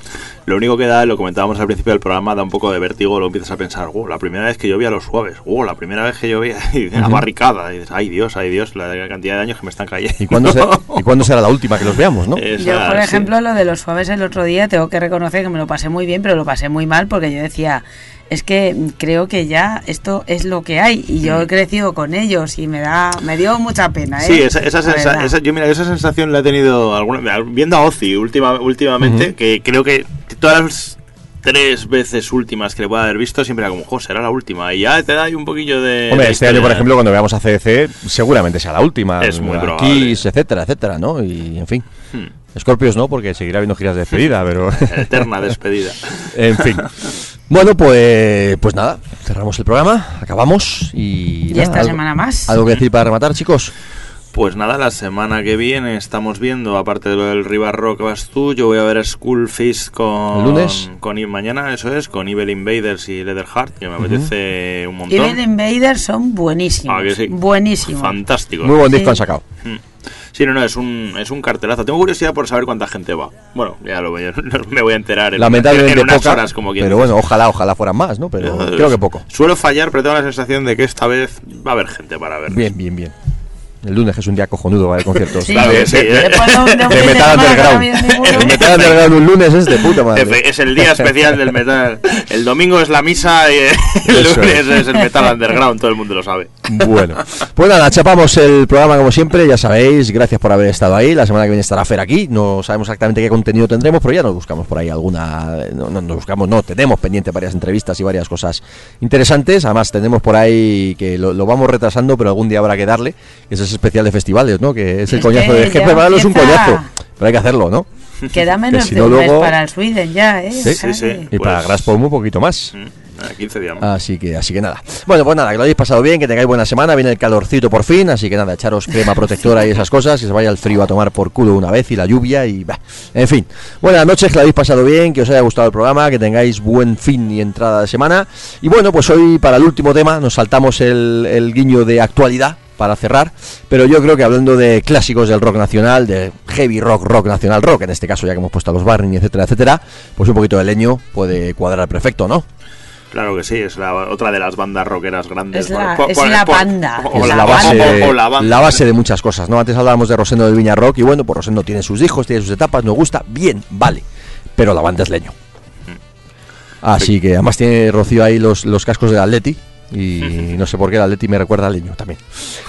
Lo único que da, lo comentábamos al principio del programa, da un poco de vértigo, lo empiezas a pensar, "Oh, la primera vez que llovía los suaves, oh, la primera vez que llovía y la barricada, y dices, ay Dios, ay Dios, la cantidad de años que me están cayendo. ¿Y cuándo, será, ¿Y cuándo será la última que los veamos, no? Esa, yo, por sí. ejemplo, lo de los suaves el otro día, tengo que reconocer que me lo pasé muy bien, pero lo pasé muy mal porque yo decía, es que creo que ya esto es lo que hay y yo he crecido con ellos y me da me dio mucha pena. ¿eh? Sí, esa, esa sensa- esa- yo mira, esa sensación la he tenido alguna, viendo a Ozzy última, últimamente, que creo que todas las tres veces últimas que le pueda haber visto siempre era como, jo, será la última. Y ya te da ahí un poquillo de... Hombre, de este año, por ejemplo, cuando veamos a CDC, seguramente sea la última. Es muy. Kiss, etcétera, etcétera, ¿no? Y, en fin. Hmm. Scorpios no, porque seguirá habiendo giras de despedida, pero... Eterna despedida. en fin. Bueno, pues, pues nada, cerramos el programa, acabamos y... Y nada, esta algo- semana más. ¿Algo que decir para rematar, chicos? Pues nada, la semana que viene estamos viendo, aparte de lo del River Rock que vas tú, yo voy a ver School Feast con... ¿El lunes? Con, y mañana, eso es, con Evil Invaders y Leatherheart, que me apetece un montón. Evil Invaders son buenísimos. Ah, que sí. Buenísimos. Fantástico. Muy buen Sí. disco han sacado. Mm. Sí, no, no, es un, es un cartelazo. Tengo curiosidad por saber cuánta gente va. Bueno, ya lo voy a, me voy a enterar en, Lamentablemente en unas poca, horas, como quien pero dice. bueno, ojalá, ojalá fueran más, ¿no? Pero Eh, creo que poco. Suelo fallar, pero tengo la sensación de que esta vez va a haber gente para ver. Bien, bien, bien. El lunes es un día cojonudo para el concierto. Sí, Claro que de, sí, de- ¿eh? De Metal Underground. El Metal Underground un lunes es de puta madre. Es el día especial del metal. El domingo es la misa y el Eso lunes es. es. el metal underground, todo el mundo lo sabe. Bueno, pues nada, chapamos el programa como siempre, ya sabéis, gracias por haber estado ahí, la semana que viene estará Fer aquí, no sabemos exactamente qué contenido tendremos, pero ya nos buscamos por ahí alguna, no, no nos buscamos, no, tenemos pendiente varias entrevistas y varias cosas interesantes, además tenemos por ahí que lo, lo vamos retrasando, pero algún día habrá que darle, es ese especial de festivales, ¿no? Que es el Es coñazo que de, que ya prepararlo es un coñazo, pero hay que hacerlo, ¿no? Queda menos si de no un mes luego- para el Sweden ya, ¿eh? Sí, sí, sí. que- Y para Pues- Graspom un poquito más. Mm. Eh, 15 días más. Así que, así que nada. Bueno, pues nada, que lo hayáis pasado bien, que tengáis buena semana, viene el calorcito por fin, así que nada, echaros crema protectora y esas cosas, que se vaya el frío a tomar por culo una vez y la lluvia y bah. En fin, buenas noches, que lo habéis pasado bien, que os haya gustado el programa, que tengáis buen fin y entrada de semana. Y bueno, pues hoy para el último tema nos saltamos el, el guiño de actualidad para cerrar, pero yo creo que hablando de clásicos del rock nacional, de heavy rock, rock nacional rock, en este caso ya que hemos puesto a los Barney, etcétera, etcétera, pues un poquito de leño puede cuadrar perfecto, ¿no? Claro que sí, es la, otra de las bandas rockeras grandes. Es la- es la banda, o es la la base, banda, de, o la banda. la base de muchas cosas, ¿no? Antes hablábamos de Rosendo del Viña Rock y bueno, pues Rosendo tiene sus hijos, tiene sus etapas, nos gusta, bien, vale, pero la banda es leño. Así que además tiene Rocío ahí los, los cascos del Atleti y no sé por qué el Atleti me recuerda al leño también.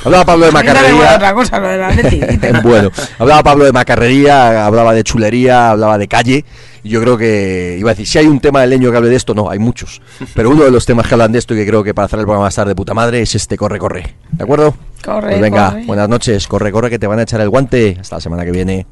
Hablaba Pablo de A macarrería. otra cosa, lo del Atleti. bueno, hablaba Pablo de macarrería, hablaba de chulería, hablaba de calle. Y yo creo que, iba a decir, si hay un tema de leño que hable de esto, no, hay muchos. Pero uno de los temas que hablan de esto y que creo que para hacer el programa más tarde de puta madre es este Corre, Corre. ¿De acuerdo? Corre, Pues venga, corre. buenas noches, Corre, Corre, que te van a echar el guante. Hasta la semana que viene.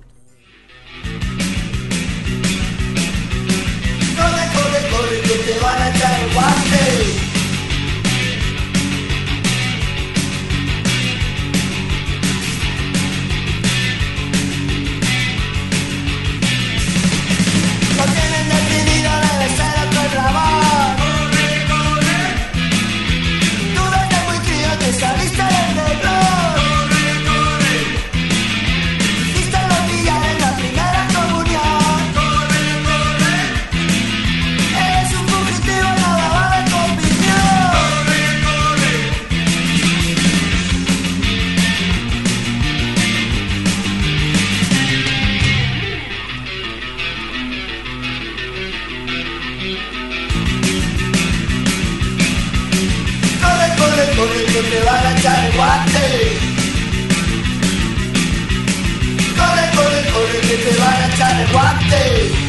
A echar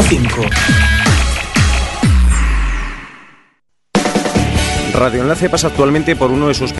107.5 Radio Enlace pasa actualmente por uno de sus